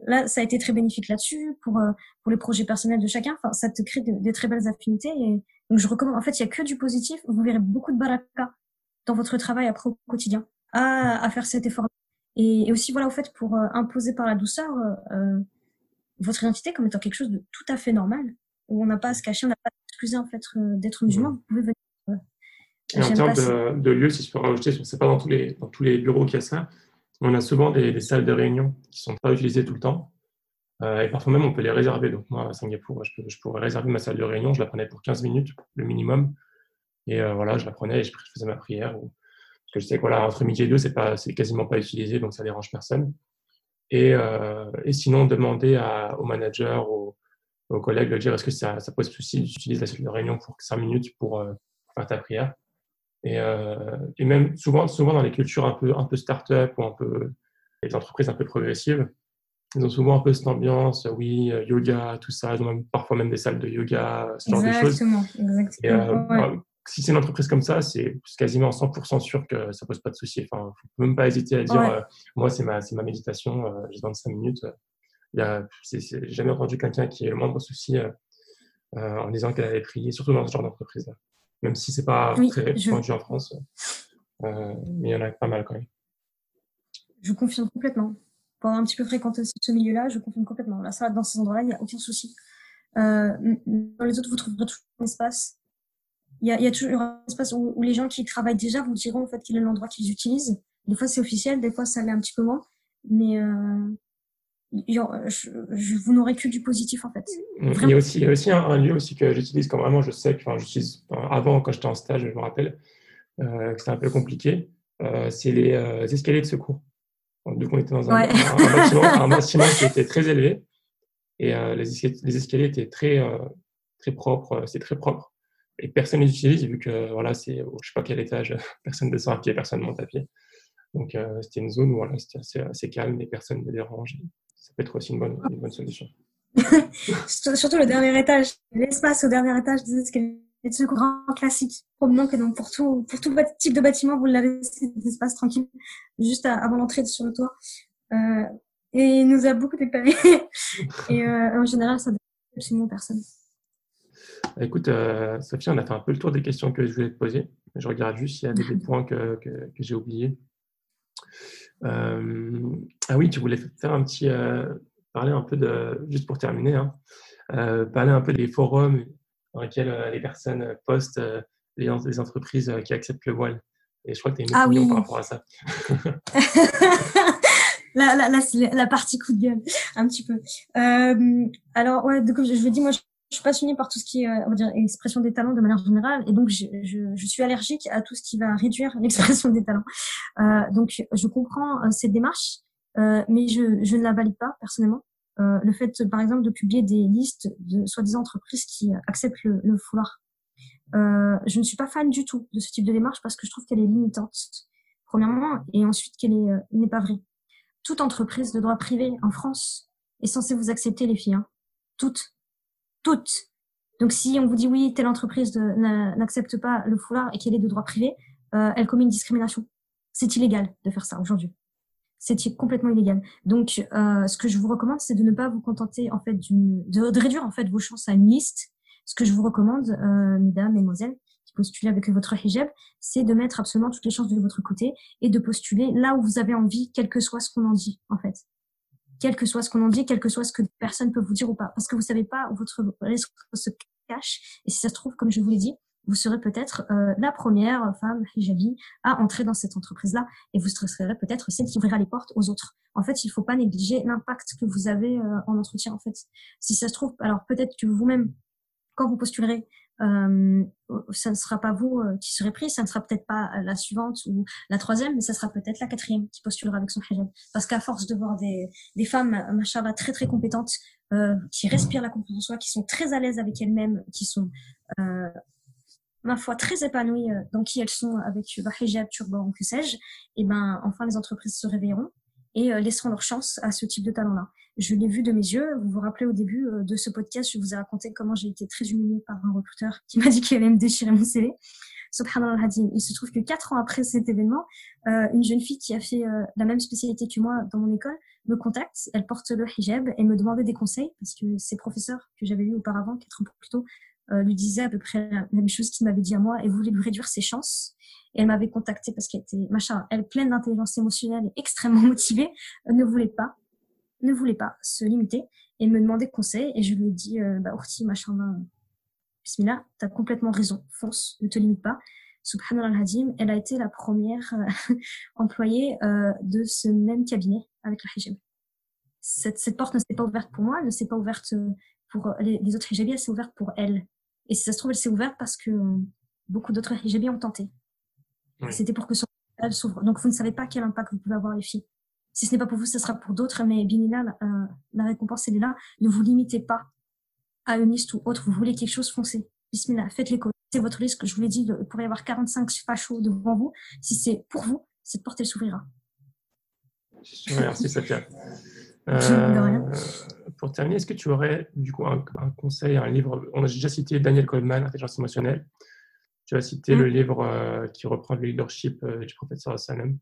S2: là, ça a été très bénéfique là-dessus pour euh, pour les projets personnels de chacun. Enfin, ça te crée des très belles affinités. Et donc je recommande. En fait, il y a que du positif. Vous verrez beaucoup de baraka dans votre travail après au quotidien à, à faire cet effort. Et, et aussi voilà au fait pour imposer par la douceur votre identité comme étant quelque chose de tout à fait normal où on n'a pas à se cacher, on n'a pas à s'excuser en fait d'être musulman. Vous pouvez venir
S1: et en termes de, de, lieux, si je peux rajouter, ce n'est pas dans tous, les, dans tous les bureaux qu'il y a ça, on a souvent des, des, salles de réunion qui sont pas utilisées tout le temps. Euh, et parfois même, on peut les réserver. Donc moi, à Singapour, je, peux, je, pourrais réserver ma salle de réunion. Je la prenais pour 15 minutes, le minimum. Et euh, voilà, je la prenais et je, faisais ma prière. Ou... Parce que je sais que voilà, entre midi et deux, c'est pas, c'est quasiment pas utilisé, donc ça dérange personne. Et, euh, et sinon, demander à, au manager, aux, aux collègues, de dire est-ce que ça, ça pose souci d'utiliser la salle de réunion pour 5 minutes pour faire ta prière? Et, euh, et, même souvent, souvent dans les cultures un peu, un peu start-up ou un peu les entreprises un peu progressives, ils ont souvent un peu cette ambiance, oui, euh, yoga, tout ça. Ils ont même, parfois même des salles de yoga, ce genre de choses. Exactement. Et, euh, bah, si c'est une entreprise comme ça, c'est quasiment 100% sûr que ça pose pas de souci. Enfin, faut même pas hésiter à dire, euh, moi, c'est ma, ma méditation, euh, j'ai 25 minutes. Il y j'ai jamais entendu quelqu'un qui ait le moindre souci en disant qu'elle avait prié, surtout dans ce genre d'entreprise-là même si c'est pas très répandu en France. Euh, mais il y en a pas mal quand même.
S2: Je confirme complètement. Pour avoir un petit peu fréquenté aussi ce milieu-là, je confirme complètement. Là, ça, dans ces endroits-là, il n'y a aucun souci. Euh, dans les autres, vous trouverez toujours un espace. Il y a, il y a toujours un espace où, où, les gens qui travaillent déjà vous diront en fait quel est l'endroit qu'ils utilisent. Des fois, c'est officiel, des fois, ça l'est un petit peu moins. Mais, euh, je, vous n'aurez que du positif en fait.
S1: Mm. Il y a aussi, il y a aussi un, lieu aussi que j'utilise quand vraiment je sais que, enfin, j'utilise avant quand j'étais en stage, je me rappelle euh, que c'était un peu compliqué. Euh, c'est les euh, escaliers de secours. Donc on était dans un, un, bâtiment, qui était très élevé et les, escaliers, les, escaliers, étaient très très propres. c'est très propre et personne ne les utilise vu que voilà c'est je sais pas quel étage, personne descend à pied, personne monte à pied. Donc c'était une zone où voilà, c'était assez, assez, calme et personne ne dérange ça peut être aussi une bonne, une bonne solution.
S2: Surtout le dernier étage, l'espace au dernier étage des escaliers de ce grand classique. Probablement que donc pour tout, pour tout type de bâtiment, vous l'avez cet espace tranquille, juste avant l'entrée sur le toit. Euh, et il nous a beaucoup dépanné. et euh, en général, ça dérange absolument personne.
S1: Écoute, euh, Sophie, on a fait un peu le tour des questions que je voulais te poser. Je regarde juste s'il y a des, points que, que, que j'ai oubliés. Euh, ah oui, tu voulais faire un petit, euh, parler un peu de, juste pour terminer, hein, euh, parler un peu des forums dans lesquels les personnes postent les, les, entreprises qui acceptent le voile. Et je crois que tu as une ah opinion par rapport à ça.
S2: la, la, la, partie coup de gueule, un petit peu. alors, ouais, donc, je, je dis, moi, je je suis passionnée par tout ce qui est, on va dire, expression des talents de manière générale, et donc je, je, je suis allergique à tout ce qui va réduire l'expression des talents. Euh, donc je comprends euh, cette démarche, euh, mais je, je ne la valide pas personnellement. Euh, le fait, par exemple, de publier des listes de soi-disant entreprises qui acceptent le, le foulard, euh, je ne suis pas fan du tout de ce type de démarche parce que je trouve qu'elle est limitante, premièrement, et ensuite qu'elle est, euh, n'est pas vraie. Toute entreprise de droit privé en France est censée vous accepter les filles, hein. toutes toutes. Donc si on vous dit oui, telle entreprise n'accepte pas le foulard et qu'elle est de droit privé, euh, elle commet une discrimination. C'est illégal de faire ça aujourd'hui. C'est complètement illégal. Donc, euh, ce que je vous recommande, c'est de ne pas vous contenter en fait de, réduire en fait vos chances à une liste. Ce que je vous recommande, euh, mesdames, mesdemoiselles, qui postulez avec votre hijab, c'est de mettre absolument toutes les chances de votre côté et de postuler là où vous avez envie, quel que soit ce qu'on en dit en fait quel que soit ce qu'on en dit, quel que soit ce que personne peut vous dire ou pas. Parce que vous savez pas où votre risque se cache. Et si ça se trouve, comme je vous l'ai dit, vous serez peut-être euh, la première femme hijabi à entrer dans cette entreprise-là et vous serez peut-être celle qui ouvrira les portes aux autres. En fait, il faut pas négliger l'impact que vous avez euh, en entretien. En fait, si ça se trouve, alors peut-être que vous-même, quand vous postulerez, euh, ça ne sera pas vous euh, qui serez pris, ça ne sera peut-être pas la suivante ou la troisième, mais ça sera peut-être la quatrième qui postulera avec son hijab. Parce qu'à force de voir des, des femmes, machallah, très très compétentes, euh, qui respirent la confiance en soi, qui sont très à l'aise avec elles-mêmes, qui sont, euh, ma foi, très épanouies euh, dans qui elles sont avec le hijab, turban, que sais-je, et ben enfin les entreprises se réveilleront et laisseront leur chance à ce type de talent-là. Je l'ai vu de mes yeux. Vous vous rappelez au début euh, de ce podcast, je vous ai raconté comment j'ai été très humiliée par un recruteur qui m'a dit qu'il allait me déchirer mon CV. Subhanallah Il se trouve que quatre ans après cet événement, euh, une jeune fille qui a fait euh, la même spécialité que moi dans mon école me contacte. Elle porte le hijab et me demandait des conseils parce que ses professeurs que j'avais vus auparavant, quatre ans plus tôt, lui disaient à peu près la même chose qu'il m'avait dit à moi et voulait lui réduire ses chances. Et elle m'avait contactée parce qu'elle était, machin, elle pleine d'intelligence émotionnelle et extrêmement motivée, ne voulait pas ne voulait pas se limiter et me demander conseil. Et je lui ai dit, euh, bah, Urti, machin, bismillah, t'as complètement raison, fonce, ne te limite pas. Subhanallah al elle a été la première euh, employée euh, de ce même cabinet avec le hijab. Cette, cette porte ne s'est pas ouverte pour moi, elle ne s'est pas ouverte pour les, autres hijabis, elle s'est ouverte pour elle. Et si ça se trouve, elle s'est ouverte parce que beaucoup d'autres hijabis ont tenté. C'était pour que son elle s'ouvre. Donc vous ne savez pas quel impact vous pouvez avoir les filles. Si ce n'est pas pour vous, ce sera pour d'autres, mais bien euh, la récompense, elle est là. Ne vous limitez pas à une liste ou autre. Vous voulez quelque chose, foncez. Bismillah, faites l'écho. C'est votre liste. Je vous l'ai dit, il pourrait y avoir 45 fachos devant vous. Si c'est pour vous, cette porte, elle s'ouvrira.
S1: Merci, Safia. Euh, pour terminer, est-ce que tu aurais du coup un, conseil, un livre? On a déjà cité Daniel Goldman, Intelligence émotionnelle. Tu as cité le mm. livre euh, qui reprend le leadership du professeur Sanem.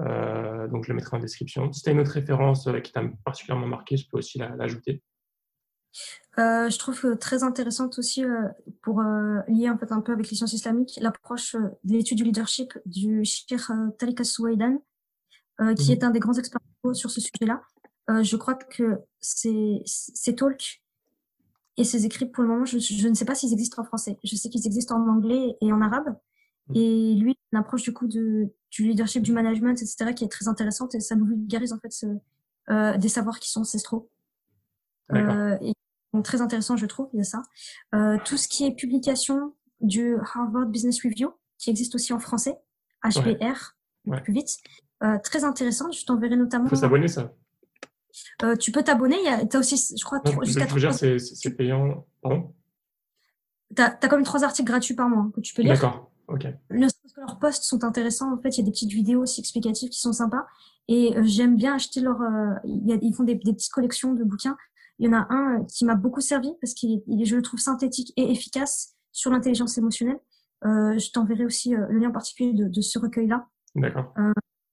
S1: Euh, donc, je le mettrai en description. Si tu as une autre référence euh, qui t'a particulièrement marqué, je peux aussi l'ajouter.
S2: Euh, je trouve très intéressante aussi pour lier en fait un peu avec les sciences islamiques l'approche de l'étude du leadership du Sheikh Tariq Souaidan, qui mhm. est un des grands experts sur ce sujet-là. je crois que ces, ces talks et ces écrits, pour le moment, je, je ne sais pas s'ils existent en français. Je sais qu'ils existent en anglais et en arabe. Mhm. Et lui, une approche du coup de, du leadership, du management, etc., qui est très intéressante et ça nous vulgarise en fait ce, euh, des savoirs qui sont ancestraux. Euh, et, donc très intéressant, je trouve, il y a ça. Euh, tout ce qui est publication du Harvard Business Review, qui existe aussi en français, HBR, plus vite. Euh, très intéressant, je t'enverrai notamment... Il
S1: faut s'abonner, ça
S2: euh, tu peux t'abonner. Tu as aussi, je crois,
S1: jusqu'à c'est payant. Pardon?
S2: Tu as, as, quand même trois articles gratuits par mois que tu peux lire.
S1: D'accord. Ok.
S2: Le, leurs posts sont intéressants. En fait, il y a des petites vidéos aussi explicatives qui sont sympas. Et euh, j'aime bien acheter leur. Euh, ils font des, des, petites collections de bouquins. Il y en a un qui m'a beaucoup servi parce qu'il je le trouve synthétique et efficace sur l'intelligence émotionnelle. je t'enverrai aussi le lien particulier de, de ce recueil-là.
S1: D'accord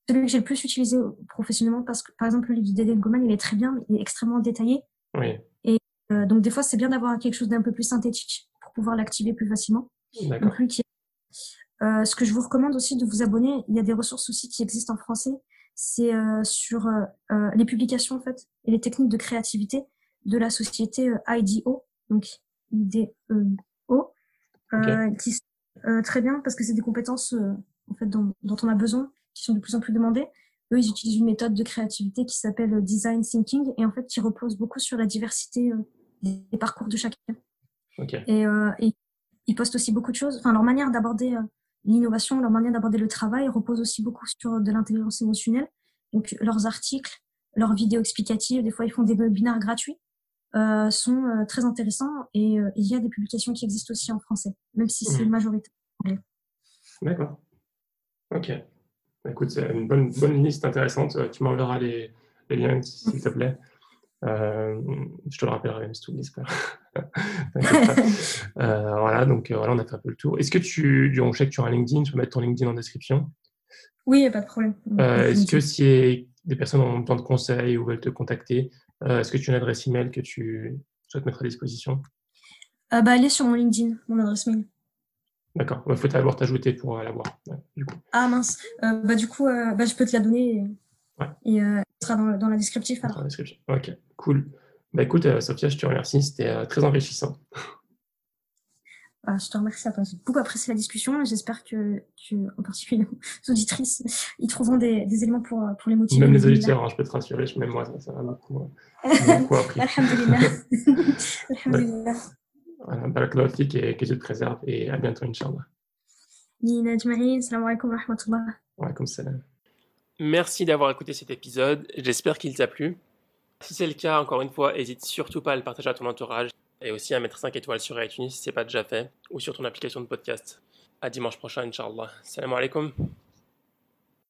S2: celui que j'ai le plus utilisé professionnellement parce que, par exemple, le livre de David Goman, il est très bien, il est extrêmement détaillé.
S1: Oui.
S2: Et euh, donc, des fois, c'est bien d'avoir quelque chose d'un peu plus synthétique pour pouvoir l'activer plus facilement.
S1: D'accord.
S2: Euh, ce que je vous recommande aussi de vous abonner, il y a des ressources aussi qui existent en français. C'est euh, sur euh, les publications, en fait, et les techniques de créativité de la société IDO, donc IDEO, okay. qui sont très bien parce que c'est des compétences en fait, dont, dont on a besoin qui sont de plus en plus demandés. Eux, ils utilisent une méthode de créativité qui s'appelle design thinking et en fait qui repose beaucoup sur la diversité euh, des parcours de chacun. Et, euh, et, ils postent aussi beaucoup de choses. Enfin, leur manière d'aborder euh, l'innovation, leur manière d'aborder le travail repose aussi beaucoup sur de l'intelligence émotionnelle. Donc, leurs articles, leurs vidéos explicatives, des fois, ils font des webinaires gratuits, euh, sont euh, très intéressants et il y a des publications qui existent aussi en français, même si c'est mmh. majorité.
S1: D'accord. Ok. Bah, écoute, c'est une bonne, bonne liste intéressante. Euh, tu m'enverras les, les, liens, s'il te plaît. Euh, je te le rappellerai, mais si tu oublies, euh, voilà, donc euh, voilà, on a fait un peu le tour. Est-ce que tu, on sait que tu as un LinkedIn, tu peux mettre ton LinkedIn en description?
S2: Oui, pas de problème.
S1: Euh, est-ce que si des personnes ont besoin de conseils ou veulent te contacter, est-ce que tu as une adresse email que tu souhaites mettre à disposition?
S2: Bah, Elle est sur mon LinkedIn, mon adresse mail.
S1: D'accord. Il faut d'abord t'ajouter pour euh, l'avoir.
S2: Ah mince. Euh, bah, du coup, euh, bah, je peux te la donner et, elle sera dans, dans la descriptive.
S1: Dans la description. Ok, cool. Bah, écoute, Sophia, je te remercie. C'était très enrichissant.
S2: Ah, je te remercie. J'ai beaucoup apprécié la discussion. J'espère que, que, en particulier les auditrices, ils trouveront des, des éléments pour, pour les motiver.
S1: Même les auditeurs, hein, je peux te rassurer, même moi, ça, ça m'a beaucoup, beaucoup appris.
S2: Alhamdulillah. Alhamdulillah.
S1: Voilà, barakallahu fik et que Dieu te préserve et à bientôt, Inch'Allah. Merci d'avoir écouté cet épisode, j'espère qu'il t'a plu. Si c'est le cas, encore une fois, n'hésite surtout pas à le partager à ton entourage et aussi à mettre 5 étoiles sur iTunes si ce n'est pas déjà fait ou sur ton application de podcast. À dimanche prochain, Inch'Allah. Salam alaikum.